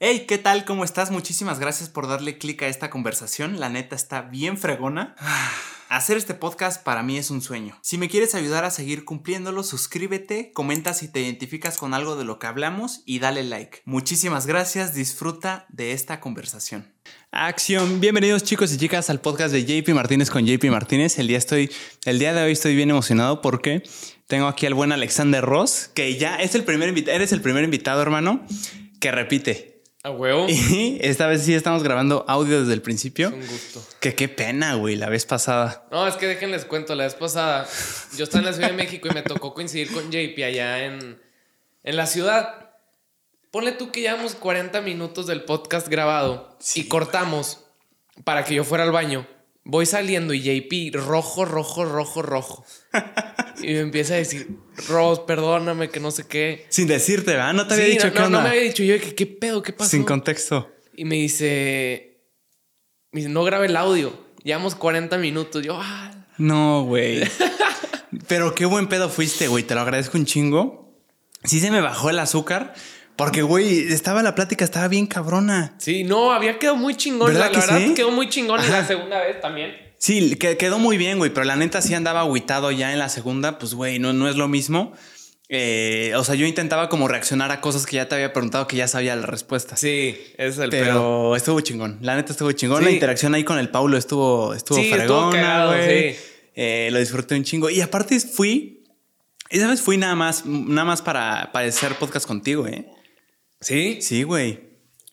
Hey, ¿qué tal? ¿Cómo estás? Muchísimas gracias por darle clic a esta conversación. La neta está bien fregona. Hacer este podcast para mí es un sueño. Si me quieres ayudar a seguir cumpliéndolo, suscríbete, comenta si te identificas con algo de lo que hablamos y dale like. Muchísimas gracias, disfruta de esta conversación. Acción, bienvenidos chicos y chicas al podcast de JP Martínez con JP Martínez. El día, estoy, el día de hoy estoy bien emocionado porque tengo aquí al buen Alexander Ross, que ya es el primer invitado, eres el primer invitado hermano, que repite. A huevo. Y esta vez sí estamos grabando audio desde el principio. Un gusto. Que qué pena, güey, la vez pasada. No, es que déjenles cuento, la vez pasada yo estaba en la Ciudad de México y me tocó coincidir con JP allá en, en la ciudad. Ponle tú que llevamos 40 minutos del podcast grabado y cortamos para que yo fuera al baño. Voy saliendo y JP rojo, rojo, rojo, rojo. Y me empieza a decir, Ross, perdóname, que no sé qué. Sin decirte, ¿verdad? No te había Sí, dicho no, qué no, onda. no me había dicho yo, ¿qué, qué pedo? ¿Qué pasó? Sin contexto. Y me dice, me dice, no grabé el audio. Llevamos 40 minutos. Yo, ah, No, güey. Pero qué buen pedo fuiste, güey. Te lo agradezco un chingo. Sí se me bajó el azúcar. Porque, güey, estaba la plática, estaba bien cabrona. Sí, no, había quedado muy chingón. ¿Verdad La, que la verdad sí? quedó muy chingón la segunda vez también. Sí, que- quedó muy bien, güey. Pero la neta sí andaba agüitado ya en la segunda. Pues, güey, no, no es lo mismo. Eh, o sea, yo intentaba como reaccionar a cosas que ya te había preguntado que ya sabía la respuesta. Sí, es el Pero pedo. estuvo chingón. La neta estuvo chingón. Sí. La interacción ahí con el Paulo estuvo, estuvo Sí, estuvo fregona, cagado, güey. sí. Eh, lo disfruté un chingo. Y aparte fui. Esa vez fui nada más, nada más para, para hacer podcast contigo, ¿eh? Sí. Sí, güey.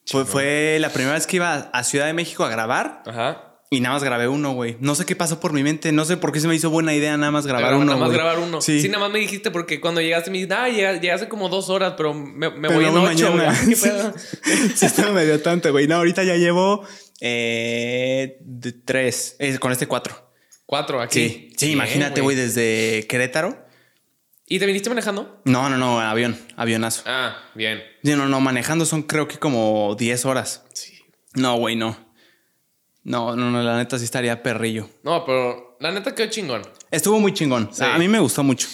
Fue, fue la primera vez que iba a Ciudad de México a grabar Ajá. Y nada más grabé uno, güey. No sé qué pasó por mi mente, no sé por qué se me hizo buena idea nada más grabar Pero uno. nada más grabar uno. Sí. Sí. nada más me dijiste porque cuando llegaste me dijiste, ah, llega- llegaste como dos horas, pero me, me Pero voy en ocho. mañana. güey. ¿Qué pedo? sí, estaba medio tanto, güey. No, ahorita ya llevo eh, de tres, eh, con este cuatro. Cuatro aquí. Sí, sí, Bien, imagínate, güey, desde Querétaro. ¿Y te viniste manejando? No, no, no, avión, avionazo. Ah, bien. Sí, no, no, manejando son creo que como 10 horas. Sí. No, güey, no. No, no, no, la neta sí estaría perrillo. No, pero la neta quedó chingón. Estuvo muy chingón. Sí. A mí me gustó mucho.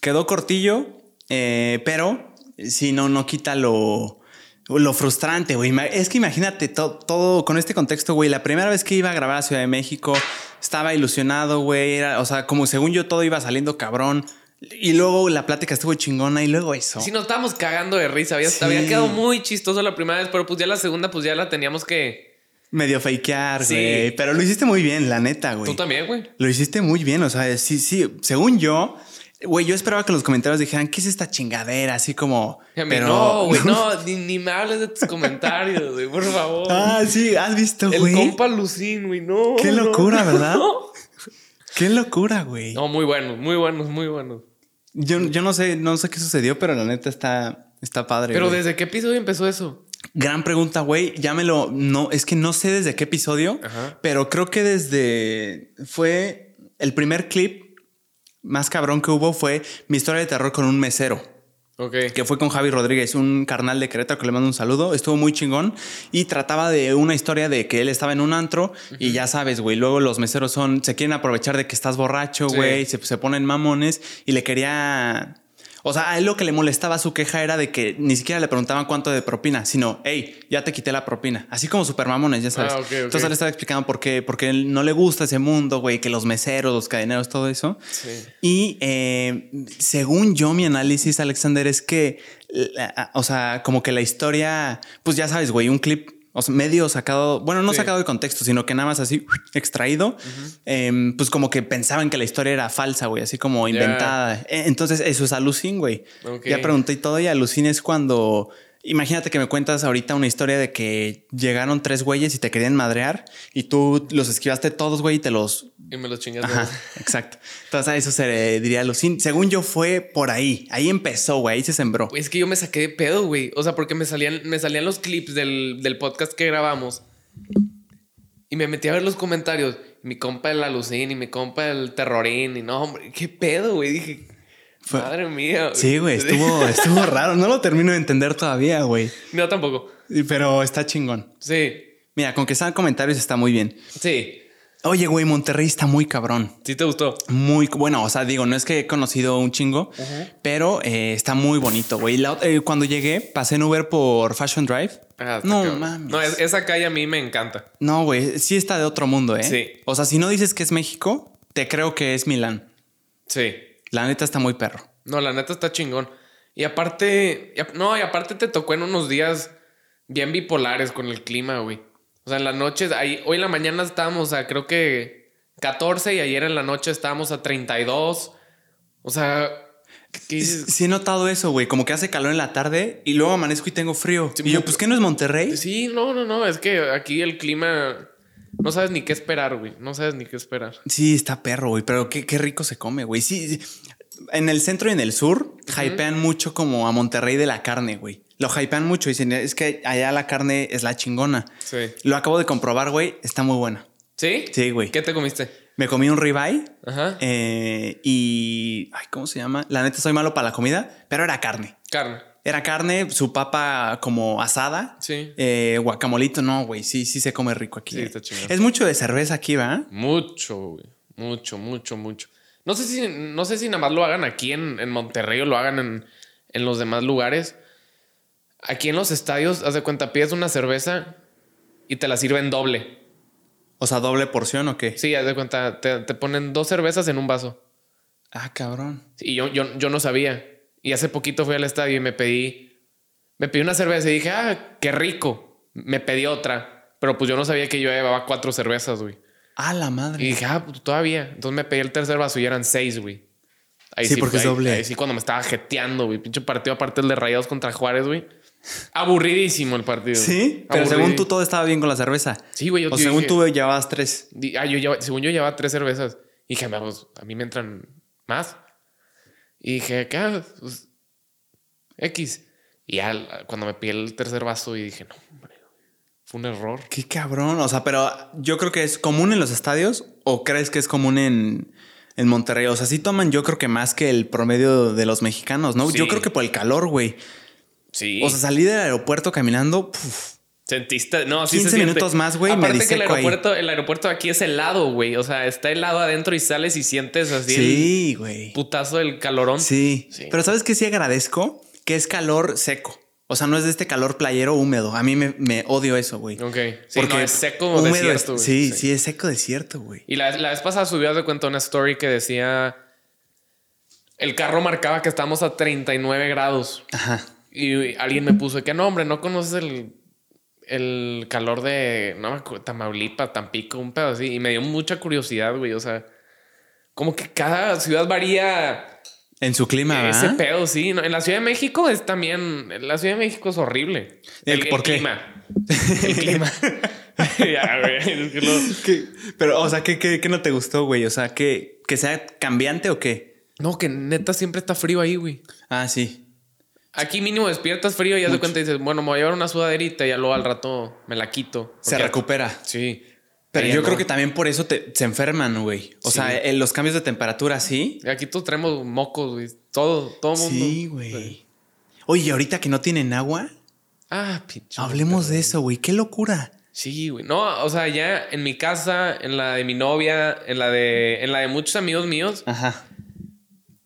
Quedó cortillo, eh, pero sí, no, no quita lo, lo frustrante, güey. Es que imagínate to- todo con este contexto, güey. La primera vez que iba a grabar a Ciudad de México, estaba ilusionado, güey. O sea, como según yo todo iba saliendo cabrón. Y luego la plática estuvo chingona y luego eso. Sí, nos estábamos cagando de risa. Había, Sí. había quedado muy chistoso la primera vez, pero pues ya la segunda, pues ya la teníamos que. Medio fakear, Sí. güey. Pero lo hiciste muy bien, la neta, güey. Tú también, güey. Lo hiciste muy bien, o sea, sí, sí. Según yo, güey, yo esperaba que los comentarios dijeran, ¿qué es esta chingadera? Así como... Mí, pero... no, güey, no, ni, ni me hables de tus comentarios, güey, por favor. Ah, sí, has visto, El güey. compa Lucín, güey, no. Qué no, locura, ¿verdad? No. Qué locura, güey. No, muy buenos, muy buenos, muy buenos. Yo, yo no sé, no sé qué sucedió, pero la neta está, está padre. Pero. ¿desde qué episodio empezó eso? Gran pregunta, güey. Ya me lo... No, es que no sé desde qué episodio, Ajá. pero creo que desde... Fue el primer clip más cabrón que hubo fue mi historia de terror con un mesero. Ok. que fue con Javi Rodríguez, un carnal de Querétaro que le mando un saludo. Estuvo muy chingón y trataba de una historia de que él estaba en un antro y ya sabes, güey, luego los meseros son, se quieren aprovechar de que estás borracho, Sí. güey, se, se ponen mamones y le quería... O sea, a él lo que le molestaba su queja era de que ni siquiera le preguntaban cuánto de propina, sino, hey, ya te quité la propina. Así como super mamones, ya sabes. Ah, ok, ok. Entonces él estaba explicando por qué, porque él no le gusta ese mundo, güey, que los meseros, los cadeneros, todo eso. Sí. Y eh, según yo, mi análisis, Alexander, es que, la- o sea, como que la historia, pues ya sabes, güey, un clip o sea, medio sacado, bueno, no Sí. sacado de contexto, sino que nada más así extraído, em, pues como que pensaban que la historia era falsa, güey, así como inventada. Eh, Entonces, eso es alucin, güey. Ya pregunté y todo, y alucin es cuando. Imagínate que me cuentas ahorita una historia de que llegaron tres güeyes y te querían madrear y tú los esquivaste todos, güey, y te los Y me los chingas. Ajá, exacto. Entonces a eso se le diría alucin. Según yo fue por ahí. Ahí empezó, güey. Ahí se sembró. Güey, Es que yo me saqué de pedo, güey. O sea, porque me salían, me salían los clips del, del podcast que grabamos. Y me metí a ver los comentarios. Mi compa el alucín y mi compa el terrorín. Y no, hombre, qué pedo, güey. Dije, Fue- madre mía. Sí, güey. Estuvo, estuvo raro. No lo termino de entender todavía, güey. No, tampoco. Pero está chingón. Sí, Mira, con que sean comentarios está muy bien. sí. Oye, güey, Monterrey está muy cabrón. Sí te gustó. Muy bueno, o sea, digo, no es que he conocido un chingo, pero eh, está muy bonito, güey. La eh, cuando llegué, pasé en Uber por Fashion Drive Ah, No cabrón. mames. No, es- esa calle a mí me encanta. No, güey, sí está de otro mundo, ¿eh? Sí. O sea, si no dices que es México, te creo que es Milán. Sí. La neta está muy perro. No, la neta está chingón. Y aparte, no, y aparte te tocó en unos días bien bipolares con el clima, güey. O sea, en la noche, ahí, hoy en la mañana estábamos a creo que 14 y ayer en la noche estábamos a 32. O sea. Sí he notado eso, güey. Como que hace calor en la tarde y luego amanezco y tengo frío. y yo, pues, ¿qué no es Monterrey? Sí, no, no, no, es que aquí el clima no sabes ni qué esperar, güey. No sabes ni qué esperar. Sí, está perro, güey. Pero qué, qué rico se come, güey. Sí, sí. en el centro y en el sur, hypean mucho como a Monterrey de la carne, güey. Lo hypean mucho. Dicen, es que allá la carne es la chingona. Sí. Lo acabo de comprobar, güey. Está muy buena. ¿Sí? Sí, güey. ¿Qué te comiste? Me comí un ribeye Ajá. eh, y... Ay, ¿cómo se llama? La neta, soy malo para la comida, pero era carne. Carne. Era carne, su papa como asada. Sí. Eh, guacamolito, no, güey. Sí, sí se come rico aquí. Sí, eh. está chingón. Es mucho de cerveza aquí, ¿va? Mucho, güey. Mucho, mucho, mucho. No sé si, no sé si nada más lo hagan aquí en, en Monterrey o lo hagan en, en los demás lugares. Aquí en los estadios, haz de cuenta, pides una cerveza y te la sirven doble. O sea, doble porción o qué? Sí, haz de cuenta, te, te ponen dos cervezas en un vaso. Ah, cabrón. Y yo, yo, yo no sabía. Y hace poquito fui al estadio y me pedí, me pedí una cerveza y dije, ah, qué rico. Me pedí otra. Pero pues yo no sabía que yo llevaba cuatro cervezas, güey. Ah, la madre. Y dije, ah, pues todavía. Entonces me pedí el tercer vaso y eran seis, güey. Ahí Sí, porque es doble. Ahí sí, cuando me estaba jeteando, güey. Pinche partido, aparte el de Rayados contra Juárez, güey. Aburridísimo el partido. Sí, pero según tú todo estaba bien con la cerveza. Sí, güey. Yo, O según dije- tú llevabas tres. Ah, yo llevaba- según yo llevaba tres cervezas. Y dije, "Ah, pues, a mí me entran más. Y dije, ¿qué? hago? Pues, X. Y ya cuando me pillé el tercer vaso y dije, no, hombre, fue un error. Qué cabrón. O sea, pero yo creo que es común en los estadios o crees que es común en, en Monterrey. O sea, sí toman yo creo que más que el promedio de los mexicanos, ¿no? Sí. Yo creo que por el calor, güey. Sí. O sea, salí del aeropuerto caminando. puf, Sentiste, no, sí 15 se siente. minutos más, güey, me Aparte que el ahí. aeropuerto, el aeropuerto aquí es helado, güey. O sea, está helado adentro y sales y sientes así sí, güey. putazo del calorón. Sí. Sí. Pero ¿sabes qué sí agradezco? Que es calor seco. O sea, no es de este calor playero húmedo. A mí me, me odio eso, güey. Ok. Sí, no, es seco húmedo desierto, es- güey. sí, sí, es seco desierto, güey. Y la, la vez pasada subió de cuenta una story que decía. El carro marcaba que estamos a 39 grados. Ajá. Y alguien me puso que no, hombre, no conoces el, el calor de no Tamaulipas, Tampico, un pedo así. Y me dio mucha curiosidad, güey. O sea, como que cada ciudad varía En su clima, ese pedo, sí. No, En la Ciudad de México es también. La Ciudad de México es horrible. El, ¿Por el qué? clima. El clima. ya, güey. es que. Pero, o sea, ¿qué, qué, qué no te gustó, güey? O sea, ¿que, ¿que sea cambiante o qué? No, que neta siempre está frío ahí, güey. Ah, sí. Aquí mínimo despiertas frío y ya de cuenta y dices, bueno, me voy a llevar una sudaderita y ya luego al rato me la quito. Se recupera. Sí. Pero yo no. creo que también por eso te, se enferman, güey. O Sí. sea, en los cambios de temperatura, sí. Aquí todos tenemos mocos, güey. Todo, todo mundo. Sí, güey. Oye, ¿y ahorita que no tienen agua, Ah, pinche. hablemos de eso, güey. Qué locura. Sí, güey. No, o sea, ya en mi casa, en la de mi novia, en la de, en la de muchos amigos míos, Ajá.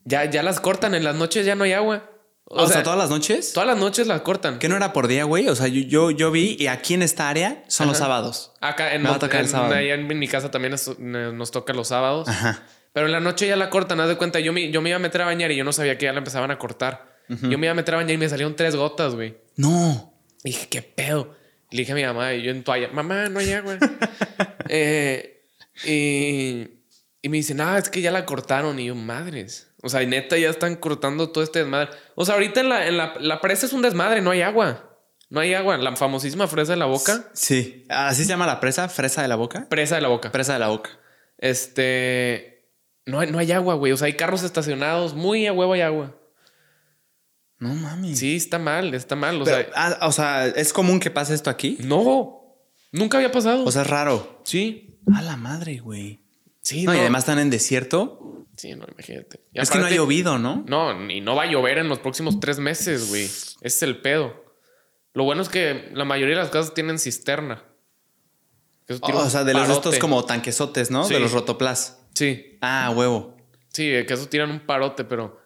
ya, ya las cortan. En las noches ya no hay agua. O, sea, todas las noches. todas las noches las cortan. ¿Qué no era por día, güey? O sea, yo, yo, yo vi y aquí en esta área son los sábados. Acá en, Me va a tocar el en- sábado. allá en mi casa también es- nos toca los sábados. Ajá. Pero en la noche ya la cortan, haz de cuenta. Yo me, yo me iba a meter a bañar y yo no sabía que ya la empezaban a cortar. Yo me iba a meter a bañar y me salieron tres gotas, güey. No. Y dije, ¿qué pedo? Le dije a mi mamá, y yo en toalla, mamá, no hay agua. Eh, y, y me dice, no, es que ya la cortaron. Y yo, madres. O sea, y neta, ya están cortando todo este desmadre. O sea, ahorita en la, en la, la presa es un desmadre, no hay agua. No hay agua. La famosísima fresa de la boca. Sí. Así se llama la presa, fresa de la boca. Presa de la boca. Presa de la boca. Este. No hay, no hay agua, güey. O sea, hay carros estacionados. Muy a huevo hay agua. No mames. Sí, está mal, está mal. O Pero, sea, ah, o sea, ¿es común que pase esto aquí? no. Nunca había pasado. O sea, es raro. sí. A la madre, güy. Sí, No, y además están en desierto. Sí, no, imagínate. Y es que no ha llovido, ¿no? No, y no va a llover en los próximos tres meses, güey. Ese es el pedo. Lo bueno es que la mayoría de las casas tienen cisterna. Eso tiene O sea, de los estos como tanquesotes, ¿no? Sí. De los rotoplas. Sí, Ah, huevo. sí, que eso tiran un parote, pero.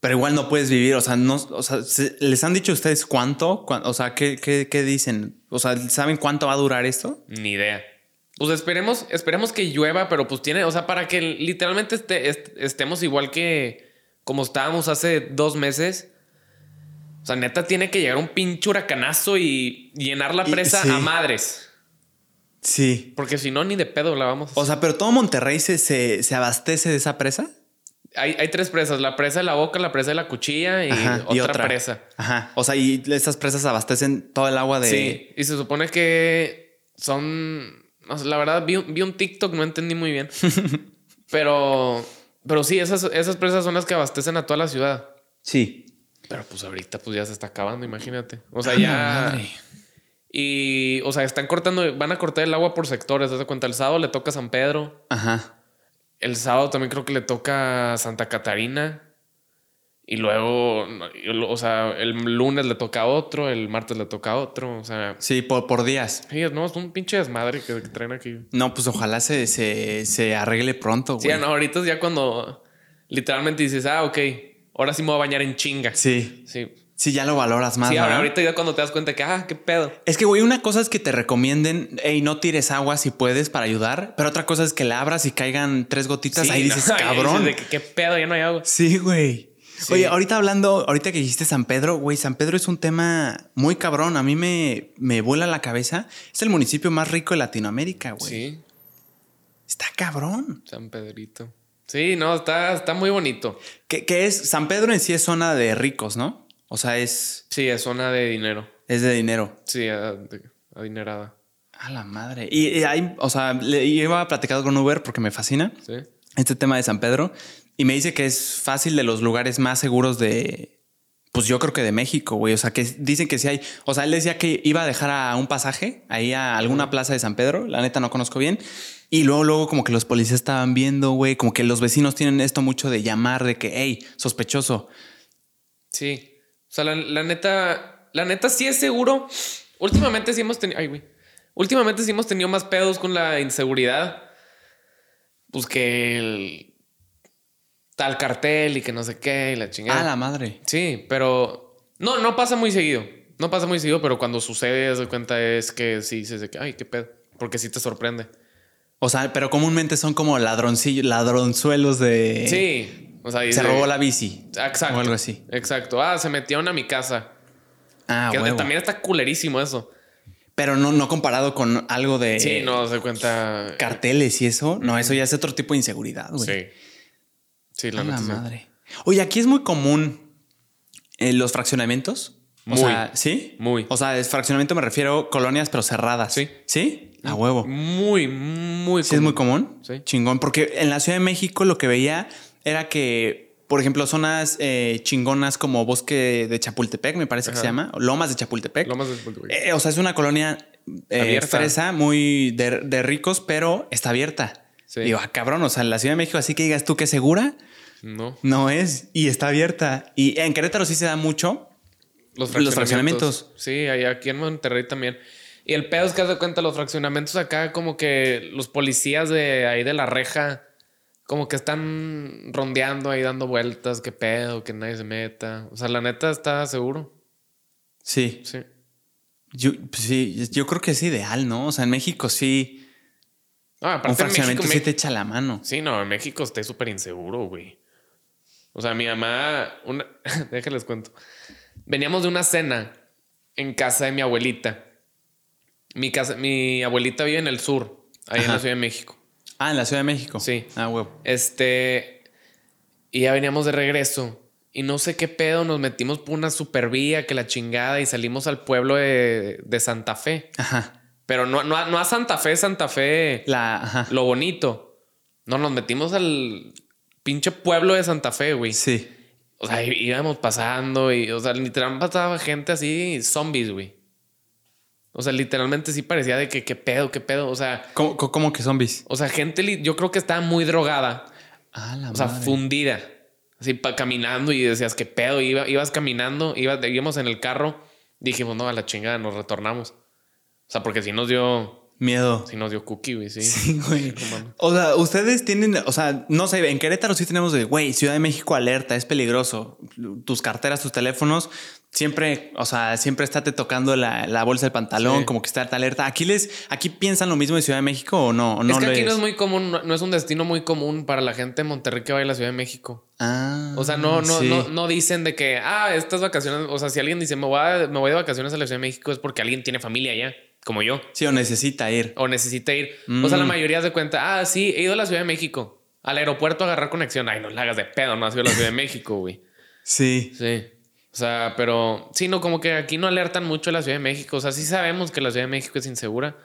Pero igual no puedes vivir, o sea, no, o sea, se- ¿les han dicho ustedes cuánto? Cuán- O sea, ¿qué, qué, qué dicen? O sea, ¿saben cuánto va a durar esto? Ni idea. Pues esperemos, esperemos que llueva, pero pues tiene, o sea, para que literalmente este- est- estemos igual que como estábamos hace dos meses. O sea, neta tiene que llegar un pinche huracanazo y llenar la Y- presa sí. a madres. Sí. Porque si no, ni de pedo la vamos a O sea, pero todo Monterrey se, se, se abastece de esa presa. hay, hay tres presas: la presa de la boca, la presa de la cuchilla y, Ajá, otra, presa. Ajá. O sea, y estas presas abastecen todo el agua de. Sí, y se supone que son. La verdad, vi, un- vi un TikTok, no entendí muy bien. pero, pero sí, esas, esas presas son las que abastecen a toda la ciudad. Sí. Pero pues ahorita pues ya se está acabando, imagínate. O sea, ¡A la ya. Y, o sea, están cortando, van a cortar el agua por sectores. ¿Te das cuenta? El sábado le toca a San Pedro. Ajá. El sábado también creo que le toca a Santa Catarina. Y luego, o sea, el lunes le toca a otro, el martes le toca a otro. O sea, Sí, por, por días. sí, no, es un pinche desmadre que, que traen aquí. No, pues ojalá se, se, se arregle pronto, Sí, güey. no, ahorita es ya cuando literalmente dices, ah, ok, ahora sí me voy a bañar en chinga. Sí. Sí. Sí, ya lo valoras más. Sí, ahorita ya cuando te das cuenta que, ah, qué pedo. Es que, güey, una cosa es que te recomienden, hey, no tires agua si puedes para ayudar, pero otra cosa es que la abras y caigan tres gotitas. Sí, ahí no, dices, ahí cabrón. dices de que, qué pedo, ya no hay agua. Sí, güey. Sí. Oye, ahorita hablando, ahorita que dijiste San Pedro, güey, San Pedro es un tema muy cabrón. A mí me, me vuela la cabeza. Es el municipio más rico de Latinoamérica, güey. Sí, Está cabrón. San Pedrito. Sí, no, está, está muy bonito. Que, que es, San Pedro en sí es zona de ricos, ¿no? O sea, es, Sí, es zona de dinero. es de dinero. Sí, adinerada. A la madre. Y, y hay, o sea, le iba a platicar con Uber porque me fascina Sí. este tema de San Pedro y me dice que es fácil de los lugares más seguros de, pues yo creo que de México, güey. O sea, que dicen que sí hay, o sea, él decía que iba a dejar a un pasaje ahí a alguna plaza de San Pedro, la neta no conozco bien. Y luego, luego como que los policías estaban viendo, güey, como que los vecinos tienen esto mucho de llamar, de que, hey, sospechoso. Sí. O sea, la, la neta, la neta sí es seguro. Últimamente sí hemos tenido, ay, güey. Últimamente sí hemos tenido más pedos con la inseguridad. Pues que el tal cartel y que no sé qué y la chingada. A la madre. Sí, pero no, no pasa muy seguido. No pasa muy seguido, pero cuando sucede, de cuenta es que sí dices de que, ay, qué pedo. Porque sí te sorprende. O sea, pero comúnmente son como ladroncillos, ladronzuelos de... Sí. O sea, Se robó la bici. Exacto. O algo así. Exacto. Ah, se metieron a mi casa. Ah, que huevo. también está culerísimo eso. Pero no, no comparado con algo de Sí, no se cuenta. carteles y eso. No, eso ya es otro tipo de inseguridad, güey. Sí. Sí, la A la madre. Oye, aquí es muy común eh, los fraccionamientos. O Muy. sea, ¿sí? Muy. O sea, es fraccionamiento me refiero colonias, pero cerradas. Sí. ¿Sí? A huevo. Muy, muy Sí, es muy común. Sí. Chingón. Porque en la Ciudad de México lo que veía era que, por ejemplo, zonas eh, chingonas como Bosque de Chapultepec, me parece que se llama, Lomas de Chapultepec. Lomas del Chapultepec. Eh, o sea, es una colonia eh, fresa, muy de, de ricos, pero está abierta. Sí. Digo, ah, cabrón, o sea, en la Ciudad de México, así que digas tú que segura, No. no es y está abierta. Y en Querétaro sí se da mucho. Los Los fraccionamientos. fraccionamientos. Sí, aquí en Monterrey también. Y el pedo es que haz de cuenta, los fraccionamientos acá, como que los policías de ahí de la reja, como que están rondeando ahí, dando vueltas, qué pedo, que nadie se meta. O sea, la neta está seguro. Sí. Sí. Yo, pues sí, yo creo que es ideal, ¿no? O sea, en México sí, Ah, un en México, sí te echa la mano. Sí, no, en México estoy súper inseguro, güey. O sea, mi mamá, una... déjenles cuento. Veníamos de una cena en casa de mi abuelita. Mi, casa, mi abuelita vive en el sur, ahí en la Ciudad de México. Ah, en la Ciudad de México. Sí. Ah, huevo. Este, y ya veníamos de regreso. Y no sé qué pedo, nos metimos por una supervía que la chingada y salimos al pueblo de, de Santa Fe. Ajá. Pero no, no, a- no a Santa Fe, Santa Fe, La, ajá. lo bonito. No, nos metimos al pinche pueblo de Santa Fe, güey. Sí. O sea, íbamos pasando y, o sea, literalmente pasaba gente así, zombies, güey. O sea, literalmente sí parecía de que qué pedo, qué pedo. O sea, ¿Cómo, cómo- que zombies? o sea, gente, yo creo que estaba muy drogada. Ah, la O sea, fundida. Así pa- caminando y decías, ¿qué pedo? Iba, ibas caminando, iba, íbamos en el carro. Dijimos, no, a la chingada, nos retornamos. O sea, porque si nos dio. Miedo. Sí, nos dio cookie, güey, sí. Sí, güey. O sea, ustedes tienen, o sea, no sé, en Querétaro sí tenemos de, güey, Ciudad de México alerta, es peligroso. Tus carteras, tus teléfonos, siempre, o sea, siempre estate tocando la, la bolsa del pantalón, Sí. como que está alerta. ¿Aquí les, aquí piensan lo mismo de Ciudad de México o no? ¿O no es que aquí no es muy común, no, no es un destino muy común para la gente de Monterrey que vaya a la Ciudad de México. Ah, O sea, no, no, sí. no, no dicen de que, ah, estas vacaciones, o sea, si alguien dice, me voy, a- me voy de vacaciones a la Ciudad de México es porque alguien tiene familia allá, como yo, Sí, o necesita ir. o necesita ir. O sea, la Mm. mayoría se cuenta, ah, sí, he ido a la Ciudad de México, al aeropuerto a agarrar conexión. Ay, no la hagas de pedo, no has ido a la Ciudad de México, güey. Sí. Sí. O sea, pero sí, no, como que aquí no alertan mucho a la Ciudad de México. O sea, sí sabemos que la Ciudad de México es insegura,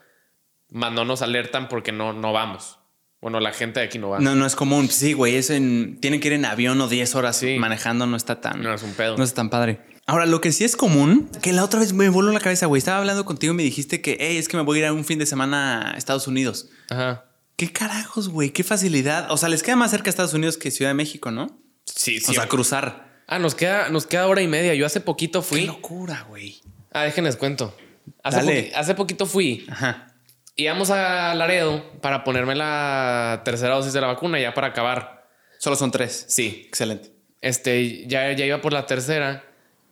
más no nos alertan porque no, no vamos. Bueno, la gente de aquí no va. No, no es común. Sí, güey, es en, tienen que ir en avión o 10 horas Sí. manejando, no está tan... No, es un pedo. No es tan padre. Ahora, lo que sí es común, que la otra vez me voló la cabeza, güey. Estaba hablando contigo y me dijiste que, hey, es que me voy a ir a un fin de semana a Estados Unidos. Ajá. ¿Qué carajos, güey? ¿Qué facilidad? O sea, les queda más cerca Estados Unidos que Ciudad de México, ¿no? Sí, sí. O sea, cruzar. ah, nos queda, nos queda hora y media. Yo hace poquito Qué fui. locura, güey. Ah, déjenles cuento. Hace, Dale. hace poquito fui. Ajá. Íbamos a Laredo para ponerme la tercera dosis de la vacuna ya para acabar. Solo son tres. Sí. Excelente. Este, ya, ya iba por la tercera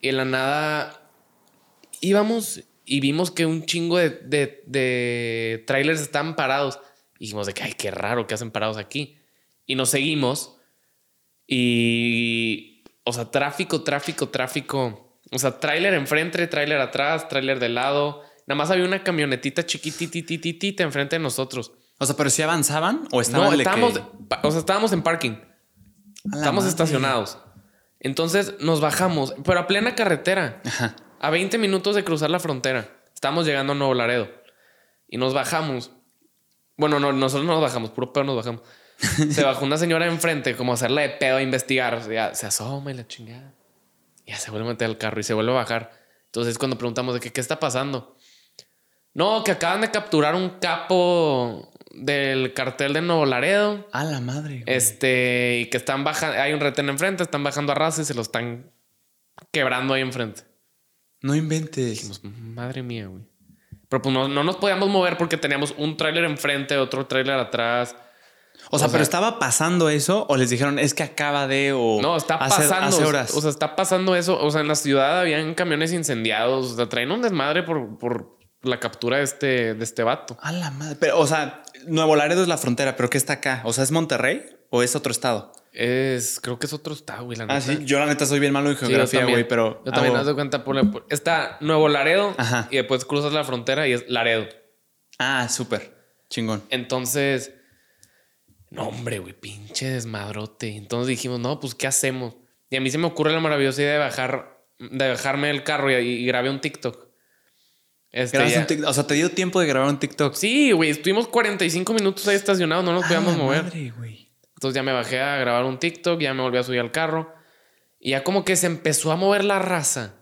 y en la nada íbamos y vimos que un chingo de, de, de trailers estaban parados. Y dijimos de que, ay, qué raro que hacen parados aquí. Y nos seguimos y, o sea, tráfico, tráfico, tráfico. O sea, tráiler enfrente, tráiler atrás, tráiler de lado. Nada más había una camionetita chiquititititita enfrente de nosotros. O sea, pero si avanzaban o estaban No, que- estábamos, pa- o sea, estábamos en parking. Madre. estacionados. Entonces nos bajamos, pero a plena carretera, Ajá. a 20 minutos de cruzar la frontera. Estamos llegando a Nuevo Laredo y nos bajamos. Bueno, no, nosotros no nos bajamos, puro pedo nos bajamos. Se bajó una señora enfrente, como a hacerla de pedo a investigar. O sea, se asoma y la chingada. Ya se vuelve a meter al carro y se vuelve a bajar. Entonces, cuando preguntamos de que, qué está pasando, no, que acaban de capturar un capo del cartel de Nuevo Laredo. A la madre. güey. Este, y que están bajando, hay un retén enfrente, están bajando a raza y se lo están quebrando ahí enfrente. No inventes. Dijimos, madre mía, güey. Pero pues no, no nos podíamos mover porque teníamos un tráiler enfrente, otro tráiler atrás. O sea, pero estaba pasando eso o les dijeron es que acaba de o No, está hace- pasando. hace horas. O sea, está pasando eso. O sea, en la ciudad habían camiones incendiados. O sea, traen un desmadre por, por la captura de este, de este vato. A la madre. Pero, o sea, Nuevo Laredo es la frontera, pero ¿qué está acá? O sea, ¿es Monterrey o es otro estado? Es, creo que es otro estado, güey. La Ah, sí. Yo la neta soy bien malo en geografía, güey, pero. Yo también, haz de cuenta, por, por- está Nuevo Laredo Ajá. y después cruzas la frontera y es Laredo. Ah, súper. Chingón. Entonces, no, hombre, güey, pinche desmadrote. Entonces dijimos, no, pues, ¿qué hacemos? Y a mí se me ocurre la maravillosa idea de bajar, de bajarme del carro y, y grabé un TikTok. Este, Grabas un O sea, te dio tiempo de grabar un TikTok. Sí, güey, estuvimos 45 minutos ahí estacionados, no nos podíamos mover. madre, güey. Entonces ya me bajé a grabar un TikTok, ya me volví a subir al carro. Y ya como que se empezó a mover la raza.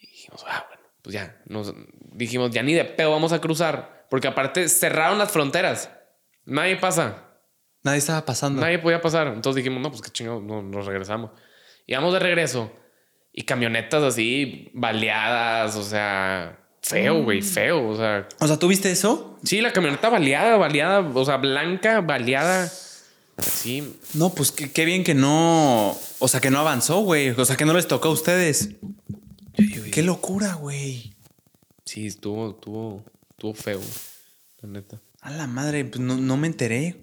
Y dijimos, ah, bueno, pues ya. Nos dijimos, ya ni de pedo vamos a cruzar. Porque aparte cerraron las fronteras. Nadie pasa. Nadie estaba pasando. Nadie podía pasar. Entonces dijimos, no, pues qué chingados, no, nos regresamos. Y vamos de regreso. Y camionetas así, baleadas, o sea, feo, güey, feo. O sea, O sea, ¿tú viste eso? sí, la camioneta baleada, baleada, o sea, blanca, baleada. Sí, No, pues qué, qué bien que no. O sea, que no avanzó, güey. O sea, que no les tocó a ustedes. Qué locura, güey. sí, estuvo, estuvo, estuvo feo, la neta. A la madre, pues no, no me enteré.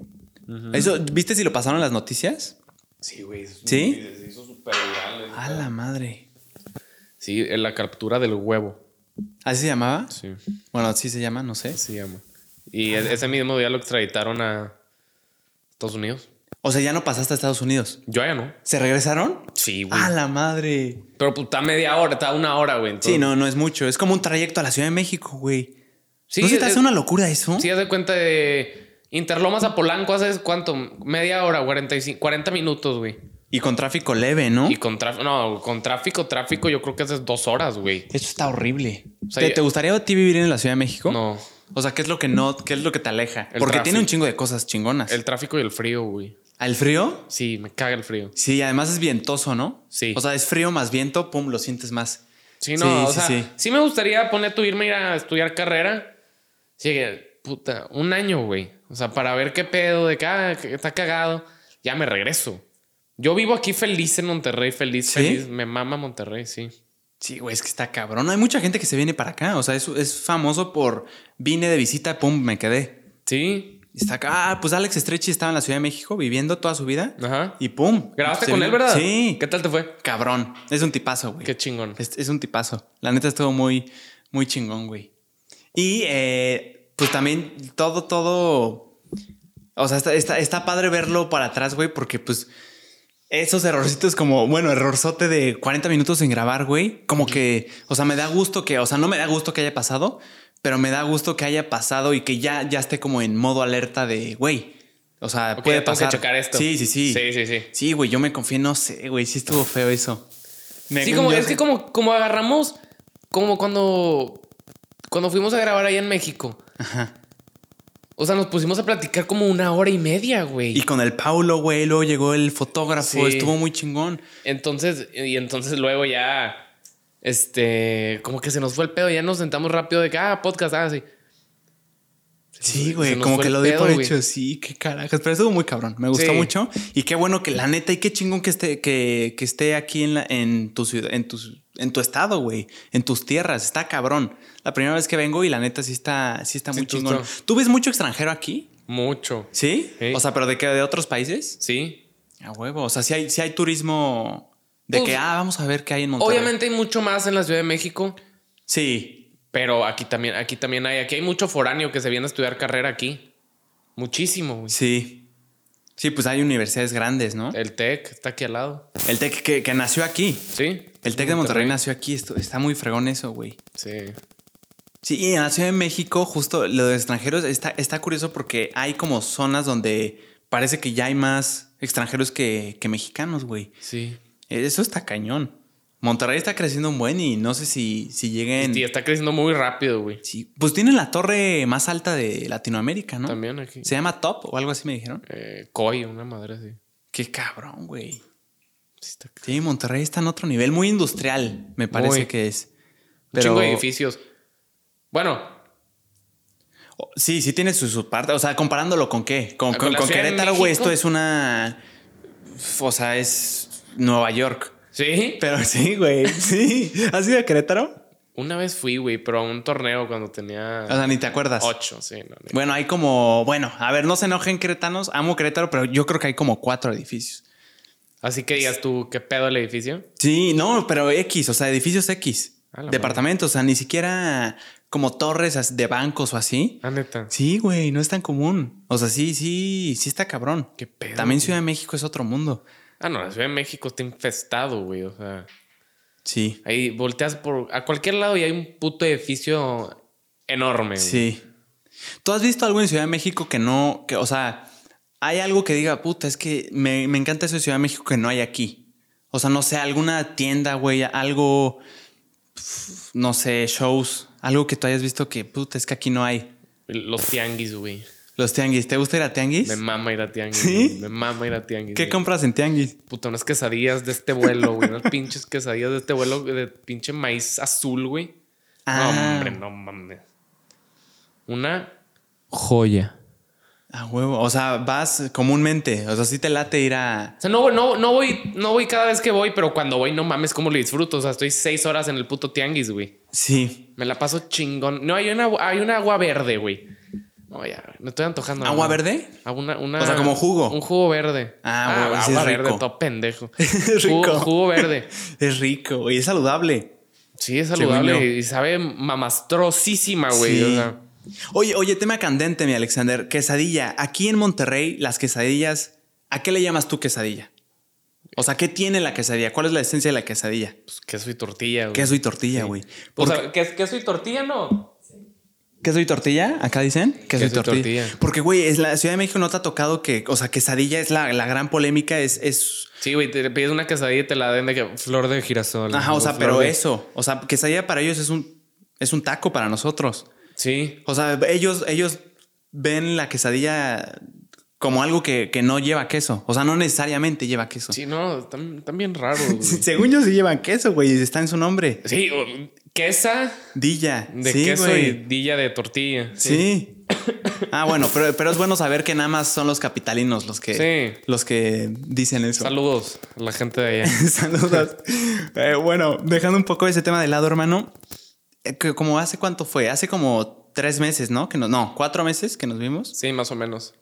Eso, ¿viste si lo pasaron en las noticias? Sí, güey. ¿Sí? Se hizo súper viral. A la madre. Sí, en la captura del huevo. ¿Así se llamaba? Sí, Bueno, así se llama, no sé. así se llama. Y e- ese mismo día lo extraditaron a Estados Unidos. O sea, ya no pasaste a Estados Unidos. Yo ya no. ¿Se regresaron? Sí, güey. A la madre. Pero pues está media hora, está una hora, güey. entonces- Sí, no, no es mucho. Es como un trayecto a la Ciudad de México, güey. Sí, ¿No se te hace una locura eso? Sí, haz de cuenta de Interlomas a Polanco hace cuánto? Media hora, 45, 40 minutos, güey. Y con tráfico leve, ¿no? Y con tráfico, no, con tráfico, tráfico, yo creo que hace dos horas, güey. Eso está horrible. sea, ¿Te, gustaría a ti vivir en la Ciudad de México? No, O sea, ¿qué es lo que no, qué es lo que te aleja? El Porque tráfico. tiene un chingo de cosas chingonas. el tráfico y el frío, güey. ¿Al frío? Sí, me caga el frío. Sí, además es vientoso, ¿no? Sí. O sea, es frío más viento, pum, lo sientes más. Sí, no, Sí, o sí, sea, sí. sí. me gustaría poner tu irme a ir a estudiar carrera, Sí, puta, un año, güey. O sea, para ver qué pedo, de que, ah, que está cagado, ya me regreso. Yo vivo aquí feliz en Monterrey, feliz, ¿Sí? feliz. Me mama Monterrey, sí. Sí, güey, es que está cabrón. Hay mucha gente que se viene para acá. O sea, es, es famoso por vine de visita, pum, me quedé. Sí. Está acá. Ah, pues Alex Stretchy estaba en la Ciudad de México viviendo toda su vida. Ajá. Y pum. ¿Grabaste con vino. él, verdad? Sí. ¿Qué tal te fue? Cabrón. Es un tipazo, güey. Qué chingón. Es, es un tipazo. La neta estuvo muy, muy chingón, güey. Y eh, pues también todo, todo. O sea, está, está, está padre verlo para atrás, güey, porque pues esos errorcitos como, bueno, errorzote de 40 minutos sin grabar, güey, como que, o sea, me da gusto que, o sea, no me da gusto que haya pasado, pero me da gusto que haya pasado y que ya, ya esté como en modo alerta de, güey. O sea, puede tengo que pasar. checar esto. Sí, sí, sí. Sí, sí, sí. Sí, güey, yo me confié, no sé, güey, sí estuvo feo eso. Me- Sí, como, yo- es que como, como agarramos, como cuando, cuando fuimos a grabar allá en México. Ajá. O sea, nos pusimos a platicar como una hora y media, güey. Y con el Paulo, güey, luego llegó el fotógrafo, Sí. estuvo muy chingón. Entonces, y entonces luego ya, este, como que se nos fue el pedo, ya nos sentamos rápido de que, ah, podcast, ah, sí. Sí, güey, como que lo di pedo, por hecho, sí, qué carajas. Pero estuvo muy cabrón, me gustó Sí. mucho. Y qué bueno que la neta, y qué chingón que esté, que, que esté aquí en, la, en tu ciudad, en tu, en tu estado, güey, en tus tierras, está cabrón. La primera vez que vengo y la neta sí está, sí está Sí, muy chingón. está- ¿Tú ves mucho extranjero aquí? Mucho. ¿Sí? Sí. O sea, pero de qué, de otros países? Sí. A huevo. O sea, sí hay, sí hay turismo de Pues, que, ah, vamos a ver qué hay en Monterrey. Obviamente hay mucho más en la Ciudad de México, Sí. Pero aquí también, aquí también hay, aquí hay mucho foráneo que se viene a estudiar carrera aquí. Muchísimo, güey. Sí. Sí, pues hay universidades grandes, ¿no? El TEC está aquí al lado. El TEC que, que nació aquí. Sí. El TEC de Monterrey nació aquí. Esto, está muy fregón eso, güey. Sí. Sí, y en la Ciudad de México, justo lo de extranjeros está, está curioso porque hay como zonas donde parece que ya hay más extranjeros que, que mexicanos, güey. Sí. Eso está cañón. Monterrey está creciendo un buen y no sé si, si lleguen. Y está creciendo muy rápido, güey. Sí, pues tienen la torre más alta de Latinoamérica, ¿no? También aquí. Se llama Top o algo así me dijeron. Eh, COI, una madre así. Qué cabrón, güey. Sí, Sí, Monterrey está en otro nivel, muy industrial, me parece Muy. que es. Un chingo de edificios. Bueno, Sí, sí tiene su, su parte. O sea, comparándolo con qué? Con, Ah, con, con Querétaro, güey. Esto es una. O sea, es Nueva York. Sí. Pero sí, güey. Sí. ¿Has ido a Querétaro? Una vez fui, güey, pero a un torneo cuando tenía O sea, ni te acuerdas. ocho, sí. no, ni- Bueno, hay como. Bueno, a ver, no se enojen queretanos. Amo Querétaro, pero yo creo que hay como cuatro edificios. Así que digas tú, ¿qué pedo el edificio? Sí, no, pero X, o sea, edificios X. Departamentos, o sea, ni siquiera como torres de bancos o así. Ah, neta. Sí, güey, no es tan común. O sea, sí, sí, sí está cabrón. ¿Qué pedo? También güey? Ciudad de México es otro mundo. Ah, no, la Ciudad de México está infestado, güey. O sea, Sí. ahí volteas por a cualquier lado y hay un puto edificio enorme. güey. Sí. ¿Tú has visto algo en Ciudad de México que no, que, o sea, hay algo que diga, puta, es que me, me encanta eso de Ciudad de México que no hay aquí? O sea, no sé, alguna tienda, güey, algo, no sé, shows, algo que tú hayas visto que, puta, es que aquí no hay. Los tianguis, güey. Los tianguis, ¿te gusta ir a tianguis? Me mama ir a tianguis. ¿Sí? güey. Me mama ir a tianguis. ¿Qué güey. compras en tianguis? Puta, unas quesadillas de este vuelo, güey. Unas pinches quesadillas de este vuelo de pinche maíz azul, güey. Ah. No, hombre, no mames. Una joya. A huevo, o sea, vas comúnmente, o sea, sí te late ir a... O sea, no, no, no voy, no voy cada vez que voy, pero cuando voy, no mames, cómo lo disfruto. O sea, estoy seis horas en el puto tianguis, güey. Sí. Me la paso chingón. No, hay una, hay una agua verde, güey. No, ya, me estoy antojando. ¿Agua verde? Ah, Una, una- O sea, como jugo. Un jugo verde. Ah, güey, sí agua verde, rico. todo pendejo. Es rico. Jugo, jugo verde. Es rico y es saludable. Sí, es saludable y sabe mamastrosísima, güey. Sí. O sea, Oye, oye, tema candente, mi Alexander. Quesadilla. Aquí en Monterrey, las quesadillas, ¿a qué le llamas tú quesadilla? O sea, ¿qué tiene la quesadilla? ¿Cuál es la esencia de la quesadilla? pues queso y tortilla, güey. Queso y tortilla, güey. O sea, ¿qué- queso y tortilla no. ¿Queso y tortilla? Acá dicen. Queso, y, Queso y tortilla. tortilla. Porque, güey, es la Ciudad de México no te ha tocado que, o sea, quesadilla es la, la gran polémica, es, es. Sí, güey, te pides una quesadilla y te la den de que flor de girasol. Ajá, o sea, pero de- eso. O sea, quesadilla para ellos es un, es un taco para nosotros. Sí. O sea, ellos, ellos ven la quesadilla como algo que, que no lleva queso. O sea, no necesariamente lleva queso. Sí, no, están, bien raros. Según yo sí llevan queso, güey. Está en su nombre. Sí, Quesa Dilla. de sí, queso güey. y dilla de tortilla. Sí. Ah, bueno, pero, pero es bueno saber que nada más son los capitalinos los que, Sí. los que dicen eso. Saludos a la gente de allá. Saludos. Eh, bueno, dejando un poco ese tema de lado, hermano. eh, que como hace cuánto fue? Hace como tres meses, ¿no? Que no, no, cuatro meses que nos vimos. Sí, más o menos.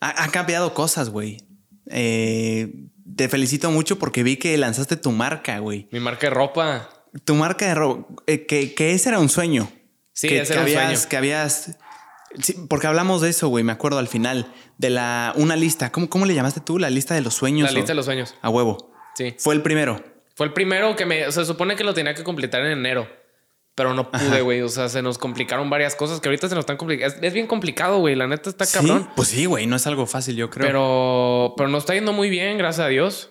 Ha, ha cambiado cosas, güey. Eh, te felicito mucho porque vi que lanzaste tu marca, güey. Mi marca de ropa. Tu marca de robo. eh, que, que ese era un sueño. Sí, que, ese que era un habías, sueño. Que habías. sí, porque hablamos de eso, güey. Me acuerdo al final. De la. Una lista. ¿Cómo, cómo le llamaste tú? La lista de los sueños. La lista de los sueños. A huevo. Sí. Fue el primero. Fue el primero que me. Se supone que lo tenía que completar en enero. Pero no pude, güey. O sea, se nos complicaron varias cosas que ahorita se nos están complicando. Es, es bien complicado, güey. La neta está Sí, cabrón. Pues sí, güey. No es algo fácil, yo creo. Pero, pero nos está yendo muy bien, gracias a Dios.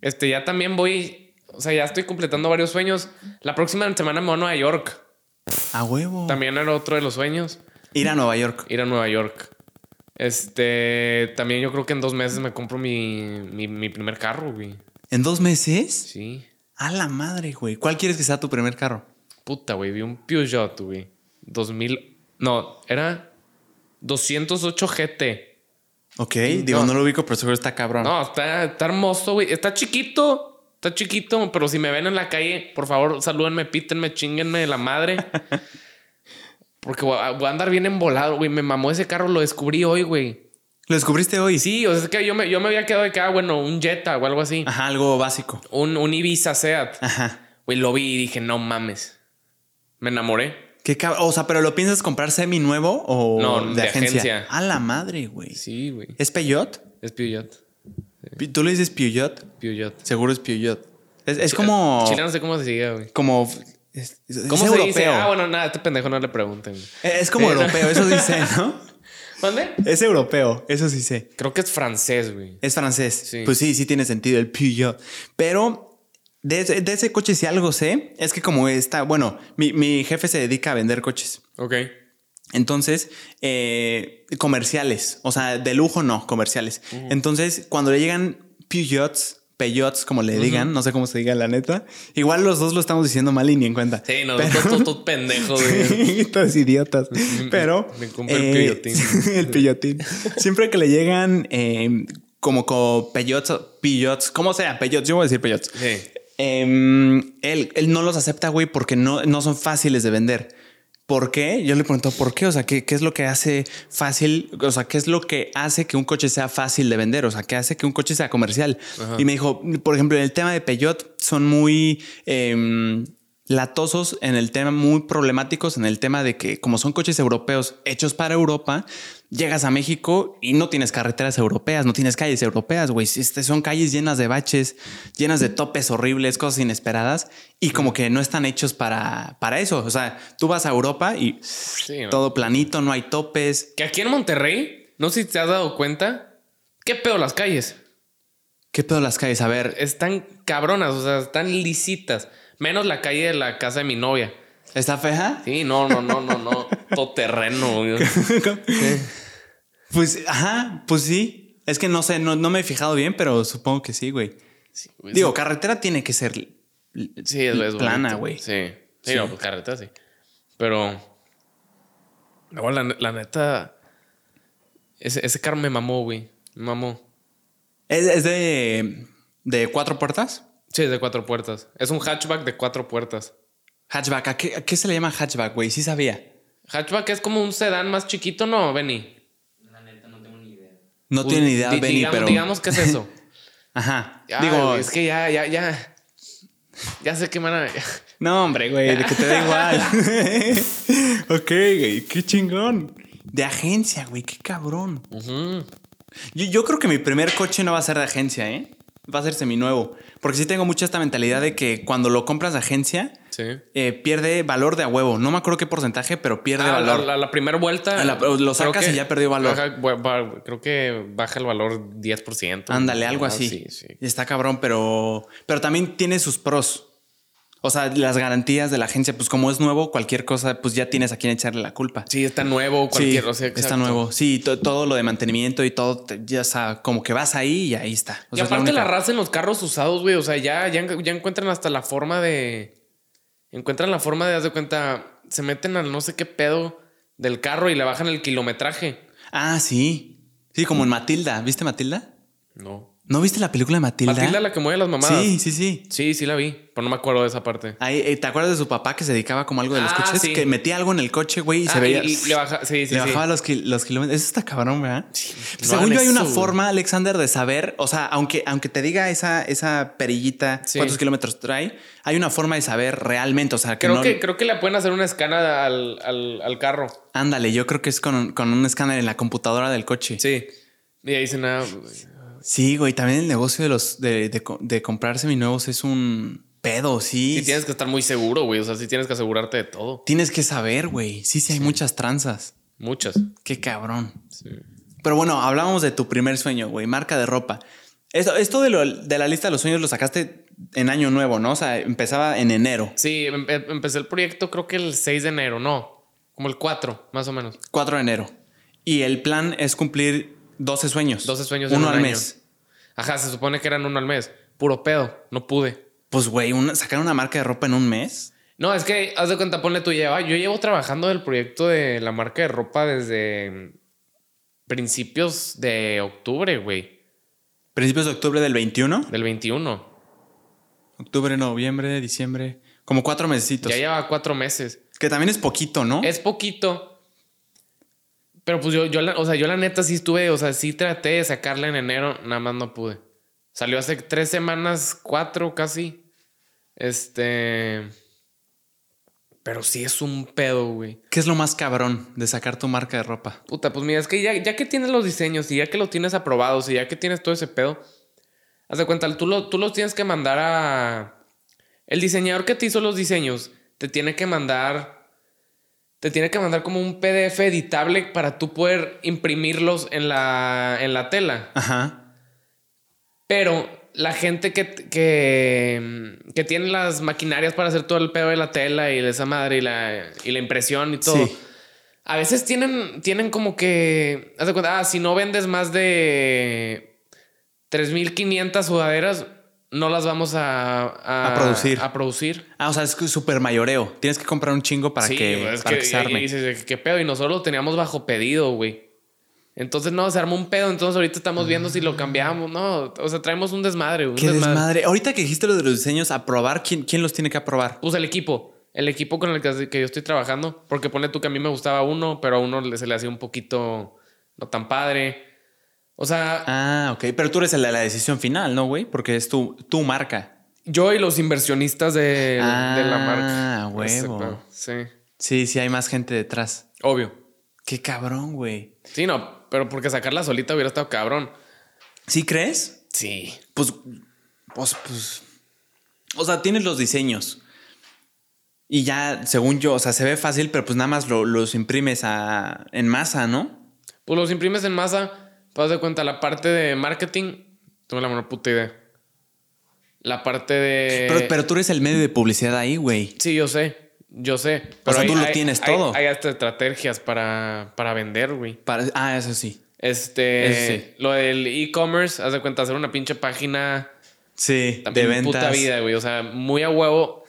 Este, ya también voy. O sea, ya estoy completando varios sueños. La próxima semana me voy a Nueva York. A huevo. También era otro de los sueños. Ir a Nueva York. Ir a Nueva York. Este. También yo creo que en dos meses me compro mi, mi, mi primer carro, güey. ¿En dos meses? Sí. A la madre, güey. ¿Cuál quieres que sea tu primer carro? Puta, güey. Vi un Peugeot, güey. 2000. No, era 208 GT. Ok, digo, no, No. lo ubico, pero seguro está cabrón. No, está, está hermoso, güey. Está chiquito. Está chiquito, pero si me ven en la calle, por favor, salúdenme, pítenme, chinguenme de la madre. Porque voy a, andar bien embolado, güey. Me mamó ese carro, lo descubrí hoy, güey. ¿Lo descubriste hoy? Sí, o sea, es que yo me, yo me había quedado de que, ah, bueno, un Jetta o algo así. Ajá, algo básico. Un, un Ibiza Seat. Ajá. Güey, lo vi y dije, no mames. Me enamoré. ¿Qué cab- o sea, pero lo piensas comprar semi nuevo o No, de, de agencia? agencia. A la madre, güey. Sí, güey. ¿Es Peugeot? Es Peugeot. ¿Tú le dices Peugeot? Peugeot. Seguro es Peugeot. Es, es como. Chile no sé cómo se sigue, güey. Como. Es, es ¿Cómo se europeo. dice? Ah, bueno, nada, este pendejo no le pregunten. güey. Es como Eh, no. europeo, eso sí sé, ¿no? ¿Mande? Es europeo, eso sí sé. Creo que es francés, güey. Es francés. Sí. Pues sí, sí tiene sentido el Peugeot. Pero de ese, de ese coche, si algo sé, es que como está. Bueno, mi, mi jefe se dedica a vender coches. Ok. Entonces, eh, comerciales, o sea, de lujo no, comerciales. Entonces, cuando le llegan Peugeots, Peugeots, como le digan, no sé cómo se diga la neta, igual los dos lo estamos diciendo mal y ni en cuenta. Sí, no, Pero- todos todo, pendejos, güey. Todos idiotas. Pero. me compro el Peugeotín. el Peugeotín. Siempre que le llegan eh, como con Peugeots, Peugeots, como sea, Peugeots, yo voy a decir Peugeots. Sí. Em, él, él no los acepta, güey, porque no, no son fáciles de vender. ¿Por qué? Yo le pregunto, ¿por qué? O sea, ¿qué, ¿qué es lo que hace fácil? O sea, ¿qué es lo que hace que un coche sea fácil de vender? O sea, ¿qué hace que un coche sea comercial? Y me dijo, por ejemplo, en el tema de Peugeot son muy em, latosos en el tema, muy problemáticos en el tema de que como son coches europeos hechos para Europa, llegas a México y no tienes carreteras europeas, no tienes calles europeas, güey. Este, Son calles llenas de baches, llenas de topes horribles, cosas inesperadas y como que no están hechos para, para eso. O sea, tú vas a Europa y Sí, ¿no? todo planito, no hay topes. Que aquí en Monterrey, no sé si te has dado cuenta, qué pedo las calles. ¿Qué pedo las calles? A ver, Están cabronas, o sea, están lisitas. Menos la calle de la casa de mi novia. ¿Está fea? Sí, no, no, no, no, no. Todo terreno. Pues, ajá, pues sí. Es que no sé, no, no me he fijado bien, pero supongo que sí, güey. Sí, güey. Digo, carretera tiene que ser Sí, es, es plana, bonito. güey. Sí. Sí, Sí. no, pues carretera sí. Pero. No, la, la neta. Ese, ese carro me mamó, güey. Me mamó. ¿Es, es de, de cuatro puertas? Sí, es de cuatro puertas. Es un hatchback de cuatro puertas. Hatchback. ¿A qué, a qué se le llama hatchback, güey? Sí sabía. Hatchback es como un sedán más chiquito, ¿no, Benny? No tiene ni idea, Di- Benny, digamos, pero... digamos que es eso. Ajá. Ya, Digo, güey, es que ya, ya, ya. Ya sé que van a. no, hombre, güey, de que te da igual. ok, güey, qué chingón. De agencia, güey, qué cabrón. Yo, yo creo que mi primer coche no va a ser de agencia, ¿eh? Va a ser seminuevo. Porque sí tengo mucha esta mentalidad de que cuando lo compras de agencia, Sí. eh, pierde valor de a huevo. No me acuerdo qué porcentaje, pero pierde Ah, valor. la- la primera vuelta. Ah, la- lo sacas y ya perdió valor. baja- creo que baja el valor 10%. Ándale, algo Ah, así. Sí, sí. Está cabrón, pero, pero también tiene sus pros. O sea, las garantías de la agencia, pues como es nuevo, cualquier cosa, pues ya tienes a quien echarle la culpa. Sí, está nuevo, cualquier. Sí, o sea, está nuevo. Sí, to- todo lo de mantenimiento y todo, te- ya sea, como que vas ahí y ahí está. O Y es la aparte la única- raza en los carros usados, güey. O sea, ya, ya, ya encuentran hasta la forma de. encuentran la forma de, haz de cuenta, se meten al no sé qué pedo del carro y le bajan el kilometraje. Ah, sí. Sí, como en Matilda. ¿Viste Matilda? No. ¿No viste la película de Matilda? Matilda la que mueve las mamadas. Sí, sí, sí. Sí, sí la vi, pero no me acuerdo de esa parte. Ahí, eh, ¿Te acuerdas de su papá que se dedicaba como algo de los Ah, coches? sí. Que metía algo en el coche, güey, y se Ah, veía. y- y le baja- sí, sí, le bajaba los, los kilómetros. Eso está cabrón, ¿verdad? no Según yo, hay una güey. forma, Alexander, de saber, o sea, aunque, aunque te diga esa, esa perillita cuántos kilómetros trae, hay una forma de saber realmente. O sea, que Creo, no. que, creo que le pueden hacer una escana al, al, al carro. Ándale, yo creo que es con, con un escáner en la computadora del coche. Sí. Y ahí dicen, ah, Sí, güey, también el negocio de los de, de, co- de comprar seminuevos es un pedo, sí. sí tienes que estar muy seguro, güey. O sea, sí tienes que asegurarte de todo. Tienes que saber, güey. Sí, sí, hay muchas tranzas. Muchas. Qué cabrón. Sí. Pero bueno, hablábamos de tu primer sueño, güey, marca de ropa. Esto, esto de, lo- de la lista de los sueños lo sacaste en año nuevo, ¿no? O sea, empezaba en enero, Sí, em- em- empecé el proyecto creo que el 6 de enero, no. Como el 4, más o menos. 4 de enero. Y el plan es cumplir 12 sueños. 12 sueños en Uno un al año. mes. Ajá, se supone que eran uno al mes. Puro pedo. No pude. Pues, güey, una- sacar una marca de ropa en un mes. No, es que haz de cuenta, ponle tú lleva. Yo llevo trabajando del proyecto de la marca de ropa desde principios de octubre, güey. Principios de octubre del 21. Del 21. Octubre, noviembre, diciembre. Como cuatro mesecitos. Ya lleva cuatro meses. Que también es poquito, ¿no? Es poquito. Pero pues yo, yo la, o sea, yo la neta sí estuve, o sea, sí traté de sacarla en enero, nada más no pude. Salió hace tres semanas, cuatro casi. Este. Pero sí es un pedo, güey. ¿Qué es lo más cabrón de sacar tu marca de ropa? Puta, pues mira, es que ya, ya que tienes los diseños y ya que los tienes aprobados y ya que tienes todo ese pedo, haz de cuenta, tú, lo- tú los tienes que mandar a. El diseñador que te hizo los diseños te tiene que mandar. Te tiene que mandar como un PDF editable para tú poder imprimirlos en la, en la tela. Ajá. Pero la gente que, que, que tiene las maquinarias para hacer todo el pedo de la tela y de esa madre y la, y la impresión y todo. Sí. A veces tienen, tienen como que. Haz de cuenta, ah, si no vendes más de 3500 sudaderas, no las vamos a, A producir. A producir. Ah, o sea, es súper mayoreo. Tienes que comprar un chingo para sí, que, es para que, que se y- arme. y dices, ¿qué pedo? Y nosotros lo teníamos bajo pedido, güey. Entonces, no, se armó un pedo. Entonces, ahorita estamos viendo si lo cambiamos. No, o sea, traemos un desmadre, güey. un Qué desmadre. Ahorita que dijiste lo de los diseños, aprobar, ¿quién, quién los tiene que aprobar? Pues el equipo. El equipo con el que, que yo estoy trabajando. Porque pone tú que a mí me gustaba uno, pero a uno se le hacía un poquito no tan padre. O sea, Ah, ok. Pero tú eres el de la decisión final, ¿no, güey? Porque es tu, tu marca. yo y los inversionistas de, de la marca. Ah, huevo. Sí. Sí, sí, hay más gente detrás. Obvio. Qué cabrón, güey. Sí, no. Pero porque sacarla solita hubiera estado cabrón. ¿Sí crees? Sí. Pues, pues, pues. O sea, tienes los diseños. Y ya, según yo, o sea, se ve fácil, pero pues nada más lo- los imprimes a, en masa, ¿no? Pues los imprimes en masa. Te das de cuenta, la parte de marketing, tengo la menor puta idea. La parte de. Pero, pero tú eres el medio de publicidad ahí, güey. Sí, yo sé. Yo sé. sea, tú lo tienes hay- todo. Hay hasta estrategias para, para vender, güey. Para- Ah, eso sí. Este. Eso sí. Lo del e-commerce, haz de cuenta, hacer una pinche página. Sí, También de ventas. puta vida, güey. O sea, muy a huevo.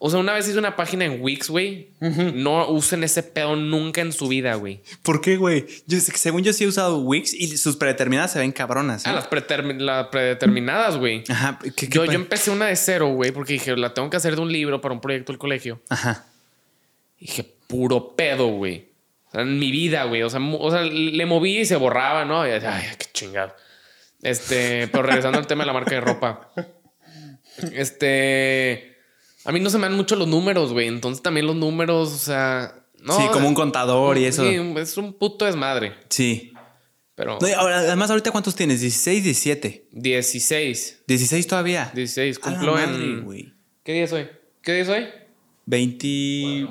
O sea, una vez hice una página en Wix, güey. No usen ese pedo nunca en su vida, güey. ¿Por qué, güey? Yo, según yo sí he usado Wix y sus predeterminadas se ven cabronas. ¿eh? Ah, las, pretermi- las predeterminadas, güey. Ajá. ¿qué- qué Yo, yo empecé una de cero, güey, porque dije, la tengo que hacer de un libro para un proyecto del colegio. Ajá. Y dije, puro pedo, güey. O sea, en mi vida, güey. O sea, o sea, le moví y se borraba, ¿no? Y, ay, qué chingado. Este, pero regresando al tema de la marca de ropa. Este. A mí no se me dan mucho los números, güey. Entonces también los números, o sea. No, sí, como un contador y eso. Sí, es un puto desmadre. Sí. Pero. No, y ahora, además, ¿ahorita cuántos tienes? 16, 17. 16. 16 todavía. 16. A la Cumplo madre, en. güey. ¿Qué día es hoy? ¿Qué día es hoy? 20.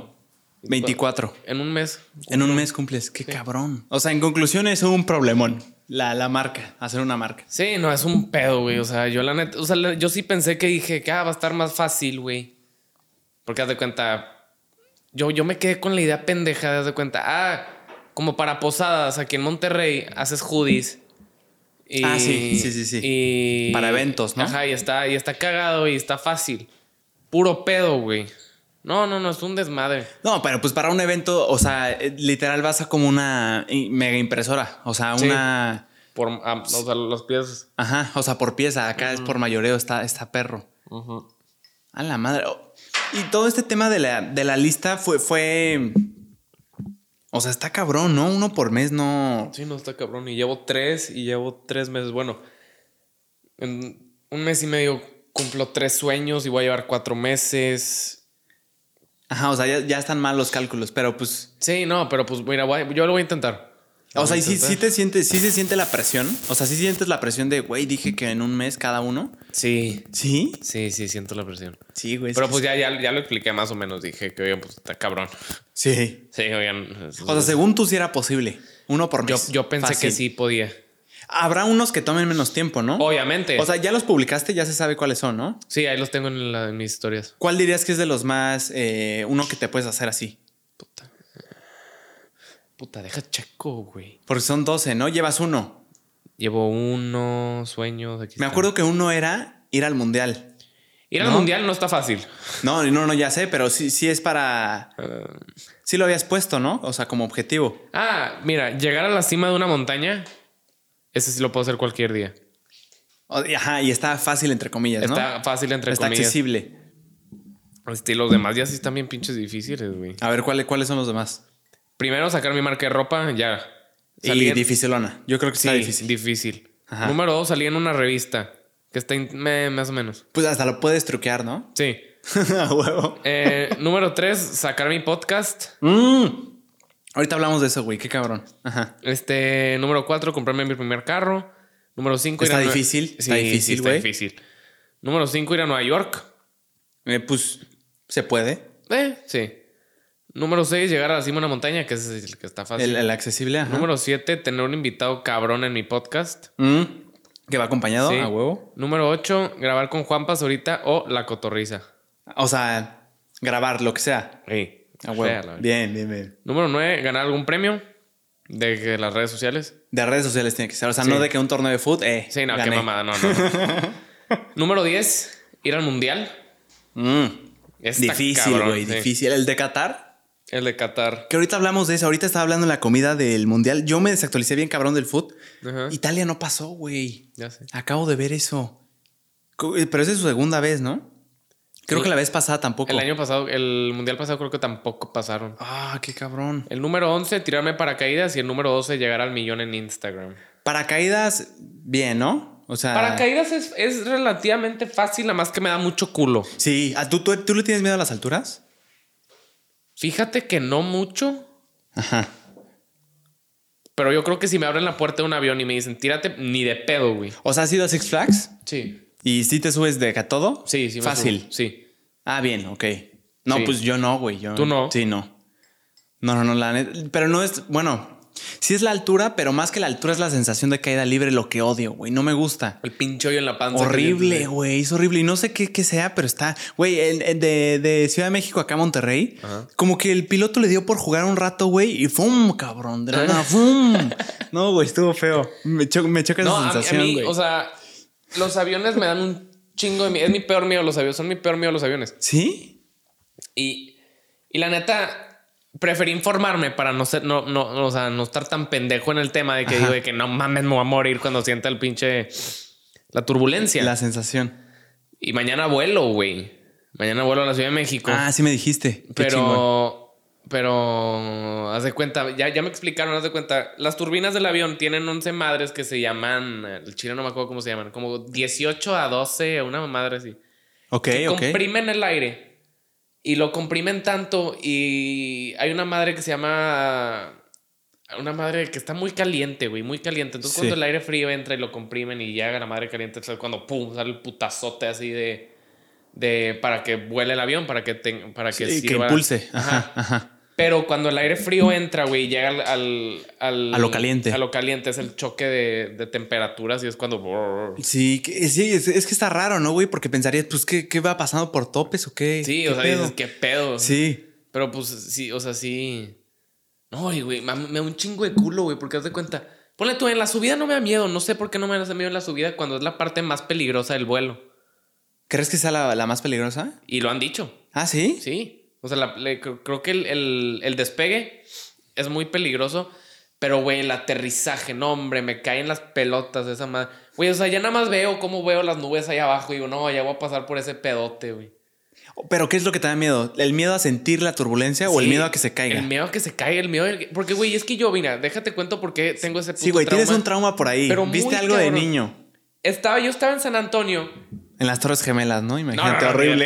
24. En un mes. En un mes cumples. Qué cabrón. O sea, en conclusión es un problemón. La, la marca, hacer una marca. Sí, no, es un pedo, güey. O sea, yo la neta, o sea, yo sí pensé que dije que ah, va a estar más fácil, güey. Porque haz de cuenta, yo, yo me quedé con la idea pendeja, de haz de cuenta, ah, como para posadas, aquí en Monterrey haces hoodies. Y, Ah, sí, sí, sí, sí. y- Para eventos, ¿no? Ajá, y está, y está cagado y está fácil. Puro pedo, güey. No, no, no, es un desmadre. No, pero pues para un evento, o sea, literal vas a como una mega impresora. O sea, Sí. una. Por, ah, o sea, los pies. Ajá, o sea, por pieza. Acá es por mayoreo, está, está perro. Ujú. A la madre. Y todo este tema de la, de la lista fue, fue. O sea, está cabrón, ¿no? Uno por mes no. Sí, no está cabrón. Y llevo tres y llevo tres meses. Bueno, en un mes y medio cumplo tres sueños y voy a llevar cuatro meses. Ajá, o sea, ya, ya están mal los cálculos, pero pues. Sí, no, pero pues mira, voy yo lo voy a intentar. O sea, y sí, sí te sientes, sí se siente la presión. O sea, sí sientes la presión de, güey, dije que en un mes cada uno. Sí, ¿Sí? sí, sí, siento la presión. Sí, güey. Pero sí, pues ya, ya, ya lo expliqué más o menos. Dije que, oigan, pues está cabrón. Sí. Sí, oigan. O sea, según tú sí era posible. Uno por yo, mes. yo pensé Fácil. que sí podía. Habrá unos que tomen menos tiempo, ¿no? Obviamente. O sea, ya los publicaste, ya se sabe cuáles son, ¿no? sí, ahí los tengo en, la- en mis historias. ¿Cuál dirías que es de los más, eh, uno que te puedes hacer así? Puta, deja checo, güey. Porque son 12, ¿no? Llevas uno. Llevo uno, sueños. Aquí Me está. acuerdo que uno era ir al mundial. Ir al ¿no? mundial no está fácil. No, no, no, ya sé, pero sí, sí es para. Sí lo habías puesto, ¿no? O sea, como objetivo. Ah, mira, llegar a la cima de una montaña, ese sí lo puedo hacer cualquier día. Ajá, y está fácil, entre comillas, ¿no? Está fácil, entre está comillas. accesible. Este, los demás ya sí están bien pinches difíciles, güey. A ver, ¿cuáles, ¿cuáles son los demás? Primero, sacar mi marca de ropa, ya. Y Salí en- dificilona. Yo creo que Sí, está difícil. difícil. Ajá. Número dos, salí en una revista. Que está in- me- más o menos. Pues hasta lo puedes truquear, ¿no? Sí. A huevo. Eh, número tres, sacar mi podcast. Mm. Ahorita hablamos de eso, güey. Qué cabrón. Ajá. Este, número cuatro, comprarme mi primer carro. Número cinco, Está ir a Nue- difícil, está Sí, difícil, sí, está güey. difícil. Número cinco, ir a Nueva York. Eh, pues se puede. Eh, sí. Número 6, llegar a la cima de una montaña, que es el que está fácil. El, el accesible, ajá. Número 7, tener un invitado cabrón en mi podcast. Mm. Que va acompañado Sí. a huevo. Número 8, grabar con Juan Paz ahorita o La Cotorriza. O sea, grabar lo que sea. Sí. A huevo. Bien, bien, bien. Número 9, ganar algún premio de que las redes sociales. De redes sociales tiene que ser. O sea, Sí. no de que un torneo de foot, eh. Sí, no, gané. qué mamada, no, no. no. Número 10, ir al mundial. Mm. Difícil, güey. sí. Difícil. El de Qatar. El de Qatar. Que ahorita hablamos de eso. Ahorita estaba hablando en la comida del mundial. Yo me desactualicé bien cabrón del foot. Ajá. Italia no pasó, güey. Ya sé. Acabo de ver eso. Eh, Pero esa es su segunda vez, ¿no? Creo Sí. que la vez pasada tampoco. El año pasado, el mundial pasado creo que tampoco pasaron. Ah, qué cabrón. El número 11, tirarme paracaídas. Y el número 12, llegar al millón en Instagram. Paracaídas, bien, ¿no? O sea. Paracaídas es, es relativamente fácil, nada más que me da mucho culo. Sí. ¿A ¿tú, tú, ¿Tú le tienes miedo a las alturas? Fíjate que no mucho, Ajá. pero yo creo que si me abren la puerta de un avión y me dicen, tírate, ni de pedo, güey. O sea, ¿has ido a Six Flags? Sí. ¿Y si te subes de a todo? Sí, sí. me Fácil. subo. Sí. Ah, bien, ok. No, Sí. pues yo no, güey. yo- ¿Tú no? Sí, no. No, no, no, la neta. Pero no es. Bueno, sí es la altura, pero más que la altura es la sensación de caída libre lo que odio, güey. No me gusta. El pinche hoyo en la panza. Horrible, güey. Es horrible. Y no sé qué, qué sea, pero está. Güey, de, de Ciudad de México acá a Monterrey, Ajá. como que el piloto le dio por jugar un rato, güey, y ¡fum! cabrón. De la nada, ¡fum! No, güey, estuvo feo. Me, cho- me choca esa No, a mí, a sensación, mí, güey. o sea, los aviones me dan un chingo de miedo. Es mi peor miedo los aviones. Son mi peor miedo los aviones. ¿Sí? Y, y la neta, preferí informarme para no ser, no, no, o sea, no estar tan pendejo en el tema de que Ajá. digo de que no mames, me voy a morir cuando sienta el pinche la turbulencia. La sensación. Y mañana vuelo, güey. Mañana vuelo a la Ciudad de México. Ah, sí me dijiste. Qué chingón. pero, pero, haz de cuenta, ya, ya me explicaron, haz de cuenta, las turbinas del avión tienen 11 madres que se llaman, el chino no me acuerdo cómo se llaman, como 18 a 12, una madre así. Ok, que ok. comprimen el aire y lo comprimen tanto y hay una madre que se llama una madre que está muy caliente, güey, muy caliente. Entonces Sí. cuando el aire frío entra y lo comprimen y llega la madre caliente, es cuando pum, sale el putazote así de de para que vuele el avión, para que te- para que Sí, que sirva- impulse. Ajá. Ajá, ajá. Pero cuando el aire frío entra, güey, llega al, al, al- A lo caliente. A lo caliente es el choque de, de temperaturas y es cuando Sí, que- sí es, es que está raro, ¿no, güey? Porque pensarías, pues, ¿qué, qué va pasando por topes o qué? Sí, ¿Qué o sea, pedo? dices, qué pedo. Sí. Pero pues sí, o sea, sí. No, güey, me da un chingo de culo, güey, porque haz de cuenta. Ponle tú, en la subida no me da miedo. No sé por qué no me da miedo en la subida cuando es la parte más peligrosa del vuelo. ¿Crees que sea la, la más peligrosa? Y lo han dicho. Ah, sí. Sí. O sea, la- le- creo que el, el- el despegue es muy peligroso. Pero, güey, el aterrizaje, no, hombre, me caen las pelotas de esa madre. Güey, o sea, ya nada más veo cómo veo las nubes ahí abajo y digo, no, ya voy a pasar por ese pedote, güey. Pero ¿qué es lo que te da miedo? ¿El miedo a sentir la turbulencia o el miedo a que se caiga? El miedo a que se caiga, el miedo. a que- Porque, güey, es que yo, mira, déjate cuento por qué tengo ese puto Sí, güey, tienes un trauma por ahí. pero Viste algo de niño. Estaba, yo estaba en San Antonio. En las Torres Gemelas, ¿no? Imagínate, no, no, horrible.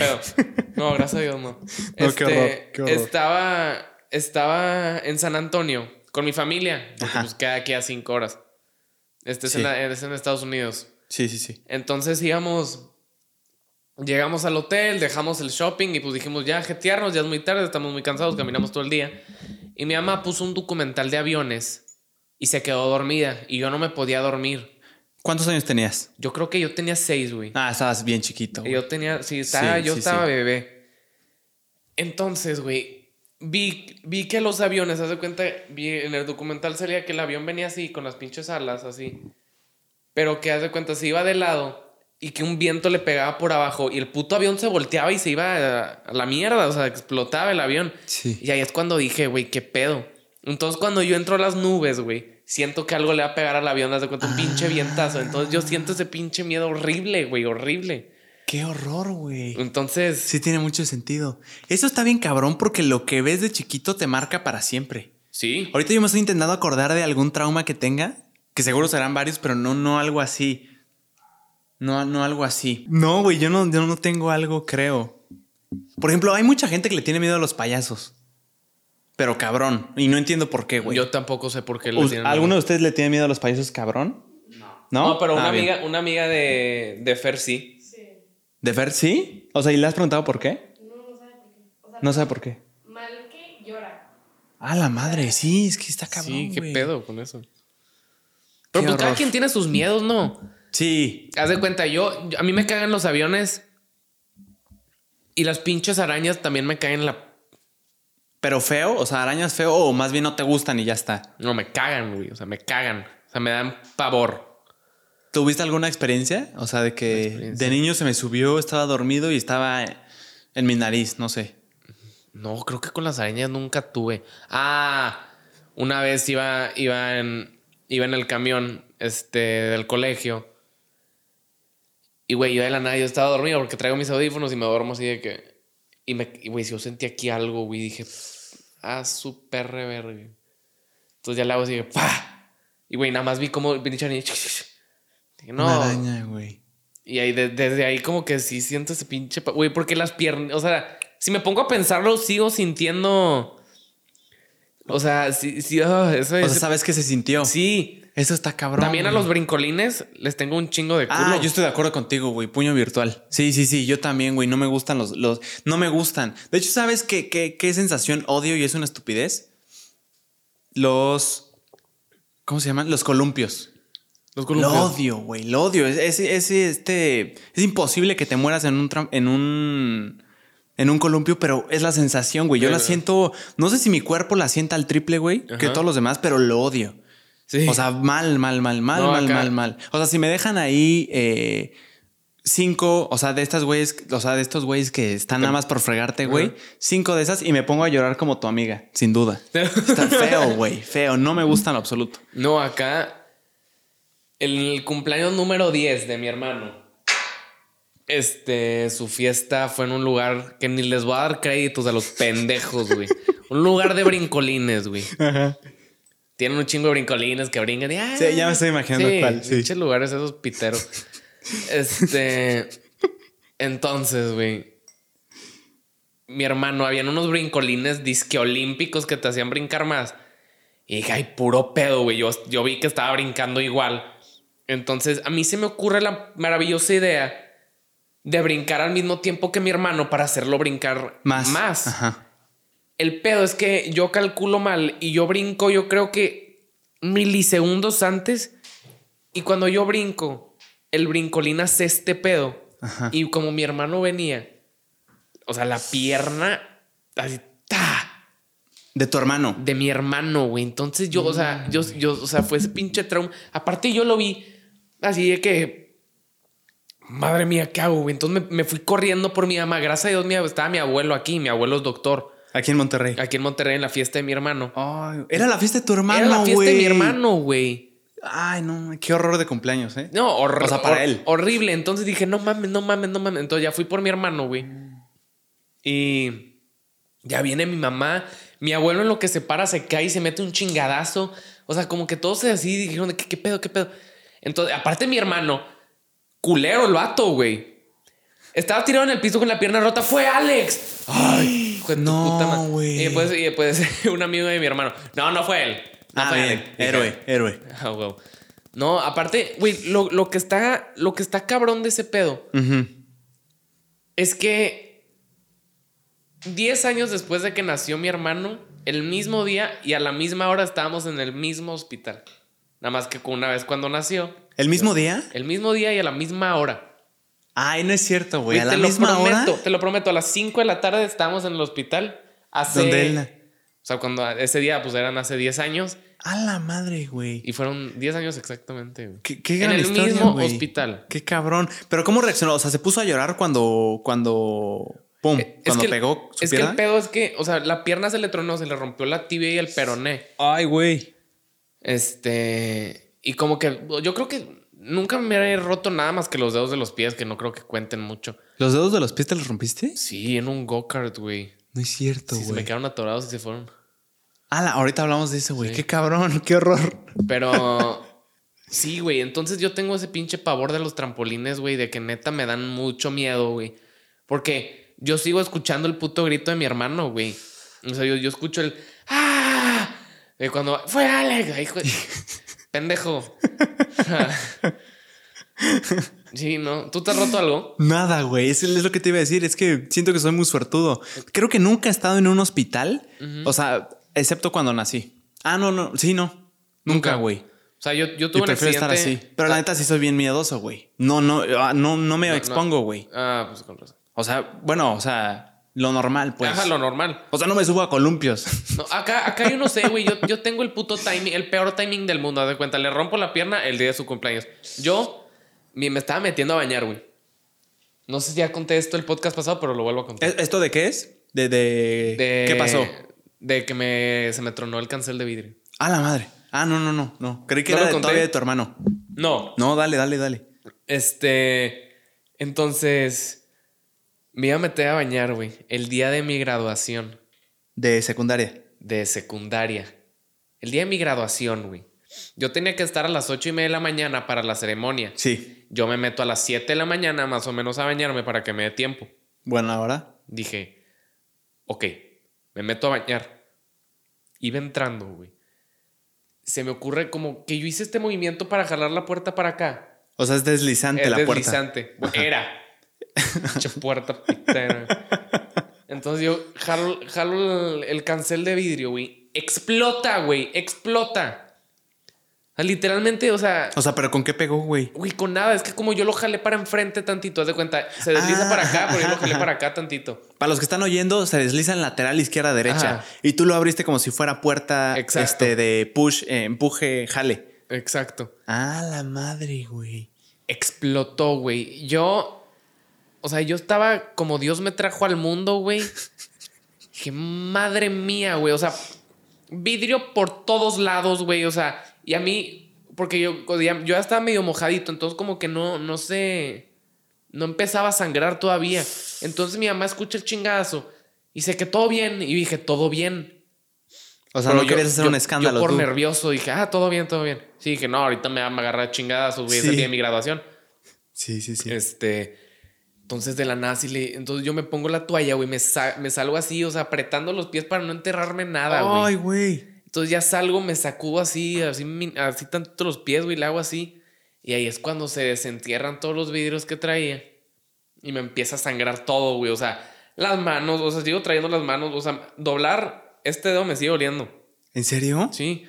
No, gracias a Dios, no. No, Este, qué horror, qué horror. Estaba, estaba en San Antonio con mi familia. Porque pues queda aquí a cinco horas. Este es, Sí. en, la- es en Estados Unidos. Sí, sí, sí. Entonces íbamos. Llegamos al hotel, dejamos el shopping y pues dijimos ya jetearnos, ya es muy tarde, estamos muy cansados, caminamos todo el día. Y mi mamá puso un documental de aviones y se quedó dormida y yo no me podía dormir. ¿Cuántos años tenías? Yo creo que yo tenía seis, güey. Ah, estabas bien chiquito. Güey. yo tenía, sí, estaba, Sí, yo sí, estaba sí. bebé. Entonces, güey, vi, vi que los aviones, haz de cuenta, vi en el documental salía que el avión venía así, con las pinches alas, así. Pero que haz de cuenta, se iba de lado y que un viento le pegaba por abajo y el puto avión se volteaba y se iba a, a la mierda, o sea, explotaba el avión. Sí. Y ahí es cuando dije, güey, qué pedo. Entonces, cuando yo entro a las nubes, güey, siento que algo le va a pegar al avión, haz de cuenta, un pinche vientazo. Entonces, yo siento ese pinche miedo horrible, güey, horrible. Qué horror, güey. Entonces, Sí tiene mucho sentido. Eso está bien cabrón porque lo que ves de chiquito te marca para siempre. sí. Ahorita yo me estoy intentando acordar de algún trauma que tenga, que seguro serán varios, pero no, no algo así. No, no algo así. No, güey, yo no, yo no tengo algo, creo. Por ejemplo, hay mucha gente que le tiene miedo a los payasos. Pero cabrón. Y no entiendo por qué, güey. Yo tampoco sé por qué le tienen ¿Alguno miedo. de ustedes le tiene miedo a los payasos cabrón? No. ¿No? No, pero una Ah, amiga, una amiga de, de Fer sí. ¿De Fer sí? O sea, ¿y le has preguntado por qué? No, no sabe por qué. O sea, No sabe por qué. mal que llora. Ah, la madre, sí, es que está cabrón. sí, qué pedo con eso. Pero pues cada quien tiene sus miedos, ¿no? Sí. Haz de cuenta, yo, yo- a mí me cagan los aviones y las pinches arañas también me caen en la... Pero feo, o sea, arañas feo, o más bien no te gustan y ya está. No, me cagan, güey. O sea, me cagan. O sea, me dan pavor. ¿Tuviste alguna experiencia? O sea, de que de niño se me subió, estaba dormido y estaba en mi nariz, no sé. No, creo que con las arañas nunca tuve. Ah, una vez iba, iba, en, iba en el camión este, del colegio. Y, güey, yo de la nada, yo estaba dormido porque traigo mis audífonos y me duermo así de que... Y, me, y, güey, si yo sentí aquí algo, güey, dije... Ah, su perre verga. Entonces ya le hago así de... ¡Pah! Y, güey, nada más vi el pinche araña- Dije, no. Una araña, güey. Y ahí de- desde ahí como que sí siento ese pinche... pa- Güey, porque las piernas... O sea, si me pongo a pensarlo, sigo sintiendo... O sea, sí, sí, ah, eso O sea, ¿sabes qué se sintió? sí. Eso está cabrón. También a los brincolines les tengo un chingo de culo. Ah, yo estoy de acuerdo contigo, güey. Puño virtual. Sí, sí, sí. Yo también, güey. No me gustan los, los. No me gustan. De hecho, ¿sabes qué, qué, qué sensación odio y es una estupidez? Los. ¿Cómo se llaman? Los columpios. Los Lo columpios. odio, güey. Lo odio. Es, es, es, este. Es imposible que te mueras en un. tram- En un. En un columpio, pero es la sensación, güey. Yo la Pero- siento. No sé si mi cuerpo la sienta al triple, güey, que todos los demás, pero lo odio. Sí. O sea, mal, mal, mal, mal, No, mal, acá- mal, mal. O sea, si me dejan ahí eh, cinco, o sea, de estas güeyes, o sea, de estos güeyes que están nada más por fregarte, güey, Ajá. cinco de esas y me pongo a llorar como tu amiga, sin duda. Está feo, güey, feo. No me gusta en absoluto. No, acá... El cumpleaños número 10 de mi hermano. Este, su fiesta fue en un lugar que ni les voy a dar créditos a los pendejos, güey. Un lugar de brincolines, güey. Tienen un chingo de brincolines que brincan y... ¡ah! Sí, ya me estoy imaginando cuál, sí. lugares esos piteros. Este... Entonces, güey... Mi hermano, habían unos brincolines disque olímpicos que te hacían brincar más. Y dije, ay, puro pedo, güey. Yo, yo vi que estaba brincando igual. Entonces, a mí se me ocurre la maravillosa idea de brincar al mismo tiempo que mi hermano para hacerlo brincar Más. más. Ajá. El pedo es que yo calculo mal y yo brinco, yo creo que milisegundos antes. Y cuando yo brinco, el brincolín hace este pedo. Ajá. Y como mi hermano venía, o sea, la pierna así, ¡ta! De tu hermano. de mi hermano, güey. Entonces yo, o sea, yo, yo, o sea, fue ese pinche trauma. Aparte, yo lo vi así de que madre mía, ¿qué hago, güey? Entonces me, me fui corriendo por mi mamá. Gracias a Dios, mi- estaba mi abuelo aquí. Mi abuelo es doctor. Aquí en Monterrey. Aquí en Monterrey, en la fiesta de mi hermano. Ay, era la fiesta de tu hermano, Era la fiesta de mi güey. hermano, güey. Ay, no, qué horror de cumpleaños, ¿eh? No, hor- O sea, para hor- él. Horrible. Entonces dije, no mames, no mames, no mames. Entonces ya fui por mi hermano, güey. Y ya viene mi mamá. Mi abuelo en lo que se para se cae y se mete un chingadazo. O sea, como que todos se así dijeron, ¿qué, qué pedo, qué pedo? Entonces, aparte mi hermano, culero el vato, güey. Estaba tirado en el piso con la pierna rota. ¡Fue Alex! ¡Ay! Hijo de tu no, puta madre. Y después, y después un amigo de mi hermano. No, no fue él. No ah, fue bien. Héroe, héroe. Ah. No, aparte, güey, lo, lo que está, lo que está cabrón de ese pedo es que 10 años después de que nació mi hermano, el mismo día y a la misma hora estábamos en el mismo hospital. Nada más que una vez cuando nació, ¿El mismo día? el mismo día y a la misma hora. Ay, no es cierto, güey. A la te lo misma prometo, hora. te lo prometo, a las 5 de la tarde estábamos en el hospital. Hace, Donde él. O sea, cuando ese día, pues eran hace 10 años A la madre, güey. y fueron 10 años exactamente. güey. Qué, qué en el historia, mismo hospital. Qué cabrón. Pero ¿cómo reaccionó? O sea, se puso a llorar cuando. cuando. ¡Pum! Eh, Es cuando que pegó su Es que el pedo es que, o sea, la pierna se le tronó, se le rompió la tibia y el peroné. Ay, güey. Este. Y como que yo creo que nunca me he roto nada más que los dedos de los pies, que no creo que cuenten mucho. ¿Los dedos de los pies te los rompiste? Sí, en un go-kart, güey. No es cierto, Sí, se me güey. quedaron atorados y se fueron. Ah, la- ahorita hablamos de eso, güey. Sí. Qué cabrón, qué horror. Pero. Sí, güey. Entonces yo tengo ese pinche pavor de los trampolines, güey, de que neta me dan mucho miedo, güey. Porque yo sigo escuchando el puto grito de mi hermano, güey. O sea, yo, yo escucho el. ¡Ah! De cuando. ¡Fue Alex! Hijo de- Pendejo. sí, ¿no? ¿Tú te has roto algo? Nada, güey. Eso es lo que te iba a decir. Es que siento que soy muy suertudo. Creo que nunca he estado en un hospital. O sea, excepto cuando nací. Ah, no, no. Sí, no. Nunca, güey. O sea, yo, yo tuve un prefiero estar accidente. así. Pero la neta sí soy bien miedoso, güey. No, no, ah, no, no me No, expongo, güey. Ah, pues con razón. O sea, bueno, o sea, lo normal, pues. Ajá, lo normal. O sea, no me subo a columpios. No, acá, acá yo no sé, güey. Yo, yo tengo el puto timing, el peor timing del mundo. Haz de cuenta, le rompo la pierna el día de su cumpleaños. Yo me me estaba metiendo a bañar, güey. No sé si ya conté esto el podcast pasado, pero lo vuelvo a contar. ¿Es- ¿Esto de qué es? De, de... De- ¿Qué pasó? De que me, se me tronó el cancel de vidrio. Ah, la madre. Ah, no, no, no, no. Creí que ¿No era de, todavía de tu hermano. No. No, dale, dale, dale. Este. Entonces. Me iba a meter a bañar, güey. El día de mi graduación De secundaria. de secundaria. El día de mi graduación, güey. Yo tenía que estar a las ocho y media de la mañana para la ceremonia. Sí. Yo me meto a las 7 de la mañana más o menos a bañarme para que me dé tiempo. Buena hora. Dije, ok, me meto a bañar. Iba entrando, güey. Se me ocurre como que yo hice este movimiento para jalar la puerta para acá. O sea, es deslizante Es la puerta. deslizante. Era. Pinche puerta pitera. Entonces yo jalo, jalo el, el cancel de vidrio, güey. Explota, güey. Explota. O sea, literalmente, o sea, O sea, pero ¿con qué pegó, güey? Güey, con nada, es que como yo lo jalé para enfrente tantito, haz de cuenta, se desliza Ah, para acá, pero yo lo jalé ajá. para acá tantito. Para los que están oyendo, se desliza en lateral, izquierda, derecha. Ajá. Y tú lo abriste como si fuera puerta Exacto. este, de push, eh, empuje, jale. Exacto. Ah, la madre, güey. Explotó, güey. Yo, o sea, yo estaba como Dios me trajo al mundo, güey. Dije, madre mía, güey. O sea, vidrio por todos lados, güey. O sea, y a mí, porque yo, yo ya estaba medio mojadito, entonces como que no, no sé, no empezaba a sangrar todavía. Entonces mi mamá escucha el chingazo y dice que todo bien. Y dije, todo bien. O sea, Pero no querías hacer un escándalo. Yo por tú. nervioso dije, ah, todo bien, todo bien. Sí, dije, no, ahorita me va a agarrar chingadas, güey, Sí. el día de mi graduación. Sí, sí, sí. Este, entonces de la nada, sí le, entonces yo me pongo la toalla, güey, me, sa- me salgo así, o sea, apretando los pies para no enterrarme nada, güey. Ay, güey. Entonces ya salgo, me sacudo así, así, así tanto los pies, güey, le hago así. Y ahí es cuando se desentierran todos los vidrios que traía. Y me empieza a sangrar todo, güey. O sea, las manos, o sea, sigo trayendo las manos. O sea, doblar este dedo me sigue oliendo. ¿En serio? Sí.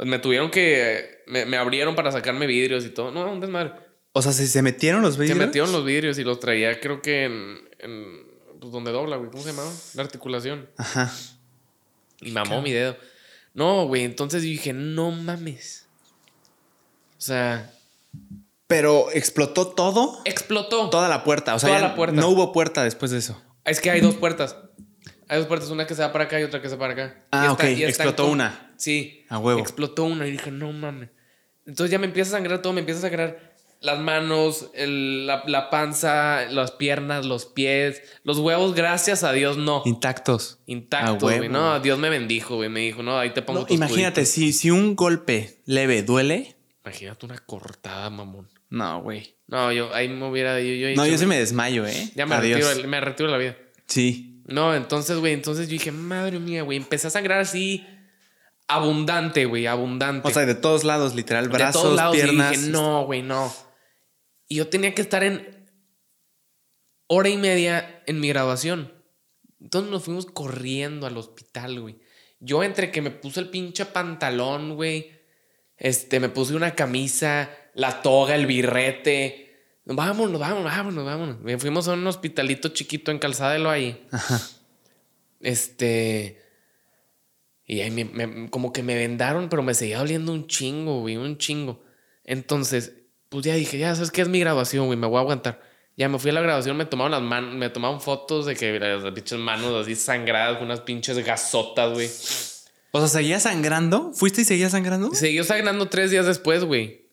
Me tuvieron que. Me, me abrieron para sacarme vidrios y todo. No, un desmadre. O sea, ¿se, se metieron los Se vidrios? metieron los vidrios y los traía, creo que en. en pues donde dobla, güey. ¿Cómo se llamaba? La articulación. Ajá. Y mamó mi dedo. No, güey. Entonces dije, no mames. O sea, Pero explotó todo, Explotó. toda la puerta. O sea, Toda la puerta. no hubo puerta después de eso. Es que hay dos puertas. Hay dos puertas, una que se va para acá y otra que se va para acá. Ah, Y ok, explotó una. Sí. A huevo. Explotó una y dije, no mames. Entonces ya me empieza a sangrar todo, me empieza a sangrar las manos, el- la, la panza, las piernas, los pies, los huevos, gracias a Dios, no. Intactos. A Intacto, huevo. güey. No, Dios me bendijo, güey. Me dijo, no, ahí te pongo No, tus imagínate, si, si un golpe leve duele. Imagínate una cortada, mamón. No, güey. No, yo ahí me hubiera. Yo, No, yo sí me desmayo, ¿eh? Ya me Adiós. retiro, me retiro la vida. Sí. No, entonces, güey, entonces yo dije, madre mía, güey, empecé a sangrar así abundante, güey, abundante. O sea, de todos lados, literal. de Brazos, todos lados y piernas. dije, no, güey, no. Y yo tenía que estar en hora y media en mi graduación. Entonces nos fuimos corriendo al hospital, güey. Yo entre que me puse el pinche pantalón, güey. Este, me puse una camisa, la toga, el birrete. Vámonos, vámonos, vámonos, vámonos. Me fuimos a un hospitalito chiquito en Calzada de Loahí. Este. Y ahí me- me- como que me vendaron, pero me seguía doliendo un chingo, güey, un chingo. Entonces, pues ya dije, ya sabes qué es mi grabación, güey, me voy a aguantar. Ya me fui a la grabación, me tomaron las manos, me tomaron fotos de que las pinches manos así sangradas, con unas pinches gasotas, güey. O sea, ¿seguía sangrando? ¿Fuiste y seguías sangrando? Siguió sangrando tres días después, güey.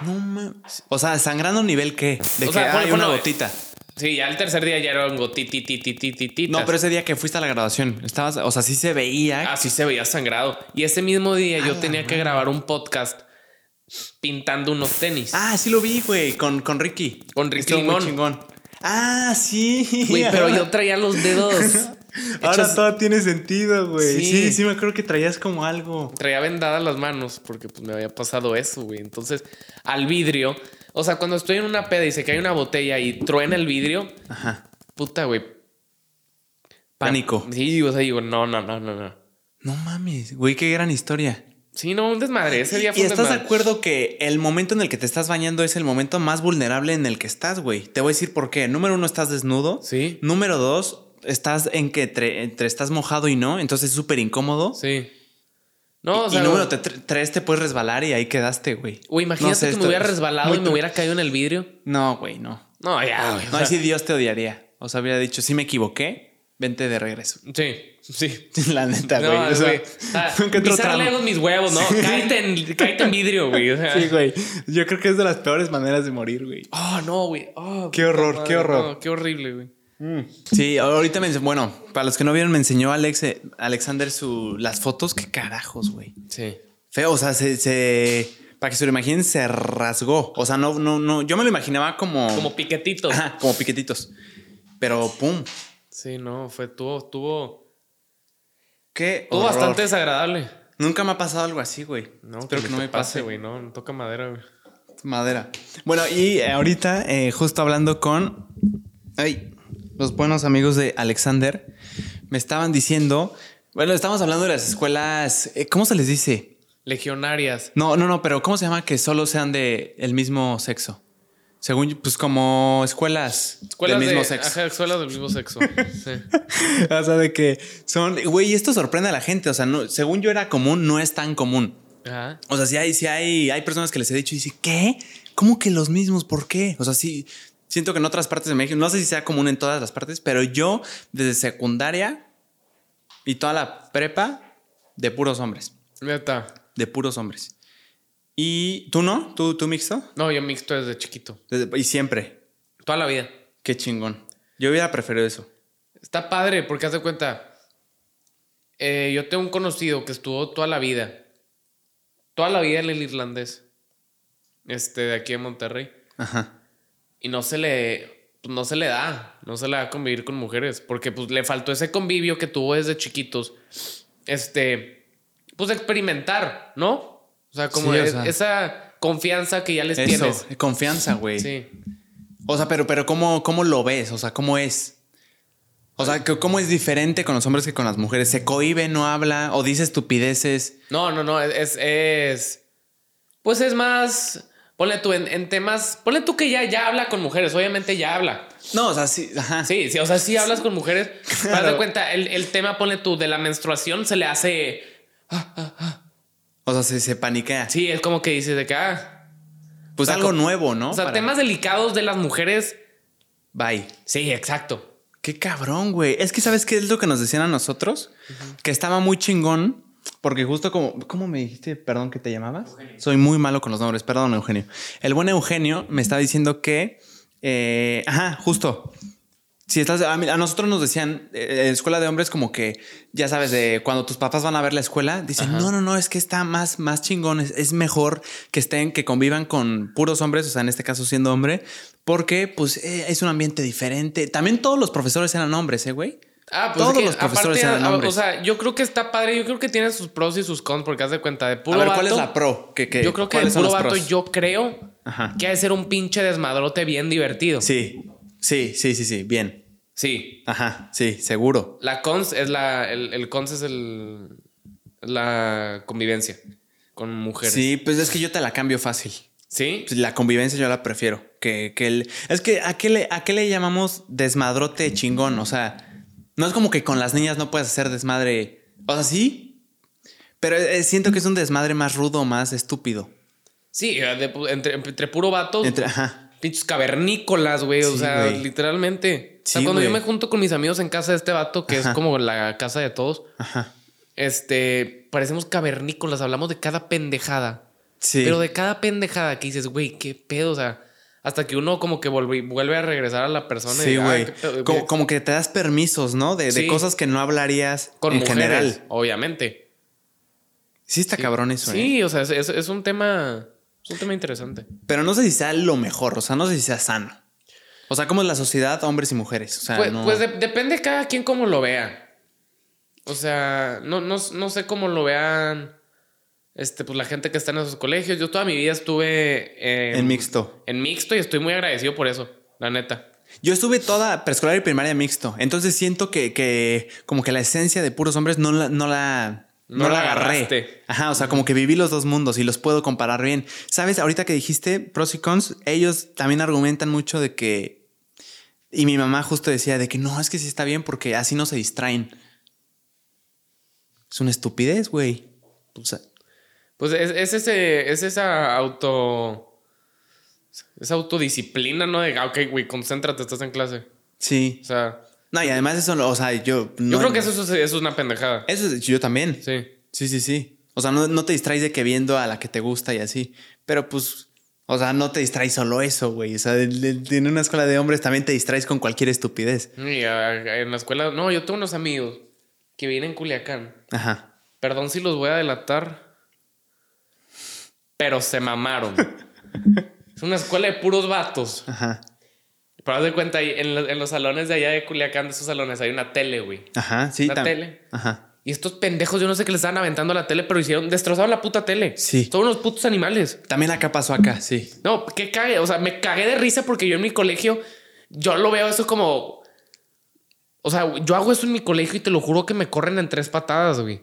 No mames. O sea, sangrando nivel qué? De O que sea, hay una gotita. Sí, ya el tercer día ya eran gotititititititas. No, pero ese día que fuiste a la graduación, estabas, o sea, sí se veía. Así se veía sangrado. Y ese mismo día yo tenía que grabar un podcast pintando unos tenis. Ah, sí lo vi, güey, con, con Ricky. Con Ricky Limón. chingón. Ah, sí. Güey, pero yo traía los dedos. Ahora hechos- todo tiene sentido, güey. Sí. Sí. sí, me acuerdo que traías como algo. Traía vendadas las manos porque pues me había pasado eso, güey. Entonces, al vidrio, o sea, cuando estoy en una peda y se cae una botella y truena el vidrio, Ajá. puta, güey. Pánico. Sí, o sea, digo, no, no, no, no, no. No mames, güey, qué gran historia. Sí, no, un desmadre. Ese día ¿Y un estás de acuerdo que el momento en el que te estás bañando es el momento más vulnerable en el que estás, güey? Te voy a decir por qué. Número uno, estás desnudo. Sí. Número dos, estás en que entre, entre estás mojado y no, entonces es súper incómodo. Sí. No, o y sea, número te- tres, te puedes resbalar y ahí quedaste, güey. güey, imagínate No sé, que me hubiera resbalado y me hubiera caído en el vidrio. No, güey, no. No, ya, güey. o No, sea, así Dios te odiaría. O sea, hubiera dicho, sí me equivoqué, vente de regreso. Sí, sí. La neta, No, güey. o sea, güey. Ah, mis huevos, ¿no? Cállate en, cállate en vidrio, güey. O sea. Sí, güey. Yo creo que es de las peores maneras de morir, güey. Oh, no, güey. Oh, Qué horror, qué horror. no, qué horrible, güey. Sí, ahorita me bueno, para los que no vieron, me enseñó Alex, eh, Alexander su, las fotos. Qué carajos, güey. Sí. Feo, o sea, se, se- para que se lo imaginen, se rasgó. O sea, no, no, no. Yo me lo imaginaba como. Como piquetitos. Ajá, como piquetitos. Pero pum. Sí, no, fue, tuvo, tuvo, Qué tuvo horror. bastante desagradable. Nunca me ha pasado algo así, güey. No, Espero que no me pase, güey. No, no toca madera, güey. Madera. Bueno, y eh, ahorita, eh, justo hablando con ay, los buenos amigos de Alexander, me estaban diciendo. Bueno, estamos hablando de las escuelas. eh, ¿Cómo se les dice? Legionarias. No, no, no, pero ¿cómo se llama que solo sean de el mismo sexo? Según, pues como escuelas, Escuelas del mismo de, sexo. Ajá, escuelas del mismo sexo. Sí. o sea, de que son, güey, esto sorprende a la gente. O sea, no, según yo era común, no es tan común. Ajá. O sea, si hay, si hay, hay personas que les he dicho y dicen, ¿qué? ¿Cómo que los mismos? ¿Por qué? O sea, sí, siento que en otras partes de México, no sé si sea común en todas las partes, pero yo desde secundaria y toda la prepa, de puros hombres, Neta. de puros hombres. ¿Y tú no? ¿Tú, tú mixto? No, yo mixto desde chiquito. Desde- y siempre. Toda la vida. Qué chingón. Yo hubiera preferido eso. Está padre porque haz de cuenta. eh, yo tengo un conocido que estuvo toda la vida. Toda la vida en el irlandés. Este, de aquí en Monterrey. Ajá. Y no se le. pues, no se le da. No se le da convivir con mujeres. Porque pues le faltó ese convivio que tuvo desde chiquitos. Este. Pues experimentar, ¿no? O sea, como Sí, o es- sea. esa confianza que ya les Eso, tienes. confianza, güey. Sí. O sea, pero, pero ¿cómo, ¿cómo lo ves? O sea, ¿cómo es? O sea, ¿cómo es diferente con los hombres que con las mujeres? ¿Se cohibe, no habla o dice estupideces? No, no, no, es, es, pues es más, ponle tú en, en temas, ponle tú que ya, ya habla con mujeres, obviamente ya habla. No, o sea, sí, ajá. Sí, sí, o sea, sí hablas con mujeres. Haz de Claro. cuenta, el, el tema, ponle tú, de la menstruación se le hace, O sea, se, se paniquea. sí, es como que dices de que, ah, Pues O sea, algo nuevo, ¿no? O sea, Para- temas delicados de las mujeres. Bye. Sí, exacto. Qué cabrón, güey. Es que, ¿sabes qué es lo que nos decían a nosotros? Que estaba muy chingón. Porque justo como... ¿Cómo me dijiste? Perdón, ¿que te llamabas? Soy muy malo con los nombres. Perdón, Eugenio. El buen Eugenio me estaba diciendo que... eh, ajá, justo. Si estás... A, mí- a nosotros nos decían... eh, escuela de hombres como que... Ya sabes, de cuando tus papás van a ver la escuela, dicen, Ajá. no, no, no, es que está más, más chingón. Es, es mejor que estén, que convivan con puros hombres, o sea, en este caso siendo hombre, porque pues eh, es un ambiente diferente. También todos los profesores eran hombres, ¿eh, güey? Ah, pues Todos es que, los profesores aparte, eran hombres. O sea, yo creo que está padre. Yo creo que tiene sus pros y sus cons, porque haz de cuenta de puro a ver, ¿cuál es la pro? ¿Qué, qué- Yo creo que son puro vato, pros? yo creo Ajá. que ha de ser un pinche desmadrote bien divertido. Sí, sí, sí, sí, sí, bien. Sí. Ajá, sí, seguro. La cons es la. El, el cons es el. La convivencia con mujeres. Sí, pues es que yo te la cambio fácil. ¿Sí? Pues La convivencia yo la prefiero. Que, que el- es que ¿a qué, le, ¿a qué le llamamos desmadrote chingón? O sea, no es como que con las niñas no puedes hacer desmadre. O sea, sí. Pero eh, siento que es un desmadre más rudo, más estúpido. Sí, de pu- entre, entre puro vato. Entre, ajá. Pinches cavernícolas, güey. o Sí, sea, güey. literalmente. O sea, cuando yo me junto con mis amigos en casa de este vato, que Ajá. es como la casa de todos, Ajá. este, parecemos cavernícolas, hablamos de cada pendejada. Sí. Pero de cada pendejada que dices, güey, qué pedo, o sea, hasta que uno como que vuelve, vuelve a regresar a la persona. y Sí, "Ah, güey. qué pedo", como, como que te das permisos, ¿no? De, cosas que no hablarías con en mujeres, general. obviamente. Sí está cabrón eso, ¿eh? Sí, o sea, es, es- es un tema, es un tema interesante. Pero no sé si sea lo mejor, o sea, no sé si sea sano. O sea, ¿cómo es la sociedad, hombres y mujeres? O sea, Pues, no... pues de- depende cada quien cómo lo vea. O sea, no, no, no sé cómo lo vean este, pues, la gente que está en esos colegios. Yo toda mi vida estuve En mixto. En mixto y estoy muy agradecido por eso, la neta. Yo estuve toda preescolar y primaria mixto. Entonces siento que, que como que la esencia de puros hombres no la, no la, No no la la agarré. agarraste. Ajá, o sea, como que viví los dos mundos y los puedo comparar bien. Sabes, ahorita que dijiste pros y cons, ellos también argumentan mucho de que. Y mi mamá justo decía de que no, es que sí está bien porque así no se distraen. Es una estupidez, güey. O sea, Pues es, es ese, es esa auto. Esa autodisciplina, ¿no? De, ah, ok, güey, concéntrate, estás en clase. sí. O sea, No, y además eso, no- o sea, yo. yo creo que eso, es- eso es una pendejada. Eso es- yo también. Sí. Sí, sí, sí. O sea, no, no te distraes de que viendo a la que te gusta y así. Pero pues, o sea, no te distraes solo eso, güey. O sea, en una escuela de hombres también te distraes con cualquier estupidez. Y ah, en la escuela. No, yo tengo unos amigos que vienen en Culiacán. Ajá. Perdón si los voy a delatar. Pero se mamaron. es una escuela de puros vatos. Ajá. Pero haz de cuenta, en, lo- en los salones de allá de Culiacán, de esos salones, hay una tele, güey. Ajá, sí. La tam- tele. Ajá. Y estos pendejos, yo no sé qué le estaban aventando a la tele, pero hicieron, destrozaron la puta tele. Sí. Son unos putos animales. También acá pasó acá, sí. No, qué cague. O sea, me cagué de risa porque yo en mi colegio, yo lo veo eso como. O sea, yo hago eso en mi colegio y te lo juro que me corren en tres patadas, güey.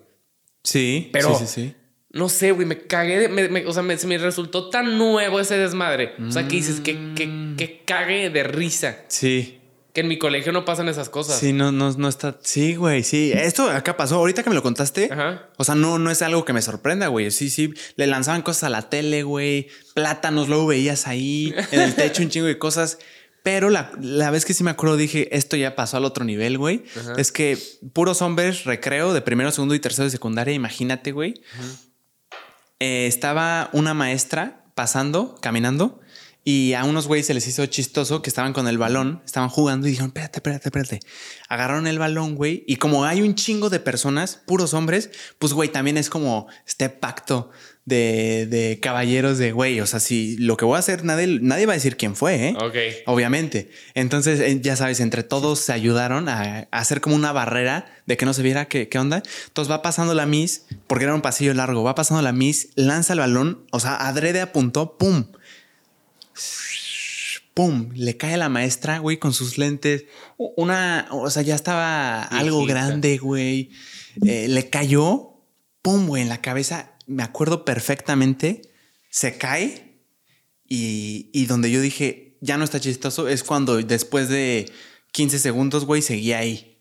Sí. Pero- Sí, sí, sí. No sé, güey, me cagué. de- me- me- o sea, me, se me resultó tan nuevo ese desmadre. O sea, que dices que, que, que cague de risa. Sí. Que en mi colegio no pasan esas cosas. Sí, no, no, no está. Sí, güey, sí. Esto acá pasó. Ahorita que me lo contaste. Ajá. O sea, no, no es algo que me sorprenda, güey. Sí, sí. Le lanzaban cosas a la tele, güey. Plátanos, luego veías ahí. En el techo un chingo de cosas. Pero la, la vez que sí me acuerdo dije, esto ya pasó al otro nivel, güey. Es que puros hombres, recreo de primero, segundo y tercero de secundaria, imagínate, güey. Eh, estaba una maestra pasando, caminando, y a unos güeyes se les hizo chistoso que estaban con el balón, estaban jugando y dijeron, espérate, espérate, espérate. Agarraron el balón, güey, y como hay un chingo de personas, puros hombres, pues, güey, también es como este pacto de, de caballeros de, güey, o sea, si lo que voy a hacer, nadie, nadie va a decir quién fue, ¿eh? Ok. Obviamente. Entonces, eh, ya sabes, entre todos se ayudaron a, a hacer como una barrera de que no se viera qué, qué onda. Entonces va pasando la Miss, porque era un pasillo largo, va pasando la Miss, lanza el balón, o sea, adrede apuntó, ¡pum! ¡Pum! Le cae la maestra, güey, con sus lentes. Una, o sea, ya estaba algo grande, güey. Eh, le cayó, ¡pum! güey, en la cabeza. Me acuerdo perfectamente. Se cae y, y donde yo dije, ya no está chistoso, es cuando después de 15 segundos, güey, seguía ahí.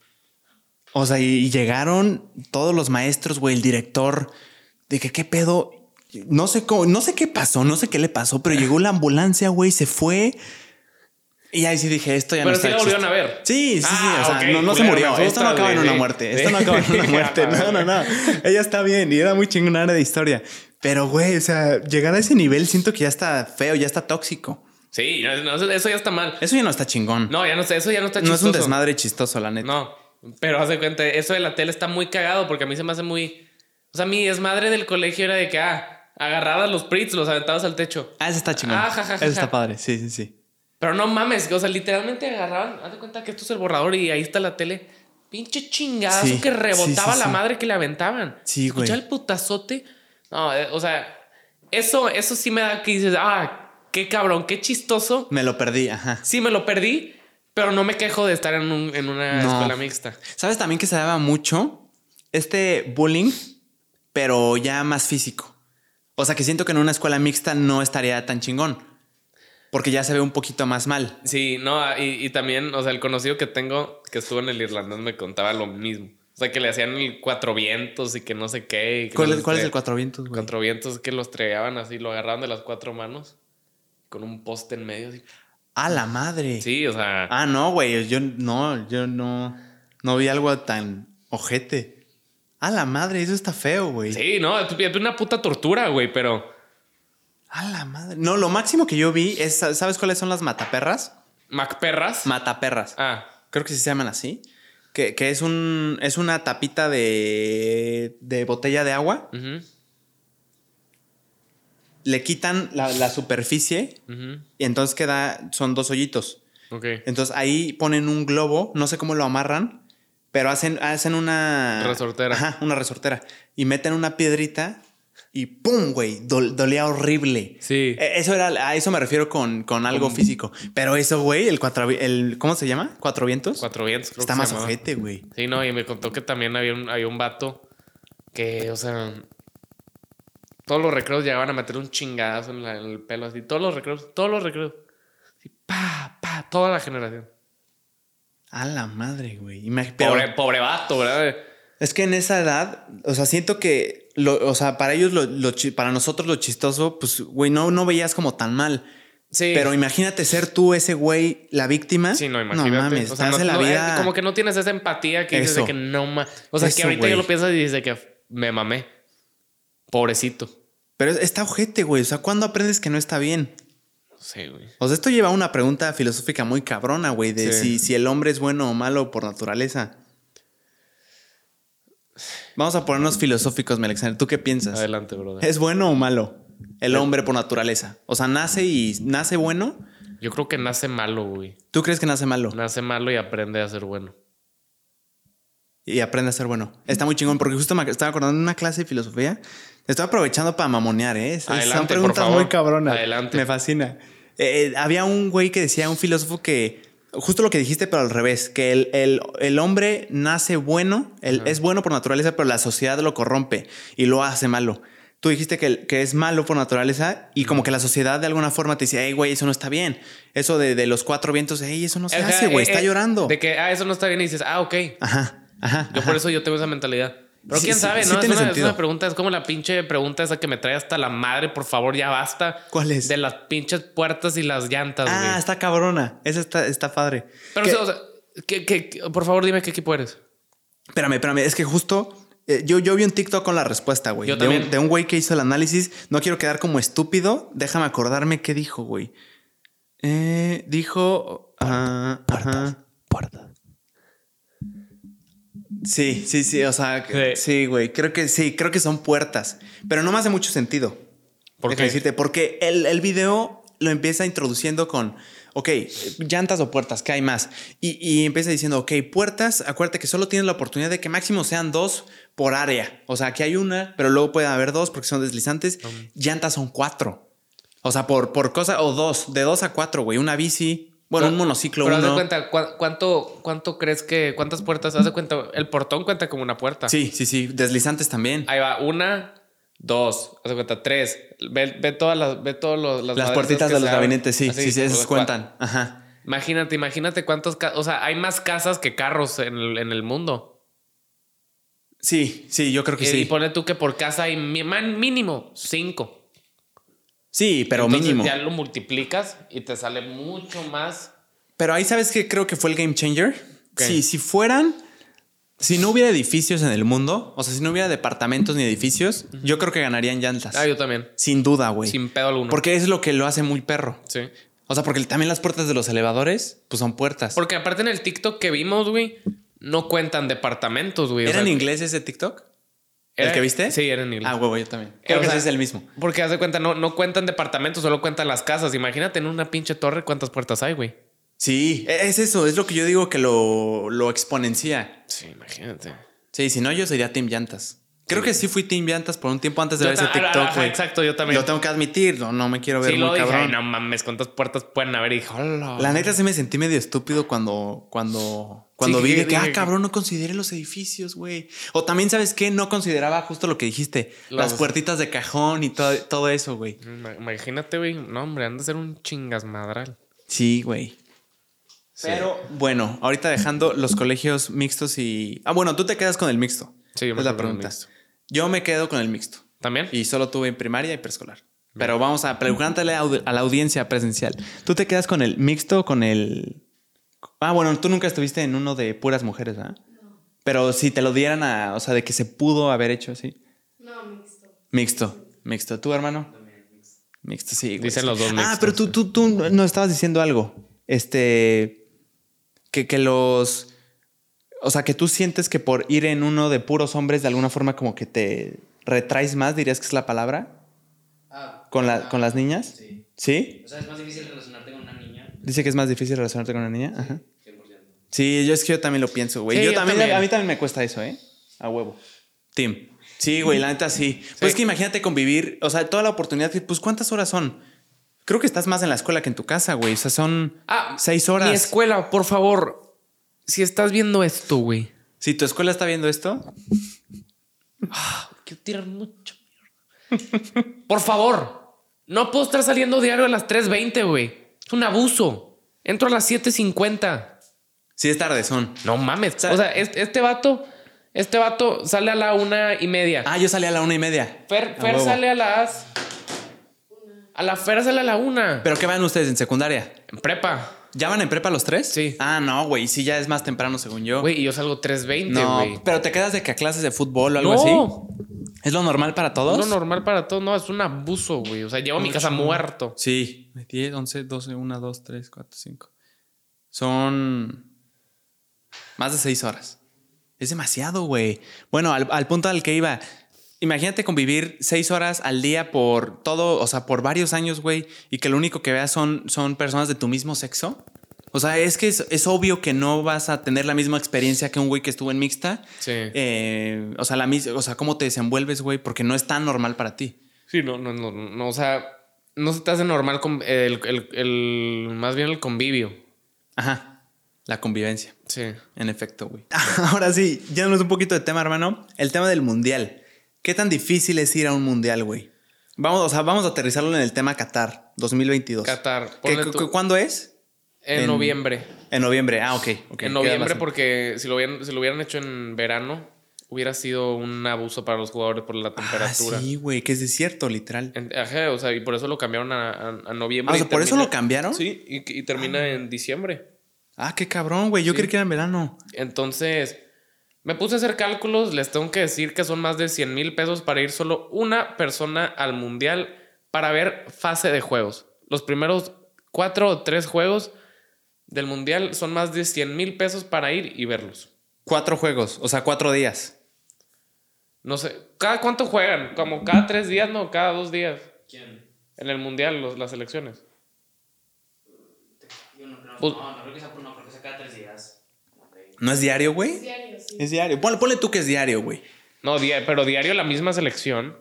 O sea, y llegaron todos los maestros, güey, el director, de que qué pedo. No sé cómo, no sé qué pasó, no sé qué le pasó, pero llegó la ambulancia, güey, se fue. Y ahí sí dije, esto ya Pero no sí está la volvieron a ver. Sí, sí, sí. Ah, o sea, ok, no, no se murió. Esto no acaba en una muerte. Esto Sí. no acaba en una muerte. No, no, no. Ella está bien y era muy chingona de historia. Pero, güey, o sea, llegar a ese nivel siento que ya está feo, ya está tóxico. Sí, no, eso ya está mal. Eso ya no está chingón. No, ya no sé, eso ya no está No es un desmadre chistoso, la neta. No, pero haz de cuenta, eso de la tele está muy cagado porque a mí se me hace muy. O sea, mi desmadre del colegio era de que, ah, agarradas los Pritz, los aventados al techo. Ah, ese está chingón. Ah, ja, ja, ja, Ese está padre. Sí, sí, sí. Pero no mames, o sea, literalmente agarraban, haz de cuenta que esto es el borrador y ahí está la tele. Pinche chingadazo Sí, que rebotaba sí, sí, la madre que le aventaban. Sí, güey. Escuchar el putazote. No, eh, o sea, eso, eso sí me da que dices, ah, qué cabrón, qué chistoso. Me lo perdí, ajá. Sí, me lo perdí, pero no me quejo de estar en, un- en una No. escuela mixta. ¿Sabes también que se daba mucho? Este bullying, pero ya más físico. O sea, que siento que en una escuela mixta no estaría tan chingón. Porque ya se ve un poquito más mal. Sí, no, y, y también, o sea, el conocido que tengo que estuvo en el irlandés me contaba lo mismo. O sea, que le hacían el cuatro vientos y que no sé qué. ¿Cuál, es- cuál el cuatro vientos, güey? Cuatro vientos que los tregaban así, lo agarraban de las cuatro manos con un poste en medio. así. ¡A la madre! Sí, o sea, Ah, no, güey. Yo no, yo no. No vi algo tan ojete. ¡A la madre! Eso está feo, güey. sí, no, es una puta tortura, güey, pero ¡A la madre! No, lo máximo que yo vi es. ¿Sabes cuáles son las mataperras? MacPerras. Mataperras. ah, Creo que sí se llaman así. Que, que es un. Es una tapita de. de botella de agua. Le quitan la, la superficie. Y entonces queda. Son dos hoyitos. ok. Entonces ahí ponen un globo. No sé cómo lo amarran. Pero hacen, hacen una. Resortera. Ajá, una resortera. Y meten una piedrita. Y ¡pum! güey. dol- dolía horrible. Sí. Eh, Eso era, a eso me refiero con, con algo físico. Pero eso, güey, el cuatro, el, ¿cómo se llama? ¿Cuatro vientos? Cuatro vientos, creo Está que más ojete, güey. Sí, no, y me contó que también había un, había un vato que, o sea, todos los recreos llegaban a meter un chingadazo en, la- en el pelo, así, todos los recreos, todos los recreos. Así, pa, pa, toda la generación. A la madre, güey. Imag- Pobre, pobre vato, ¿verdad? Es que en esa edad, o sea, siento que, lo, o sea, para ellos, lo, para nosotros lo chistoso, pues, güey, no, no veías como tan mal. Sí. Pero imagínate ser tú ese güey, la víctima. Sí, no, imagínate. No mames, o sea, te hace no- la no, vida. eh, como que no tienes esa empatía que dices de que no más. O sea, que ahorita güey. ya lo piensas y dices que me mamé. Pobrecito. Pero está ojete, güey. O sea, ¿cuándo aprendes que no está bien? Sí, güey. O sea, esto lleva a una pregunta filosófica muy cabrona, güey, de Sí. si, si el hombre es bueno o malo por naturaleza. Vamos a ponernos filosóficos, mi Alexander. ¿Tú qué piensas? Adelante, brother. ¿Es bueno o malo el hombre por naturaleza? O sea, nace y nace bueno. Yo creo que nace malo, güey. ¿Tú crees que nace malo Nace malo y aprende a ser bueno. Y aprende a ser bueno? Está muy chingón porque justo me estaba acordando de una clase de filosofía. Estoy aprovechando para mamonear, ¿eh? Es- Adelante, Son por preguntas favor. muy cabronas. Adelante. Me fascina. Eh, eh, había un güey que decía, un filósofo que, justo lo que dijiste, pero al revés, que el, el- el hombre nace bueno, él es bueno por naturaleza, pero la sociedad lo corrompe y lo hace malo. Tú dijiste que, el- que es malo por naturaleza y como que la sociedad de alguna forma te dice, hey, güey, eso no está bien. Eso de, de los cuatro vientos, hey, eso no se Ajá, hace, güey, eh, está eh, llorando. De que, ah, eso no está bien y dices, ah, ok. Ajá, ajá. Yo ajá. por eso yo tengo esa mentalidad. Pero Sí, quién sí, sabe, sí ¿no? es, tiene una, es una pregunta, es como la pinche pregunta esa que me trae hasta la madre, por favor, ya basta. ¿Cuál es? De las pinches puertas y las llantas, Ah, güey. está cabrona. Esa está, está padre. Pero, Que- o sea, ¿qué- qué- qué- por favor, dime qué equipo eres. Espérame, espérame. Es que justo eh, yo, yo vi un TikTok con la respuesta, güey. Yo de un- también. De un güey que hizo el análisis. No quiero quedar como estúpido. Déjame acordarme qué dijo, güey. Eh, dijo. ah, ajá. Sí, sí, sí. O sea, Sí. sí, güey. Creo que sí, creo que son puertas. Pero no me hace mucho sentido. ¿Por Déjame qué? decirte, porque el, el video lo empieza introduciendo con, ok, llantas o puertas, ¿qué hay más? Y, y empieza diciendo, ok, puertas, acuérdate que solo tienes la oportunidad de que máximo sean dos por área. O sea, aquí hay una, pero luego puede haber dos porque son deslizantes. Llantas son cuatro. O sea, por, por cosa, o dos, de dos a cuatro, güey. Una bici, bueno, un monociclo, Pero haz de cuenta, ¿cu- ¿cuánto, ¿cuánto crees que, cuántas puertas? Haz de cuenta, el portón cuenta como una puerta. Sí, sí, sí. Deslizantes también. Ahí va, una, dos, haz de cuenta, tres. Ve, ve todas las, ve todos los, las, puertitas de los gabinetes, sí, Así, sí, sí, esas cuentan. Ajá. Imagínate, imagínate cuántos, o sea, hay más casas que carros en el, en el mundo. Sí, sí, yo creo que y, sí. y ponle tú que por casa hay mínimo cinco. Sí, pero Entonces mínimo. ya lo multiplicas y te sale mucho más. Pero ahí sabes que creo que fue el game changer. Sí, si fueran, si no hubiera edificios en el mundo, o sea, si no hubiera departamentos ni edificios, yo creo que ganarían llantas. Ah, yo también. Sin duda, güey. Sin pedo alguno. Porque es lo que lo hace muy perro. Sí. O sea, porque también las puertas de los elevadores, pues son puertas. Porque aparte en el TikTok que vimos, güey, no cuentan departamentos, güey. o ¿Era sea, en inglés ese TikTok? ¿El que viste? Sí, era en inglés. Ah, huevo, yo también. Creo o que sea, ese es el mismo. Porque haz de cuenta, no, no cuentan departamentos, solo cuentan las casas. Imagínate en una pinche torre cuántas puertas hay, güey. Sí, e- es eso, es lo que yo digo que lo, lo exponencia. Sí, imagínate. Sí, si no, yo sería Team Llantas. Creo que sí fui Team Llantas por un tiempo antes de Yo ver ese TikTok, güey. exacto, yo también. Lo tengo que admitir, no, no me quiero ver Sí, muy lo dije, cabrón. "Ay, no mames, cuántas puertas pueden haber. Y dije, "Hola". La neta sí me sentí medio estúpido cuando, cuando, cuando Sí, vi que- de que, ah, cabrón, no consideré los edificios, güey. O también, ¿sabes qué? No consideraba justo lo que dijiste. Las puertitas de cajón y todo, todo eso, güey. Ima- Imagínate, güey. No, hombre, han de ser un chingasmadral. Sí, güey. Pero bueno, ahorita dejando los colegios mixtos y... Ah, bueno, tú te quedas con el mixto. Sí, yo me es la pregunta. mixto. Yo me quedo con el mixto. ¿También? Y solo tuve en primaria y preescolar. Pero vamos a preguntarle a la audiencia presencial. ¿Tú te quedas con el mixto o con el... Ah, bueno, tú nunca estuviste en uno de puras mujeres, ¿verdad? Pero si te lo dieran a... O sea, de que se pudo haber hecho así. No, mixto. Mixto. Mixto. ¿Tú, hermano? Mixto, sí. güey, Dicen sí. los dos Ah, pero tú, sí. tú, tú nos estabas diciendo algo. Este... Que, que los... O sea, que tú sientes que por ir en uno de puros hombres de alguna forma como que te retraes más, dirías que es la palabra, Ah, con, la, ah, con las niñas. Sí. ¿Sí? O sea, es más difícil relacionarte con una niña. Dice que es más difícil relacionarte con una niña. Ajá. 100%. Sí, yo es que yo también lo pienso, güey. Sí, yo, yo también, también. a mí también me cuesta eso, ¿eh? A huevo. Tim. Sí, güey, la neta sí. Pues es que imagínate convivir, o sea, toda la oportunidad que, pues, ¿cuántas horas son? Creo que estás más en la escuela que en tu casa, güey. O sea, son Ah, seis horas. Mi escuela, por favor. Si estás viendo esto, güey. Si tu escuela está viendo esto, Quiero tirar mucho mierda. Por favor. No puedo estar saliendo diario a las 3.20, güey. Es un abuso. Entro a las 7.50. sí es tarde, son. No mames. O sea, este, este vato, este vato sale a la una y media. Ah, yo salí a la una y media. Fer, Fer sale a las. A la Fer sale a la una. ¿Pero qué van ustedes en secundaria? En prepa. ¿Ya van en prepa los tres? Sí. Ah, no, güey. Sí, ya es más temprano, según yo. Güey, y yo salgo 3.20, no, güey. pero te quedas de que a clases de fútbol o algo No. así. ¿Es lo normal para todos? No normal para todos. No, es un abuso, güey. O sea, llevo a mi casa muerto. Sí. 10, 11, 12, 1, 2, 3, 4, 5. Son más de 6 horas. Es demasiado, güey. Bueno, al, al punto al que iba. Imagínate convivir 6 horas al día por todo, o sea, por varios años, güey, y que lo único que veas son, son personas de tu mismo sexo. O sea, es que es, es obvio que no vas a tener la misma experiencia que un güey que estuvo en mixta. Sí. Eh, o sea, la o sea, cómo te desenvuelves, güey, porque no es tan normal para ti. Sí, no, no, no, no. O sea, no se te hace normal con el, el- el- más bien el convivio. Ajá. La convivencia. Sí. En efecto, güey. Ahora sí, yéndonos un poquito de tema, hermano. El tema del mundial. ¿Qué tan difícil es ir a un mundial, güey? Vamos, o sea, vamos a aterrizarlo en el tema Qatar 2022. Qatar. ¿Qué- ponle cu- tú. ¿Cuándo es? En, en- noviembre. En noviembre. Ah, ok. ok. en noviembre, porque si lo, hubieran, si lo hubieran hecho en verano, hubiera sido un abuso para los jugadores por la Ah, temperatura. sí, güey, que es desierto, literal. En- ajá, o sea, y por eso lo cambiaron a, a- a noviembre. Ah, o sea, ¿por eso lo cambiaron? Sí, y, y termina en diciembre. Ah, qué cabrón, güey. Yo Sí. creí que era en verano. Entonces, me puse a hacer cálculos. Les tengo que decir que son más de 100 mil pesos para ir solo una persona al mundial para ver fase de juegos. Los primeros cuatro o tres juegos del mundial son más de 100 mil pesos para ir y verlos. Cuatro juegos, o sea, cuatro días. No sé, ¿cada cuánto juegan? ¿Como cada tres días? No, cada dos días. ¿Quién? En el mundial, los- las elecciones. Yo no creo. Pues- no, no creo que sea por no, creo que sea cada tres días. Ok. ¿No es diario, Es güey? diario, sí. Es diario. Ponle, ponle tú que es diario, güey. No, dia- pero diario la misma selección.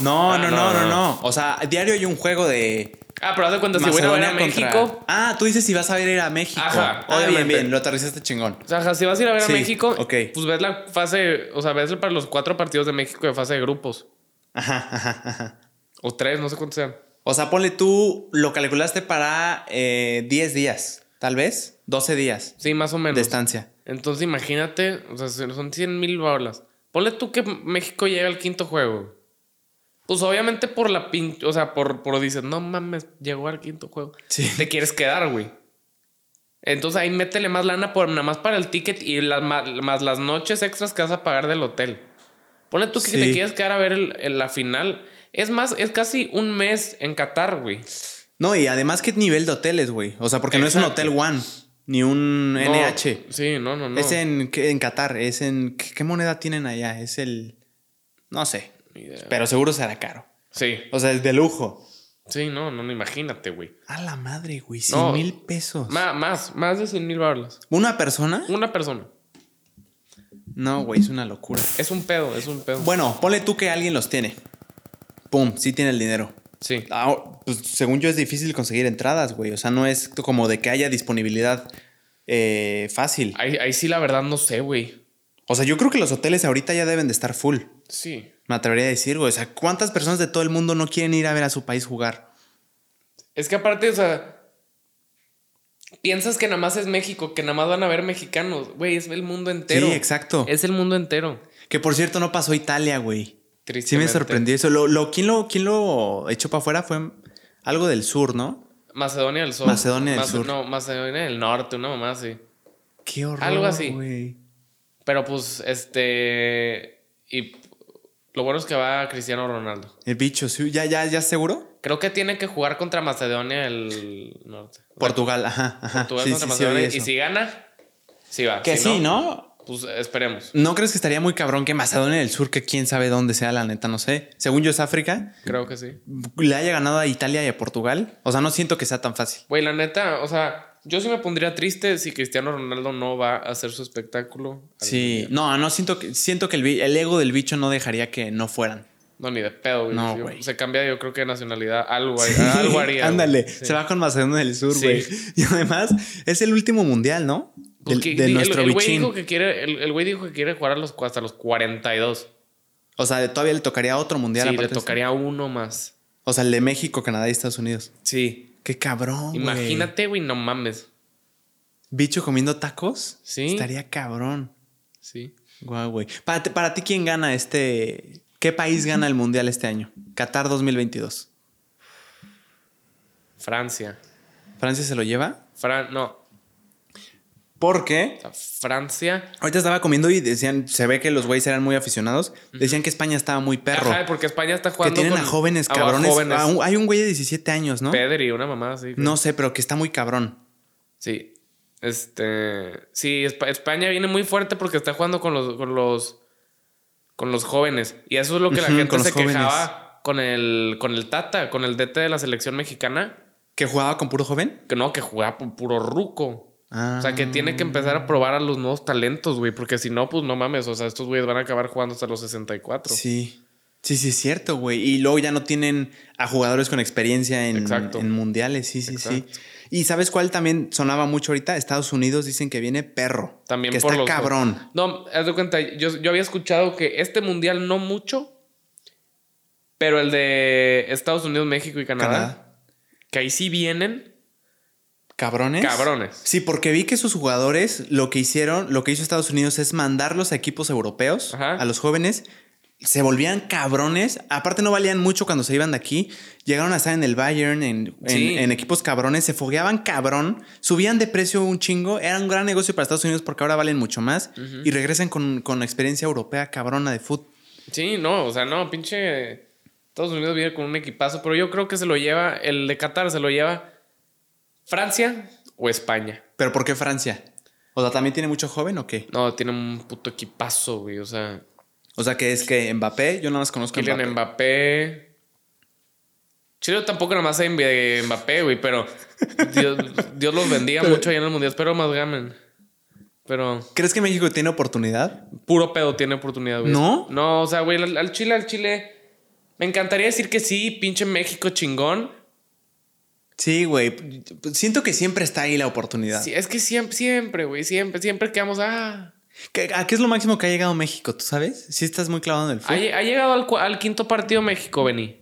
No, Ah, no, no, no, no, no. no. O sea, diario hay un juego de Ah, pero haz de cuenta, si voy a ver a México. contra- Ah, tú dices si vas a ir a México. Ajá, ah, bien, bien. Lo aterrizaste chingón. O sea, si vas a ir a ver Sí, a México, ok. pues ves la fase, o sea, ves para los cuatro partidos de México de fase de grupos. Ajá, ajá, ajá. O tres, no sé cuántos sean. O sea, ponle tú, lo calculaste para eh, 10 días, tal vez. 12 días Sí, más o menos. de estancia. Entonces imagínate, o sea, son 100 mil bolas. Ponle tú que México llega al quinto juego. Pues obviamente por la pin... O sea, por, por dices, no mames, llegó al quinto juego. Sí. Te quieres quedar, güey. Entonces ahí métele más lana por nada más para el ticket y las, más, las noches extras que vas a pagar del hotel. Ponle tú que Sí. te quieres quedar a ver el- el- la final. Es más, es casi un mes en Qatar, güey. No, y además, ¿qué nivel de hoteles, güey? O sea, porque no es un. Hotel One, ni un No, NH. Sí, no, no, no. Es en, ¿qué- en Qatar, es en... ¿qué, moneda tienen allá? Es el... No sé, idea. pero seguro será caro. Sí, O sea, es de lujo. sí, no, no, no, imagínate, güey. A la madre, güey, 100 No. mil pesos. Más, más de 100 mil baros. ¿Una persona? Una persona. No, güey, es una locura. Es un pedo, es un pedo. Bueno, ponle tú que alguien los tiene. Pum, sí tiene el dinero. Sí. Ah, pues según yo es difícil conseguir entradas, güey. O sea, no es como de que haya disponibilidad eh, fácil. Ahí, ahí sí, la verdad, no sé, güey. O sea, yo creo que los hoteles ahorita ya deben de estar full. Sí. Me atrevería a decir, güey. O sea, ¿cuántas personas de todo el mundo no quieren ir a ver a su país jugar? Es que aparte, o sea. Piensas que nada más es México, que nada más van a ver mexicanos. Güey, es el mundo entero. Sí, exacto. Es el mundo entero. Que por cierto no pasó Italia, güey. Sí me sorprendió eso. Lo, lo, ¿quién, lo, ¿Quién lo echó para afuera? Fue algo del sur, ¿no? Macedonia del Sur. Macedonia del Mace- Sur. No, Macedonia del Norte, una mamá así. Qué horror, Algo así. Pero pues, este. Y lo bueno es que va Cristiano Ronaldo. El bicho, ¿sí? ¿ya, ya, ya seguro? Creo que tiene que jugar contra Macedonia del Norte. Portugal, ajá, ajá. Portugal sí, contra sí, sí, Macedonia. oí y si gana, sí va. Que Si sí, ¿no? Pues esperemos. ¿No crees que estaría muy cabrón que Macedonia del Sur, que quién sabe dónde sea, la neta, no sé? Según yo es África, Creo que sí. le haya ganado a Italia y a Portugal. O sea, no siento que sea tan fácil. Güey, la neta, o sea, yo sí me pondría triste si Cristiano Ronaldo no va a hacer su espectáculo. Sí, no, no siento que siento que el, el ego del bicho no dejaría que no fueran. No, ni de pedo, güey. No, güey. Se cambia, yo creo que de nacionalidad. Algo, algo haría. Ándale, Sí. se va con Macedonia del Sur, Sí. güey. Y además es el último mundial, ¿no? Pues que- de el- nuestro el güey bichín. dijo que quiere, el, el güey dijo que quiere jugar a los, hasta los 42. O sea, todavía le tocaría otro mundial. Sí, le tocaría uno más. O sea, el de México, Canadá y Estados Unidos. Sí. Qué cabrón. Imagínate, güey, no mames. Bicho comiendo tacos. Sí. Estaría cabrón. Sí. Guau, güey. Para, ti- para ti, ¿quién gana este? ¿Qué país gana el mundial este año? Qatar 2022. Francia. ¿Francia se lo lleva? Fran, no. ¿Por qué? o sea, Francia. Ahorita estaba comiendo y decían, se ve que los güeyes eran muy aficionados. Decían que España estaba muy perro. Ajá, porque España está que jugando. tienen con- a jóvenes a cabrones. jóvenes. A un- hay un güey de 17 años, ¿no? Pedri, una mamá así. No sé, pero que está muy cabrón. Sí. Este. Sí, Espa- España viene muy fuerte porque está jugando con los. con los. con los jóvenes. Y eso es lo que la gente con se jóvenes. quejaba con el. con el Tata, con el DT de la selección mexicana. ¿Que jugaba con puro joven? Que no, que jugaba pu- puro ruco. Ah. O sea, que tiene que empezar a probar a los nuevos talentos, güey. Porque si no, pues no mames. O sea, estos güeyes van a acabar jugando hasta los 64. Sí. Sí, sí, es cierto, güey. Y luego ya no tienen a jugadores con experiencia en, mundiales. Sí, sí, sí. Y ¿sabes cuál también sonaba mucho ahorita? Estados Unidos dicen que viene perro. También que por está los cabrón. No, haz de cuenta, yo, yo había escuchado que este mundial no mucho, pero el de Estados Unidos, México y Canadá, Canadá. que ahí sí vienen ¿Cabrones? cabrones. Sí, porque vi que sus jugadores lo que hicieron, lo que hizo Estados Unidos es mandarlos a equipos europeos, Ajá. a los jóvenes. Se volvían cabrones. Aparte, no valían mucho cuando se iban de aquí. Llegaron a estar en el Bayern, en, en- Sí. en equipos cabrones. Se fogueaban cabrón. Subían de precio un chingo. Era un gran negocio para Estados Unidos porque ahora valen mucho más. Y regresan con, con experiencia europea cabrona de fútbol. Sí, no, o sea, no, pinche Estados Unidos viene con un equipazo, pero yo creo que se lo lleva, el de Qatar se lo lleva Francia o España. ¿Pero por qué Francia? O sea, ¿también tiene mucho joven o qué? No, tiene un puto equipazo, güey, o sea, O sea, que es que Mbappé, yo nada más conozco Kylian Mbappé. Mbappé. Chile tampoco nada más hay Mbappé, güey, pero Dios, Dios los bendiga mucho allá en el mundial. Espero más gamen. Pero ¿Crees que México tiene oportunidad? puro pedo tiene oportunidad, güey. ¿No? No, o sea, güey, al, al Chile, al Chile. Me encantaría decir que sí, pinche México chingón. Sí, güey. Siento que siempre está ahí la oportunidad. Sí, es que siempre, siempre, güey, siempre, siempre quedamos. Ah. ¿Qué- ¿A qué es lo máximo que ha llegado México? ¿Tú sabes? Si estás muy clavado en el Ha, fútbol. ha llegado al, quinto partido México, Beni.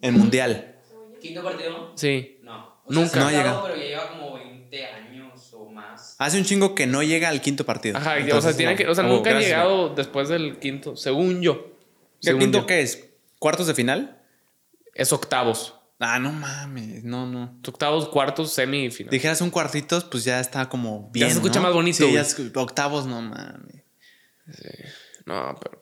El mundial. ¿Quinto partido? Sí. No. O Nunca. No ha sí ha llegado. Pero ya lleva como 20 años o más. Hace un chingo que no llega al quinto partido. Ajá, o sea, tiene no. que, o sea, Oh, nunca han gracias, llegado después del quinto, según yo. güey. ¿El Según quinto yo. qué es? ¿Cuartos de final? Es octavos. Ah, no mames, no, no. Octavos, cuartos, semi y final. Dijeras un cuartitos, pues ya está como bien. se escucha ¿no? más bonito, Sí, ya güey. es- octavos, no mames. No, pero.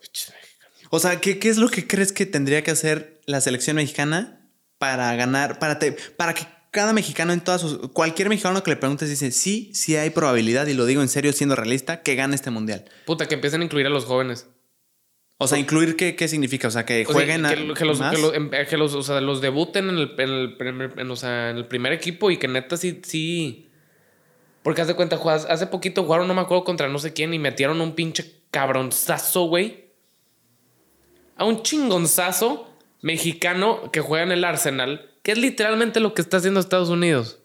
O sea, ¿qué, ¿qué es lo que crees que tendría que hacer la selección mexicana para ganar, para, te- para que cada mexicano en todas sus... Cualquier mexicano que le preguntes dice, sí, sí hay probabilidad, y lo digo en serio siendo realista, que gane este mundial. Puta, que empiecen a incluir a los jóvenes. O sea, incluir qué, qué significa, o sea, que O sea, jueguen a- que, los, más. que los- em- que los- o sea, los debuten en el, en el primer, en, o sea, en el primer equipo y que neta sí, sí. Porque haz de cuenta, juegas- hace poquito jugaron, no me acuerdo contra no sé quién, y metieron un pinche cabronzazo, güey. A un chingonzazo mexicano que juega en el Arsenal, que es literalmente lo que está haciendo Estados Unidos.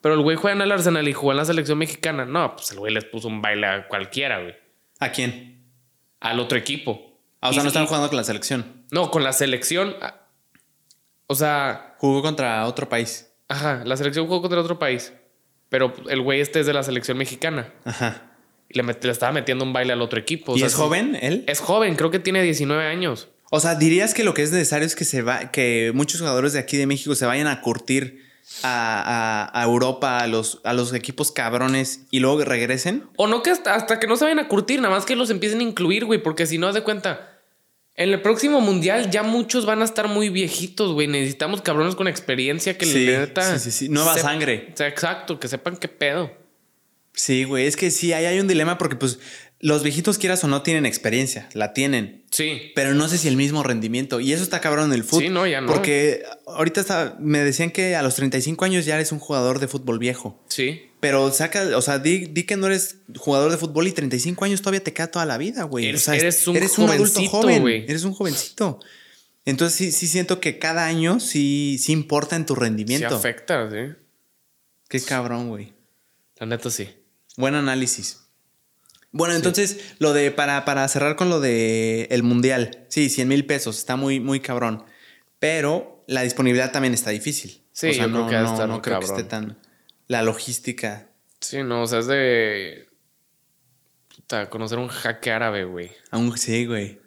Pero el güey juega en el Arsenal y jugó en la selección mexicana. No, pues el güey les puso un baile a cualquiera, güey. ¿A quién? Al otro equipo. Ah, o sea, no están jugando con la selección. no, con la selección. ah, O sea, Jugó contra otro país. ajá, la selección jugó contra otro país. Pero el güey este es de la selección mexicana. Ajá. Y le, met- le estaba metiendo un baile al otro equipo. o ¿Y sea, es joven él? Es joven, creo que tiene 19 años. O sea, dirías que lo que es necesario es que se va, que muchos jugadores de aquí de México se vayan a curtir a, a- a Europa, a los, a los equipos cabrones y luego regresen. O no que hasta, hasta que no se vayan a curtir, nada más que los empiecen a incluir, güey. Porque si no, haz de cuenta. En el próximo mundial ya muchos van a estar muy viejitos, güey. Necesitamos cabrones con experiencia que Sí, neta. sí, sí, sí. Nueva sangre. Exacto, que sepan qué pedo. Sí, güey, es que sí, ahí hay un dilema porque pues los viejitos quieras o no tienen experiencia, la tienen. Sí. Pero no sé si el mismo rendimiento. Y eso está cabrón en el fútbol. Sí, no, ya no. Porque ahorita está- me decían que a los 35 años ya eres un jugador de fútbol viejo. Sí. Pero saca, o sea, di, di que no eres jugador de fútbol y 35 años todavía te queda toda la vida, güey. Eres- o sea, eres un adulto jovencito, joven. güey. Eres un jovencito. Entonces sí, sí siento que cada año sí, sí importa en tu Sí rendimiento. afecta, sí. Qué cabrón, güey. La neta sí. Buen análisis. Bueno, entonces, lo de, para, para cerrar con lo de el mundial. Sí, 100 mil pesos, está muy, muy cabrón. Pero la disponibilidad también está difícil. Sí, o sea, yo no, creo que no- no creo que esté tan. La logística. Sí, no, o sea, es de. Puta, conocer un jaque árabe, güey. Aún sí, güey.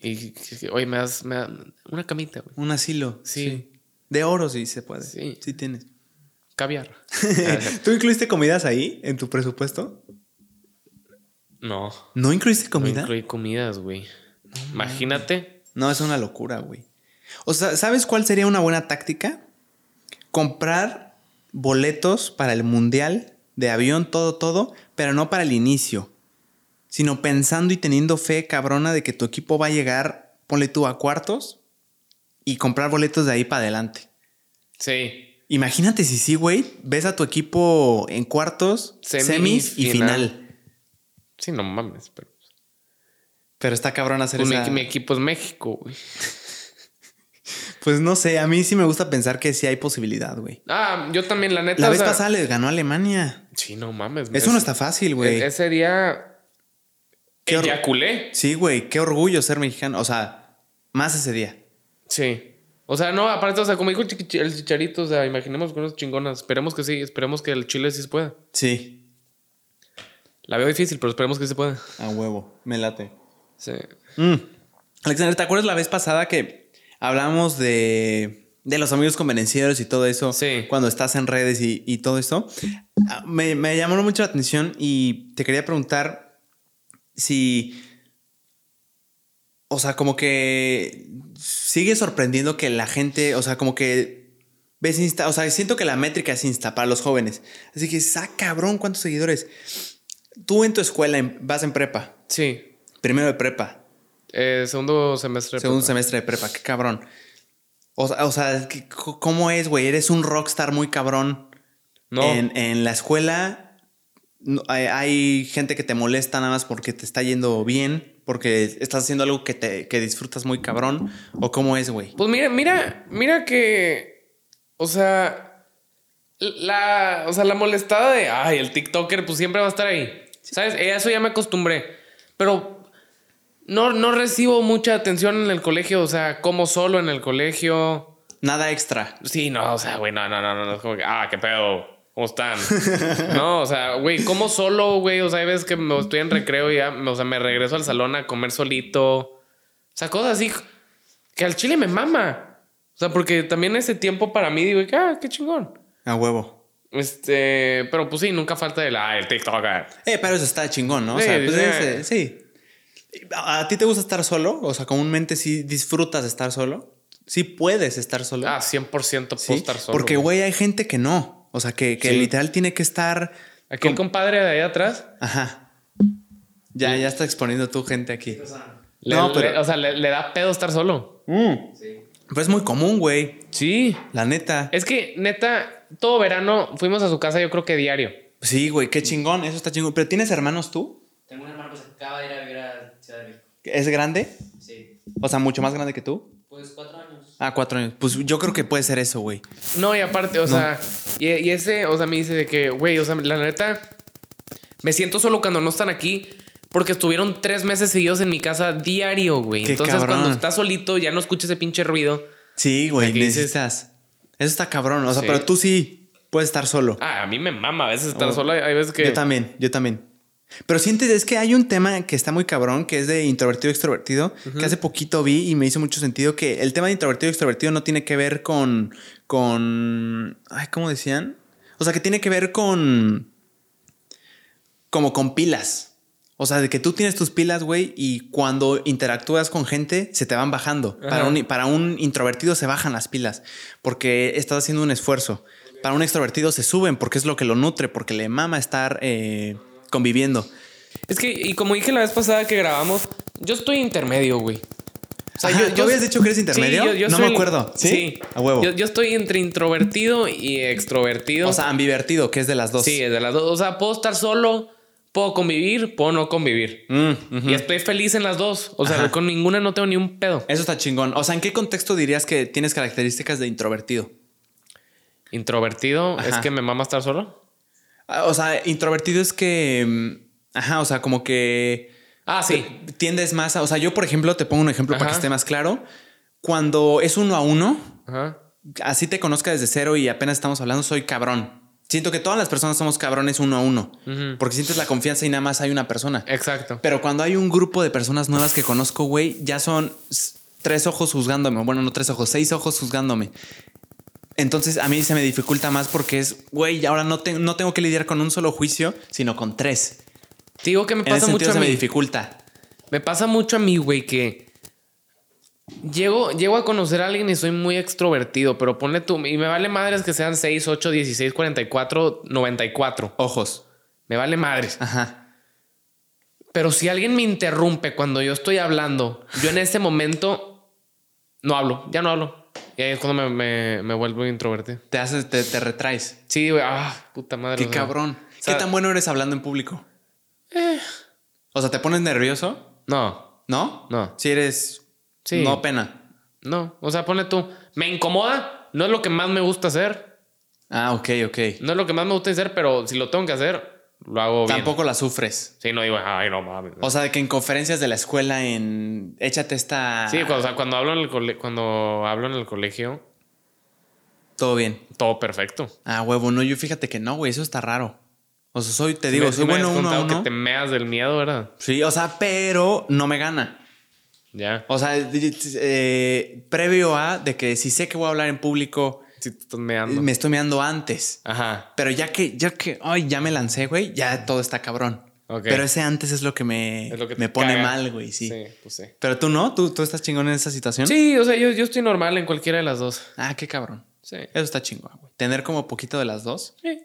Y, oye, me das, me das una camita, güey. Un asilo. Sí. De oro sí se puede. Sí. Sí tienes. Caviar. ¿Tú incluiste comidas ahí en tu presupuesto? No. ¿No incluiste No comida? incluí comidas, güey. Imagínate. No, es una locura, güey. O sea, ¿sabes cuál sería una buena táctica? Comprar boletos para el mundial de avión, todo, todo, pero no para el inicio, sino pensando y teniendo fe cabrona de que tu equipo va a llegar, ponle tú a cuartos y comprar boletos de ahí para adelante. Sí. Imagínate si sí, güey, ves a tu equipo en cuartos, Semi semis y y final. final. Sí, no mames. Pero, Pero está cabrón hacer pues mi, esa... mi equipo es México, güey. Pues no sé, a mí sí me gusta pensar que sí hay posibilidad, güey. Ah, yo también, la neta. La vez sea- pasada les ganó Alemania. Sí, no mames. Eso es- no está fácil, güey. e- Ese día. Qué Eyaculé. Sí, güey, qué orgullo ser mexicano. O sea, más ese día. Sí. O sea, no, aparte, o sea, como dijo el chicharito, o sea, imaginemos con unas chingonas. Esperemos que sí, esperemos que el Chile sí se pueda. Sí, La veo difícil, pero esperemos que se pueda. a huevo, me late. Sí. Mm. Alexander, ¿te acuerdas la vez pasada que hablamos de, de los amigos convenencieros y todo eso? Sí. Cuando estás en redes y, y todo esto. Ah, Me, me llamó mucho la atención y te quería preguntar si. O sea, como que sigue sorprendiendo que la gente, o sea, como que ves Insta, o sea, siento que la métrica es Insta para los jóvenes. Así que, ah, cabrón, ¿cuántos seguidores? Tú en tu escuela en- vas en prepa, Sí. primero de prepa, Eh, segundo semestre. de segundo prepa. semestre de prepa, qué cabrón. O, sea- o sea, ¿qué- ¿cómo es, güey? Eres un rockstar muy cabrón. No. En, en la escuela hay, hay gente que te molesta nada más porque te está yendo bien, porque estás haciendo algo que, te, que disfrutas muy cabrón. ¿O cómo es, güey? Pues mira, mira, mira que. O sea. La. O sea, la molestada de. Ay, el TikToker, pues siempre va a estar ahí. ¿Sabes? Eh, Eso ya me acostumbré. Pero. No, no recibo mucha atención en el colegio. O sea, como solo en el colegio. Nada extra. Sí, no, o sea, güey, no, no, no, no, no, es como que, ah, qué pedo. ¿Cómo están? no, o sea, güey, como solo, güey. O sea, hay veces que me estoy en recreo y ya, o sea, me regreso al salón a comer solito. O sea, cosas así que al chile me mama. O sea, porque también ese tiempo para mí digo, ah, qué chingón. A huevo. Este, pero pues sí, nunca falta el, ah, el TikToker. Eh, pero eso está chingón, ¿no? O Sí, sea, pues sí. es, sí. ¿A ti te gusta estar solo? O sea, comúnmente sí disfrutas de estar solo. Sí puedes estar solo. Ah, 100% puedo Sí, estar solo. Porque, güey, hay gente que no. O sea, que, que Sí. literal tiene que estar. Aquí el compadre de ahí atrás. Ajá. Ya, ya está exponiendo tu gente aquí. O sea, le- No, pero- le- o sea, le, le da pedo estar solo. sí. Pero es muy común, güey. Sí. La neta. Es que, neta, todo verano fuimos a su casa, yo creo que diario. Sí, güey, qué chingón. Eso está chingón. ¿Pero tienes hermanos tú? Tengo un hermano que se acaba de ir a vivir a Ciudad de México. ¿Es grande? Sí. O sea, mucho más grande que tú. Pues cuatro años. Ah, cuatro años. Pues yo creo que puede ser eso, güey. No, y aparte, o sea, y, y ese, o sea, me dice de que, güey, o sea, la neta, me siento solo cuando no están aquí. Porque estuvieron tres meses seguidos en mi casa diario, güey. Entonces, cabrón. cuando estás solito, ya no escuchas ese pinche ruido. Sí, güey, dices- necesitas. Eso está cabrón. O sea, Sí. pero tú sí puedes estar solo. Ah, a mí me mama a veces estar Oh. solo. Hay veces que. Yo también, yo también. Pero sientes, es que hay un tema que está muy cabrón, que es de introvertido y extrovertido, que hace poquito vi y me hizo mucho sentido que el tema de introvertido y extrovertido no tiene que ver con, con, ay, ¿cómo decían? O sea, que tiene que ver con, como con pilas. O sea, de que tú tienes tus pilas, güey, y cuando interactúas con gente, se te van bajando. Para un, para un introvertido se bajan las pilas, porque estás haciendo un esfuerzo. Para un extrovertido se suben, porque es lo que lo nutre, porque le mama estar eh, conviviendo. Es que, y como dije la vez pasada que grabamos, yo estoy intermedio, güey. O sea, Ajá, ¿tú habías dicho que eres intermedio? No me acuerdo. ¿Sí? ¿Sí? A huevo. Yo, yo estoy entre introvertido y extrovertido. O sea, ambivertido, que es de las dos. sí, de las dos. O sea, puedo estar solo, puedo convivir, puedo no convivir. Mm. Y estoy feliz en las dos. O sea, Ajá. con ninguna no tengo ni un pedo. Eso está chingón. O sea, ¿en qué contexto dirías que tienes características de introvertido? Introvertido es que me mama estar solo. Ah, O sea, introvertido es que. mm, Ajá, o sea, como que. Ah, sí. Tiendes más a. O sea, yo, por ejemplo, te pongo un ejemplo para que esté más claro. Cuando es uno a uno, así te conozca desde cero y apenas estamos hablando, soy cabrón. Siento que todas las personas somos cabrones uno a uno. Porque sientes la confianza y nada más hay una persona. Exacto. Pero cuando hay un grupo de personas nuevas que conozco, güey, ya son tres ojos juzgándome. Bueno, no tres ojos, seis ojos juzgándome. Entonces a mí se me dificulta más porque es, güey, ahora no, te- no tengo que lidiar con un solo juicio, sino con tres. Te digo que me En ese pasa mucho a se me mí. dificulta. Me pasa mucho a mí, güey, que llego, llego a conocer a alguien y soy muy extrovertido, pero ponle tú, y me vale madres que sean 6, 8, 16, 44, 94. Ojos. Me vale madres. Ajá. Pero si alguien me interrumpe cuando yo estoy hablando, yo en ese momento no hablo, ya no hablo. Y ahí es cuando me, me, me vuelvo introvertido. Te haces, te, te retraes. Sí, güey, ah, puta madre. Qué o sea. cabrón. sea- ¿Qué tan bueno eres hablando en público? O sea, ¿te pones nervioso? No, ¿No? No. Si eres. Sí. No pena. no. O sea, ponle tú, me incomoda, no es lo que más me gusta hacer. Ah, ok, ok. No es lo que más me gusta hacer, pero si lo tengo que hacer, lo hago bien. Tampoco la sufres. Sí, no digo, ay, no mames. O sea, de que en conferencias de la escuela, en. Échate esta. sí, cuando, o sea, cuando hablo en el cole- cuando hablo en el colegio, Todo bien. todo perfecto. Ah, huevo, no, yo fíjate que no, güey, eso está raro. O sea, soy, te digo, me- soy me bueno uno a uno. que te meas del miedo, ¿verdad? Sí, o sea, pero no me gana. Ya. O sea, eh, previo a de que si sé que voy a hablar en público, meando. me estoy meando antes. Ajá. Pero ya que, ya que, ay, ya me lancé, güey, ya todo está cabrón. Ok. Pero ese antes es lo que me, lo que me pone caga. mal, güey, sí. Sí, pues sí. Pero tú no, ¿Tú, tú estás chingón en esa situación. Sí, o sea, yo, yo estoy normal en cualquiera de las dos. Ah, qué cabrón. Sí. Eso está chingón, güey. Tener como poquito de las dos. Sí.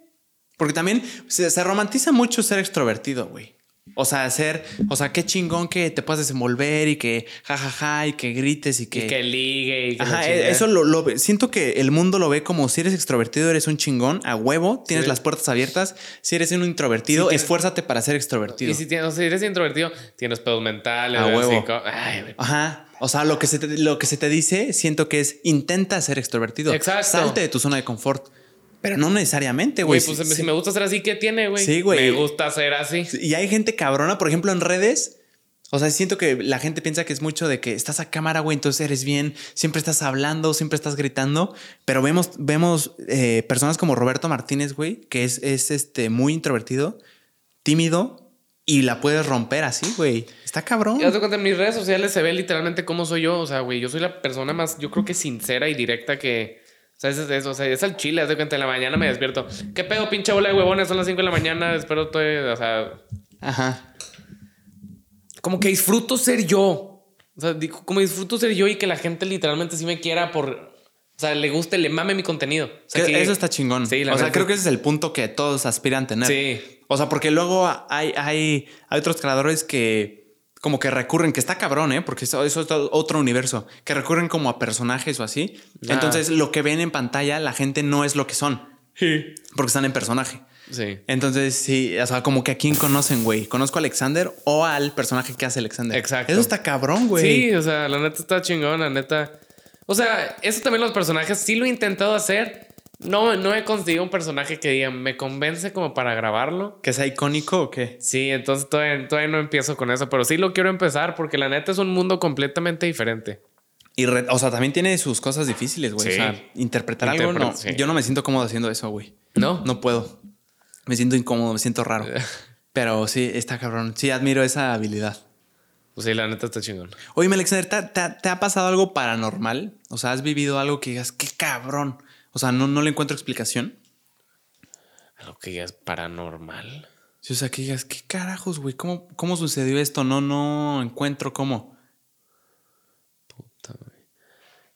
Porque también se, se romantiza mucho ser extrovertido, güey. O sea, ser, o sea, qué chingón que te puedas desenvolver y que jajaja y que grites y que. Y que ligue y que Ajá, eso lo, lo siento que el mundo lo ve como si eres extrovertido, eres un chingón, a huevo, tienes Sí. las puertas abiertas. Si eres un introvertido, Sí, esfuérzate para ser extrovertido. Y si, tienes, si eres introvertido, tienes pedos mentales. A huevo. Ay. Ajá. O sea, lo que, se te, lo que se te dice, siento que es intenta ser extrovertido. Exacto. Salte de tu zona de confort. Pero no necesariamente, Güey, güey. pues si me gusta ser así, ¿qué tiene, güey? Sí, güey. Me gusta ser así. Y hay gente cabrona, por ejemplo, en redes. O sea, siento que la gente piensa que es mucho de que estás a cámara, güey, entonces eres bien, siempre estás hablando, siempre estás gritando, pero vemos, vemos eh, personas como Roberto Martínez, güey, que es, es este, muy introvertido, tímido y la puedes romper así, güey. Está cabrón. Y haz de cuenta, en mis redes sociales se ve literalmente cómo soy yo. O sea, güey, yo soy la persona más, yo creo que sincera y directa que. O sea, es, es, o sea, es al chile, haz de cuenta, en la mañana me despierto. ¿Qué pedo, pinche bola de huevones? Son las 5 de la mañana, espero todo. O sea, Ajá. como que disfruto ser yo. O sea, como disfruto ser yo y que la gente literalmente sí me quiera por. O sea, le guste, le mame mi contenido. O sea, Que que- Eso está chingón. Sí, la o sea, creo que ese es el punto que todos aspiran a tener. Sí. O sea, porque luego hay, hay, hay otros creadores que como que recurren, que está cabrón, ¿eh? Porque eso, eso es otro universo, que recurren como a personajes o así. Ah. Entonces, lo que ven en pantalla, la gente no es lo que son, porque están en personaje. Sí. Entonces, sí, o sea, como que a quién conocen, güey. Conozco a Alexander o al personaje que hace Alexander. Exacto. Eso está cabrón, güey. Sí, o sea, la neta está chingón, la neta. O sea, eso también los personajes sí lo he intentado hacer. No, no he conseguido un personaje que diga, me convence como para grabarlo. ¿Que sea icónico o qué? Sí, entonces todavía, todavía no empiezo con eso, pero sí lo quiero empezar porque la neta es un mundo completamente diferente. Y, re- o sea, también tiene sus cosas difíciles, güey. Sí. O sea, interpretar algo, Interpre- no. sí. Yo no me siento cómodo haciendo eso, güey. ¿No? No puedo. Me siento incómodo, me siento raro. Pero sí, está cabrón. Sí, admiro esa habilidad. Pues sí, la neta está chingón. Oye, Alexander, ¿te, te- te ha pasado algo paranormal? O sea, ¿has vivido algo que digas, qué cabrón? O sea, no, no le encuentro explicación. Algo que es paranormal. Sí, o sea, que digas, ¿qué carajos, güey? ¿Cómo, ¿Cómo sucedió esto? No, no encuentro cómo. Puta, güey.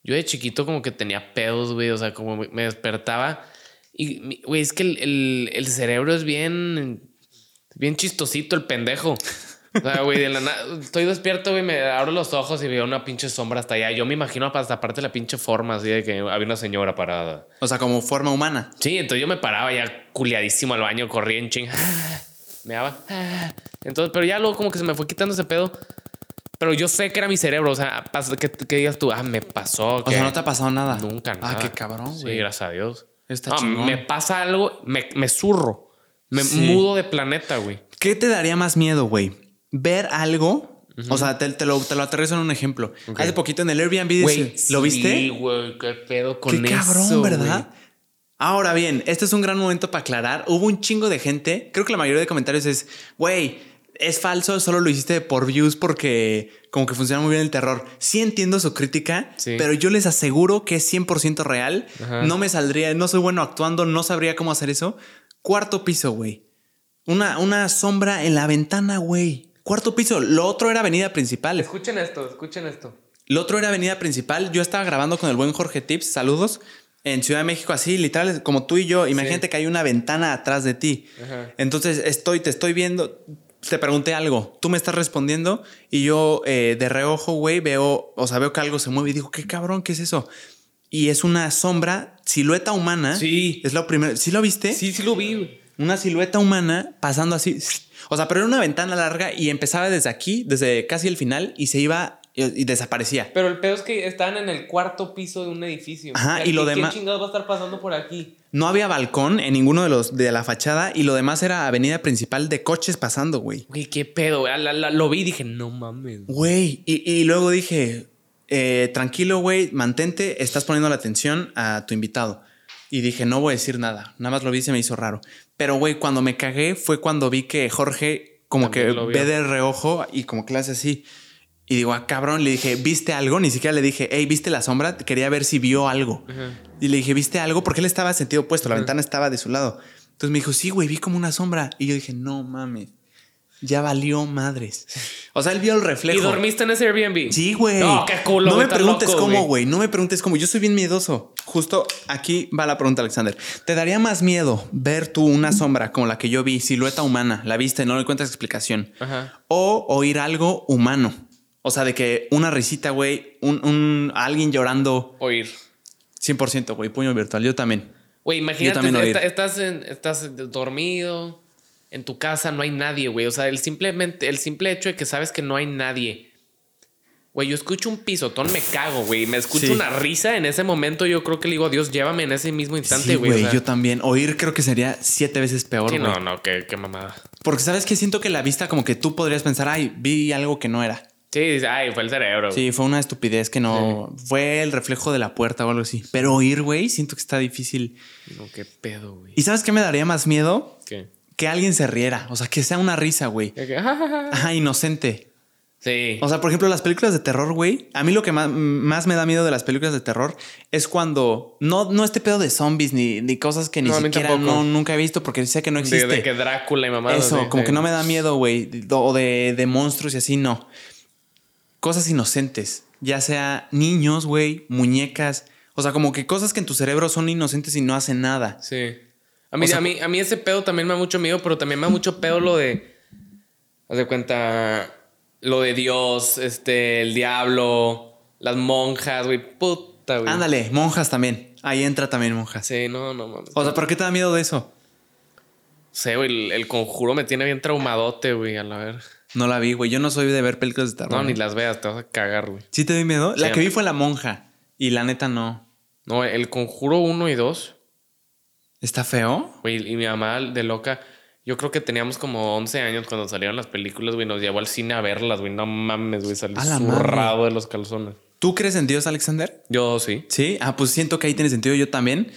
Yo de chiquito como que tenía pedos, güey. O sea, como me- despertaba. Y, güey, es que el, el- el cerebro es bien... Bien chistosito el pendejo. O sea, güey, de la. Estoy despierto, güey, me abro los ojos y veo una pinche sombra hasta allá. Yo me imagino hasta aparte la pinche forma, así de que había una señora parada. O sea, como forma humana. Sí, entonces yo me paraba ya culiadísimo al baño, corría en ching. Me daba. Entonces, pero ya luego como que se me fue quitando ese pedo. Pero yo sé que era mi cerebro. O sea, que, que digas tú, ah, me pasó. O sea, no te ha pasado nada. Nunca, Ah, nada. qué cabrón, Sí, gracias a Dios. Está. Me pasa algo, me, me zurro. Me Sí. mudo de planeta, güey. ¿Qué te daría más miedo, güey? Ver algo. O sea, te, te lo, te lo aterrizo en un ejemplo. Hace poquito en el Airbnb, dice- ¿lo sí, viste? güey, qué pedo con Qué cabrón, ¿verdad? Ahora bien, este es un gran momento para aclarar. Hubo un chingo de gente. Creo que la mayoría de comentarios es, güey, es falso, solo lo hiciste por views porque como que funciona muy bien el terror. Sí entiendo su crítica, Sí. pero yo les aseguro que es 100% real. Ajá. No me saldría, no soy bueno actuando, no sabría cómo hacer eso. Cuarto piso, güey. Una, una sombra en la ventana, güey. Cuarto piso. Lo otro era avenida principal. Escuchen esto, escuchen esto. Lo otro era Avenida Principal. Yo estaba grabando con el buen Jorge Tips, saludos, en Ciudad de México, así, literal, como tú y yo. Imagínate que hay una ventana atrás de ti. Ajá. Entonces estoy, te estoy viendo, te pregunté algo, tú me estás respondiendo y yo eh, de reojo, güey, veo, o sea, veo que algo se mueve y digo, qué cabrón, ¿qué es eso? Y es una sombra, silueta humana. Sí. Es lo primero. ¿Sí lo viste? Sí, sí lo vi. Una silueta humana pasando así. O sea, pero era una ventana larga y empezaba desde aquí, desde casi el final, y se iba y, y desaparecía. Pero el pedo es que estaban en el cuarto piso de un edificio. Ajá, ¿Qué- y lo ¿Qué demás- chingados va a estar pasando por aquí? No había balcón en ninguno de los de la fachada y lo demás era avenida principal de coches pasando, güey. Güey, qué pedo. güey. La- la- lo vi y dije, no mames. Güey, y, y luego dije, eh, tranquilo, güey, mantente, estás poniendo la atención a tu invitado. Y dije, no voy a decir nada, nada más lo vi y se me hizo raro. Pero, güey, cuando me cagué fue cuando vi que Jorge como También que ve de reojo y como que le hace así. Y digo, ah, cabrón, le dije, ¿viste algo? Ni siquiera le dije, hey, ¿viste la sombra? Quería ver si vio algo. Y le dije, ¿viste algo? Porque él estaba en sentido opuesto, la ventana estaba de su lado. Entonces me dijo, sí, güey, vi como una sombra. Y yo dije, no mames, ya valió madres. O sea, él vio el reflejo. ¿Y dormiste en ese Airbnb? Sí, güey. No, qué culo. No me preguntes loco, cómo, güey. No me preguntes cómo. Yo soy bien miedoso. Justo aquí va la pregunta, Alexander. ¿Te daría más miedo ver tú una sombra como la que yo vi, silueta humana, la viste, no le encuentras explicación? Ajá. O oír algo humano. O sea, de que una risita, güey, un, un- alguien llorando Oír. 100%, güey, puño virtual. Yo también. Güey, imagínate, también oír. esta- estás, en- estás dormido, en tu casa no hay nadie, güey. O sea, el simplemente, el simple hecho de que sabes que no hay nadie Güey, yo escucho un pisotón, me cago, güey. Me escucho Sí. una risa en ese momento. Yo creo que le digo, Dios, llévame en ese mismo instante, Sí, güey. güey, o sea, yo también. Oír creo que sería siete veces peor, sí, güey. no, no, qué, qué mamada. Porque sabes que siento que la vista como que tú podrías pensar, ay, vi algo que no era. Sí, ay, fue el cerebro. Sí, fue una estupidez que no fue el reflejo de la puerta o algo así. Pero oír, güey, siento que está difícil. No, qué pedo, güey. ¿Y sabes qué me daría más miedo? Que alguien se riera, o sea, que sea una risa, güey. Ajá, inocente. Sí. O sea, por ejemplo, las películas de terror, güey. A mí lo que más, más me da miedo de las películas de terror es cuando no, no este pedo de zombies ni, ni cosas que ni No, siquiera no, nunca he visto porque sé que no existe. de que Drácula y mamá. Eso, como que no me da miedo, güey. O de, de monstruos y así, no. Cosas inocentes. Ya sea niños, güey, muñecas. O sea, como que cosas que en tu cerebro son inocentes y no hacen nada. Sí. A mí, O sea, a, mí, a mí ese pedo también me da mucho miedo, pero también me da mucho pedo lo de. Haz de cuenta. Lo de Dios, este, el diablo, las monjas, güey. Puta, güey. Ándale, monjas también. Ahí entra también monjas. Sí, no, no mames. O sea, ¿por qué te da miedo de eso? sé, güey, el, el conjuro me tiene bien traumadote, güey, a la ver. No la vi, güey. Yo no soy de ver películas de terror. No, ni las veas, te vas a cagar, güey. ¿Sí te doy miedo? La que vi fue La Monja. Y la neta no. No, el conjuro 1 y 2, ¿Está feo? güey, y mi mamá de loca. Yo creo que teníamos como 11 años cuando salieron las películas, güey. Nos llevó al cine a verlas, güey. No mames, güey. Salí zurrado de los calzones. ¿Tú crees en Dios, Alexander? Yo sí. Sí. Ah, pues siento que ahí tiene sentido. Yo también.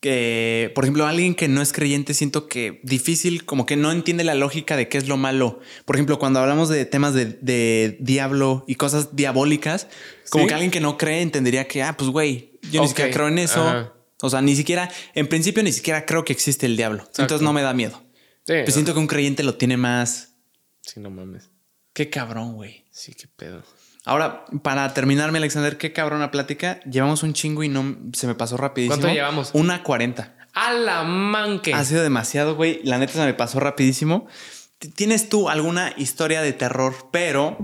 Que, por ejemplo, alguien que no es creyente, siento que difícil, como que no entiende la lógica de qué es lo malo. Por ejemplo, cuando hablamos de temas de, de diablo y cosas diabólicas, como Sí. que alguien que no cree entendería que, ah, pues güey, yo ni siquiera creo en eso. Ajá. O sea, ni siquiera, en principio, ni siquiera creo que existe el diablo. Entonces no me da miedo. Sí, Pues siento que un creyente lo tiene más. sí, no mames. Qué cabrón, güey. Sí, qué pedo. Ahora, para terminarme, Alexander, qué cabrona plática. Llevamos un chingo y no se me pasó rapidísimo. ¿Cuánto llevamos? Una cuarenta. A la manque. Ha sido demasiado, güey. La neta se me pasó rapidísimo. ¿Tienes tú alguna historia de terror? Pero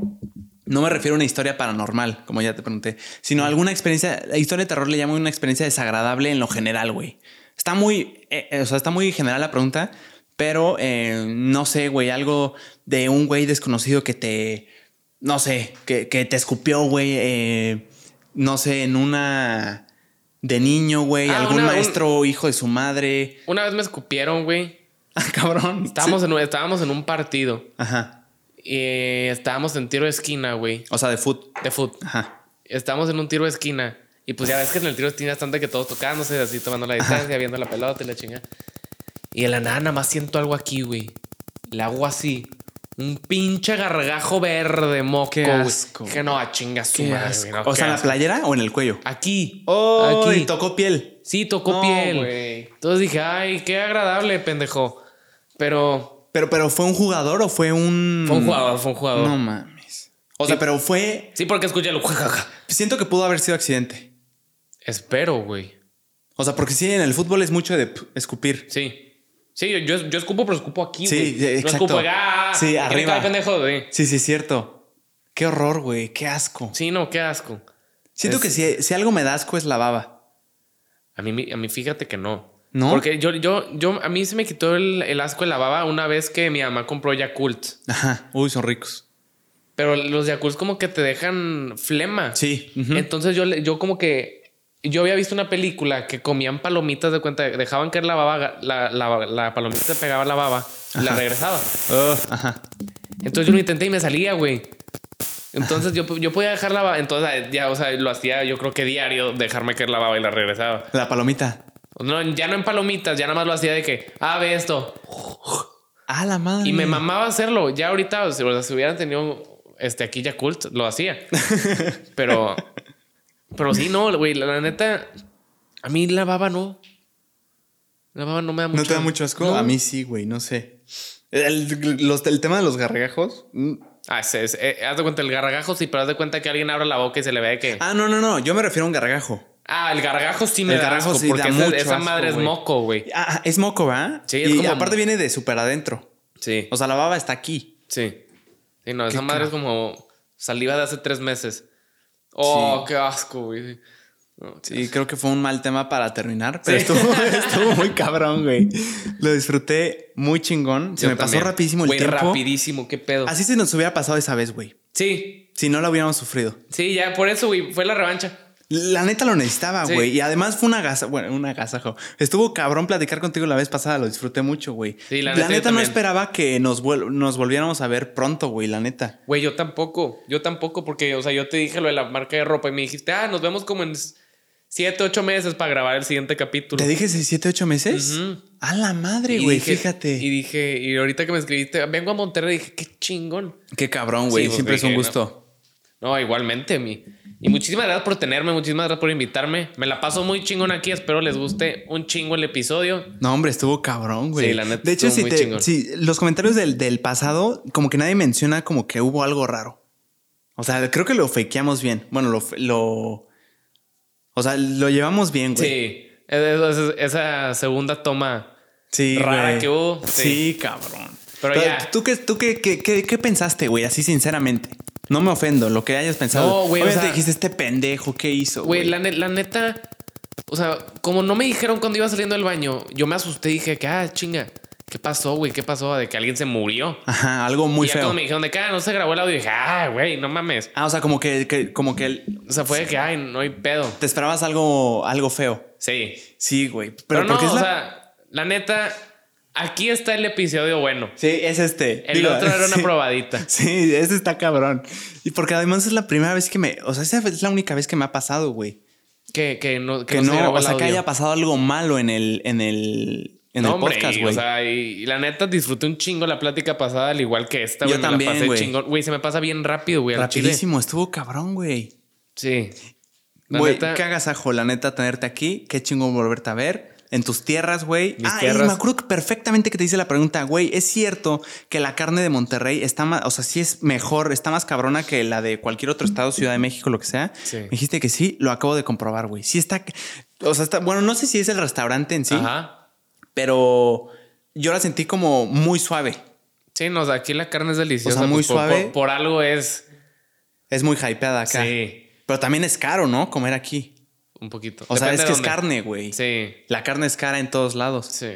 no me refiero a una historia paranormal, como ya te pregunté, sino alguna experiencia. La historia de terror le llamo una experiencia desagradable en lo general, güey. Está muy, eh, eh, o sea, está muy general la pregunta, pero eh, no sé, güey, algo de un güey desconocido que te, no sé, que, que te escupió, güey, eh, no sé, en una de niño, güey, Ah, algún una- un- maestro, hijo de su madre. Una vez me escupieron, güey. Ah, cabrón. Estábamos, en, un- estábamos en un partido. Ajá. Y estábamos en tiro de esquina, güey. O sea, de foot. De fútbol. Ajá. Estábamos en un tiro de esquina. Y pues ya ves que en el tiro de esquina es tanto que todos tocándose, así tomando la distancia, viendo la pelota y la chinga. Y de la nada nada más siento algo aquí, güey. Le hago así. Un pinche gargajo verde, moco, Qué asco. Que no, a chinga su madre, no, o sea, en la playera o en el cuello. Aquí. Oh, aquí. y tocó piel. Sí, tocó No, piel. Entonces dije, ay, qué agradable, pendejo. Pero Pero, pero fue un jugador o fue un. fue un jugador, fue un jugador. No mames. O sea, pero fue. Sí, porque escuché el. Siento que pudo haber sido accidente. Espero, güey. O sea, porque sí, en el fútbol es mucho de escupir. Sí. Sí, yo, yo, yo escupo, pero escupo aquí, Sí, güey. exacto. No escupo acá. Sí, ¿Qué me arriba. pendejo, güey. Sí, sí, es cierto. Qué horror, güey. Qué asco. Sí, no, qué asco. Siento Es- que si, si algo me da asco es la baba. A mí, a mí fíjate que no. ¿No? Porque yo, yo, yo, a mí se me quitó el, el asco de la baba una vez que mi mamá compró Yakult. Ajá. Uy, son ricos. Pero los Yakults como que te dejan flema. Sí. Entonces yo, yo como que... Yo había visto una película que comían palomitas de cuenta, dejaban caer la baba, la, la, la palomita se pegaba la baba y la regresaba. Ajá. Entonces yo lo intenté y me salía, güey. Entonces yo, yo podía dejar la baba. Entonces ya, o sea, lo hacía yo creo que diario, dejarme caer la baba y la regresaba. La palomita. No, ya no en palomitas, ya nada más lo hacía de que, ah, ve esto. Ah, la madre. Y me mamaba hacerlo. Ya ahorita, o sea, si hubieran tenido este aquí Yakult, lo hacía. Pero, pero sí, no, güey, la, la neta, a mí la baba no. La baba no me da mucho. ¿No te da mucho asco? No. A mí sí, güey, no sé. El, los- el tema de los gargajos. mm. Ah, sí, es- eh, haz de cuenta el gargajo, sí, pero haz de cuenta que alguien abre la boca y se le ve que. Ah, no, no, no. Yo me refiero a un gargajo. Ah, el gargajo sí me El da gargajo asco, sí porque da esa, mucho esa asco, madre es moco, güey. Ah, es moco, ¿va? Sí, es y como- aparte viene de súper adentro. Sí, O sea, la baba está aquí. sí. Sí, no, esa Qué madre es como saliva de hace tres meses. Oh, qué asco, güey. No, Sí, creo que fue un mal tema para terminar, pero Sí. estuvo, estuvo muy cabrón, güey. Lo disfruté muy chingón. Se Yo me pasó rapidísimo el Güey, tiempo. rapidísimo, qué pedo. Así se nos hubiera pasado esa vez, güey. Sí, Si no la hubiéramos sufrido. Sí, ya por eso, güey, fue la revancha. La neta lo necesitaba, Sí. güey. Y además fue una gasa, bueno, un agasajo. Estuvo cabrón platicar contigo la vez pasada, lo disfruté mucho, güey. Sí, la la, neta, yo neta no también. esperaba que nos, nos volviéramos a ver pronto, güey, la neta. Güey, yo tampoco. Yo tampoco, porque, o sea, yo te dije lo de la marca de ropa y me dijiste, ah, nos vemos como en siete, ocho meses para grabar el siguiente capítulo. ¿Te dije 7, 8 meses? A la madre, güey, fíjate. Y dije, y ahorita que me escribiste, vengo a Monterrey, dije, qué chingón. Qué cabrón, güey. Sí, pues, Siempre es un gusto. No, igualmente, mi. Y muchísimas gracias por tenerme, muchísimas gracias por invitarme. Me la paso muy chingón aquí, espero les guste un chingo el episodio. No, hombre, estuvo cabrón, güey. Sí, la neta De hecho, si muy te, chingón. si los comentarios del, del pasado, como que nadie menciona como que hubo algo raro. O sea, creo que lo fakeamos bien. Bueno, lo, lo. O sea, lo llevamos bien, güey. Sí, esa, segunda toma. Sí, Rara güey. que hubo, Sí, sí. cabrón. Pero ya. ¿Tú, qué, tú qué, qué, qué- qué pensaste, güey? Así sinceramente. No me ofendo, lo que hayas pensado. No, güey, o Obviamente sea- dijiste este pendejo, ¿qué hizo? Güey, la, ne- la neta, o sea, como no me dijeron cuando iba saliendo del baño, yo me asusté y dije que, ah, chinga, ¿qué pasó, güey? ¿Qué pasó? De que alguien se murió. Ajá, algo muy y ya feo. cuando me dijeron de que, ah, no se grabó el audio, dije, ah, güey, no mames. Ah, o sea, como que, que- como que el- O sea, fue de que, ay, no hay pedo. te esperabas algo, algo feo. Sí. Sí, güey. Pero, Pero, no, es o la- sea, la neta, aquí está el episodio bueno. Sí, es este. El Digo, otro era una probadita. Sí, este está cabrón. Y porque además es la primera vez que me. O sea, esa es la única vez que me ha pasado, güey. Que, que no, que Que no, o sea, que haya pasado algo malo en el, en el, en No, el hombre, podcast, güey. O sea, y, y la neta disfruté un chingo la plática pasada, al igual que esta, Yo. Me también, la pasé güey. chingón. Güey, se me pasa bien rápido, güey. Rapidísimo, estuvo cabrón, güey. Sí. Güey, neta, qué agasajo, la neta, tenerte aquí. Qué chingón volverte a ver. En tus tierras, güey. Ah, y me acuerdo que perfectamente que te hice la pregunta, güey. ¿Es cierto que la carne de Monterrey está más, o sea, sí es mejor, está más cabrona que la de cualquier otro estado, Ciudad de México, lo que sea? Sí. Me dijiste que sí, lo acabo de comprobar, güey. Sí está, o sea, está, bueno, no sé si es el restaurante en sí, Ajá. pero yo la sentí como muy suave. Sí, no, o sea, aquí la carne es deliciosa. O sea, muy pues, por- suave. Por, por algo es. Es muy hypeada acá. Sí. Pero también es caro, ¿no? Comer aquí. Un poquito. O sea, es que es carne, güey. Sí. La carne es cara en todos lados. Sí.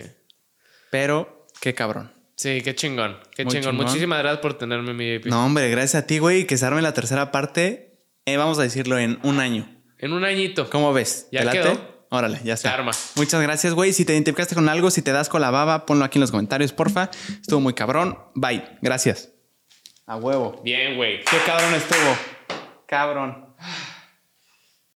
Pero, qué cabrón. Sí, qué chingón. Qué Muy chingón. chingón. Muchísimas gracias por tenerme, mi VIP. No, hombre, gracias a ti, güey. Que se arme la tercera parte. eh, vamos a decirlo en un año. En un añito. ¿Cómo ves? Ya ¿Te late? quedó. Órale, ya está. Se arma. Muchas gracias, güey. Si te identificaste con algo, si te das con la baba, ponlo aquí en los comentarios, porfa. Estuvo muy cabrón. Bye. Gracias. A huevo. Bien, güey. Qué cabrón estuvo. Cabrón.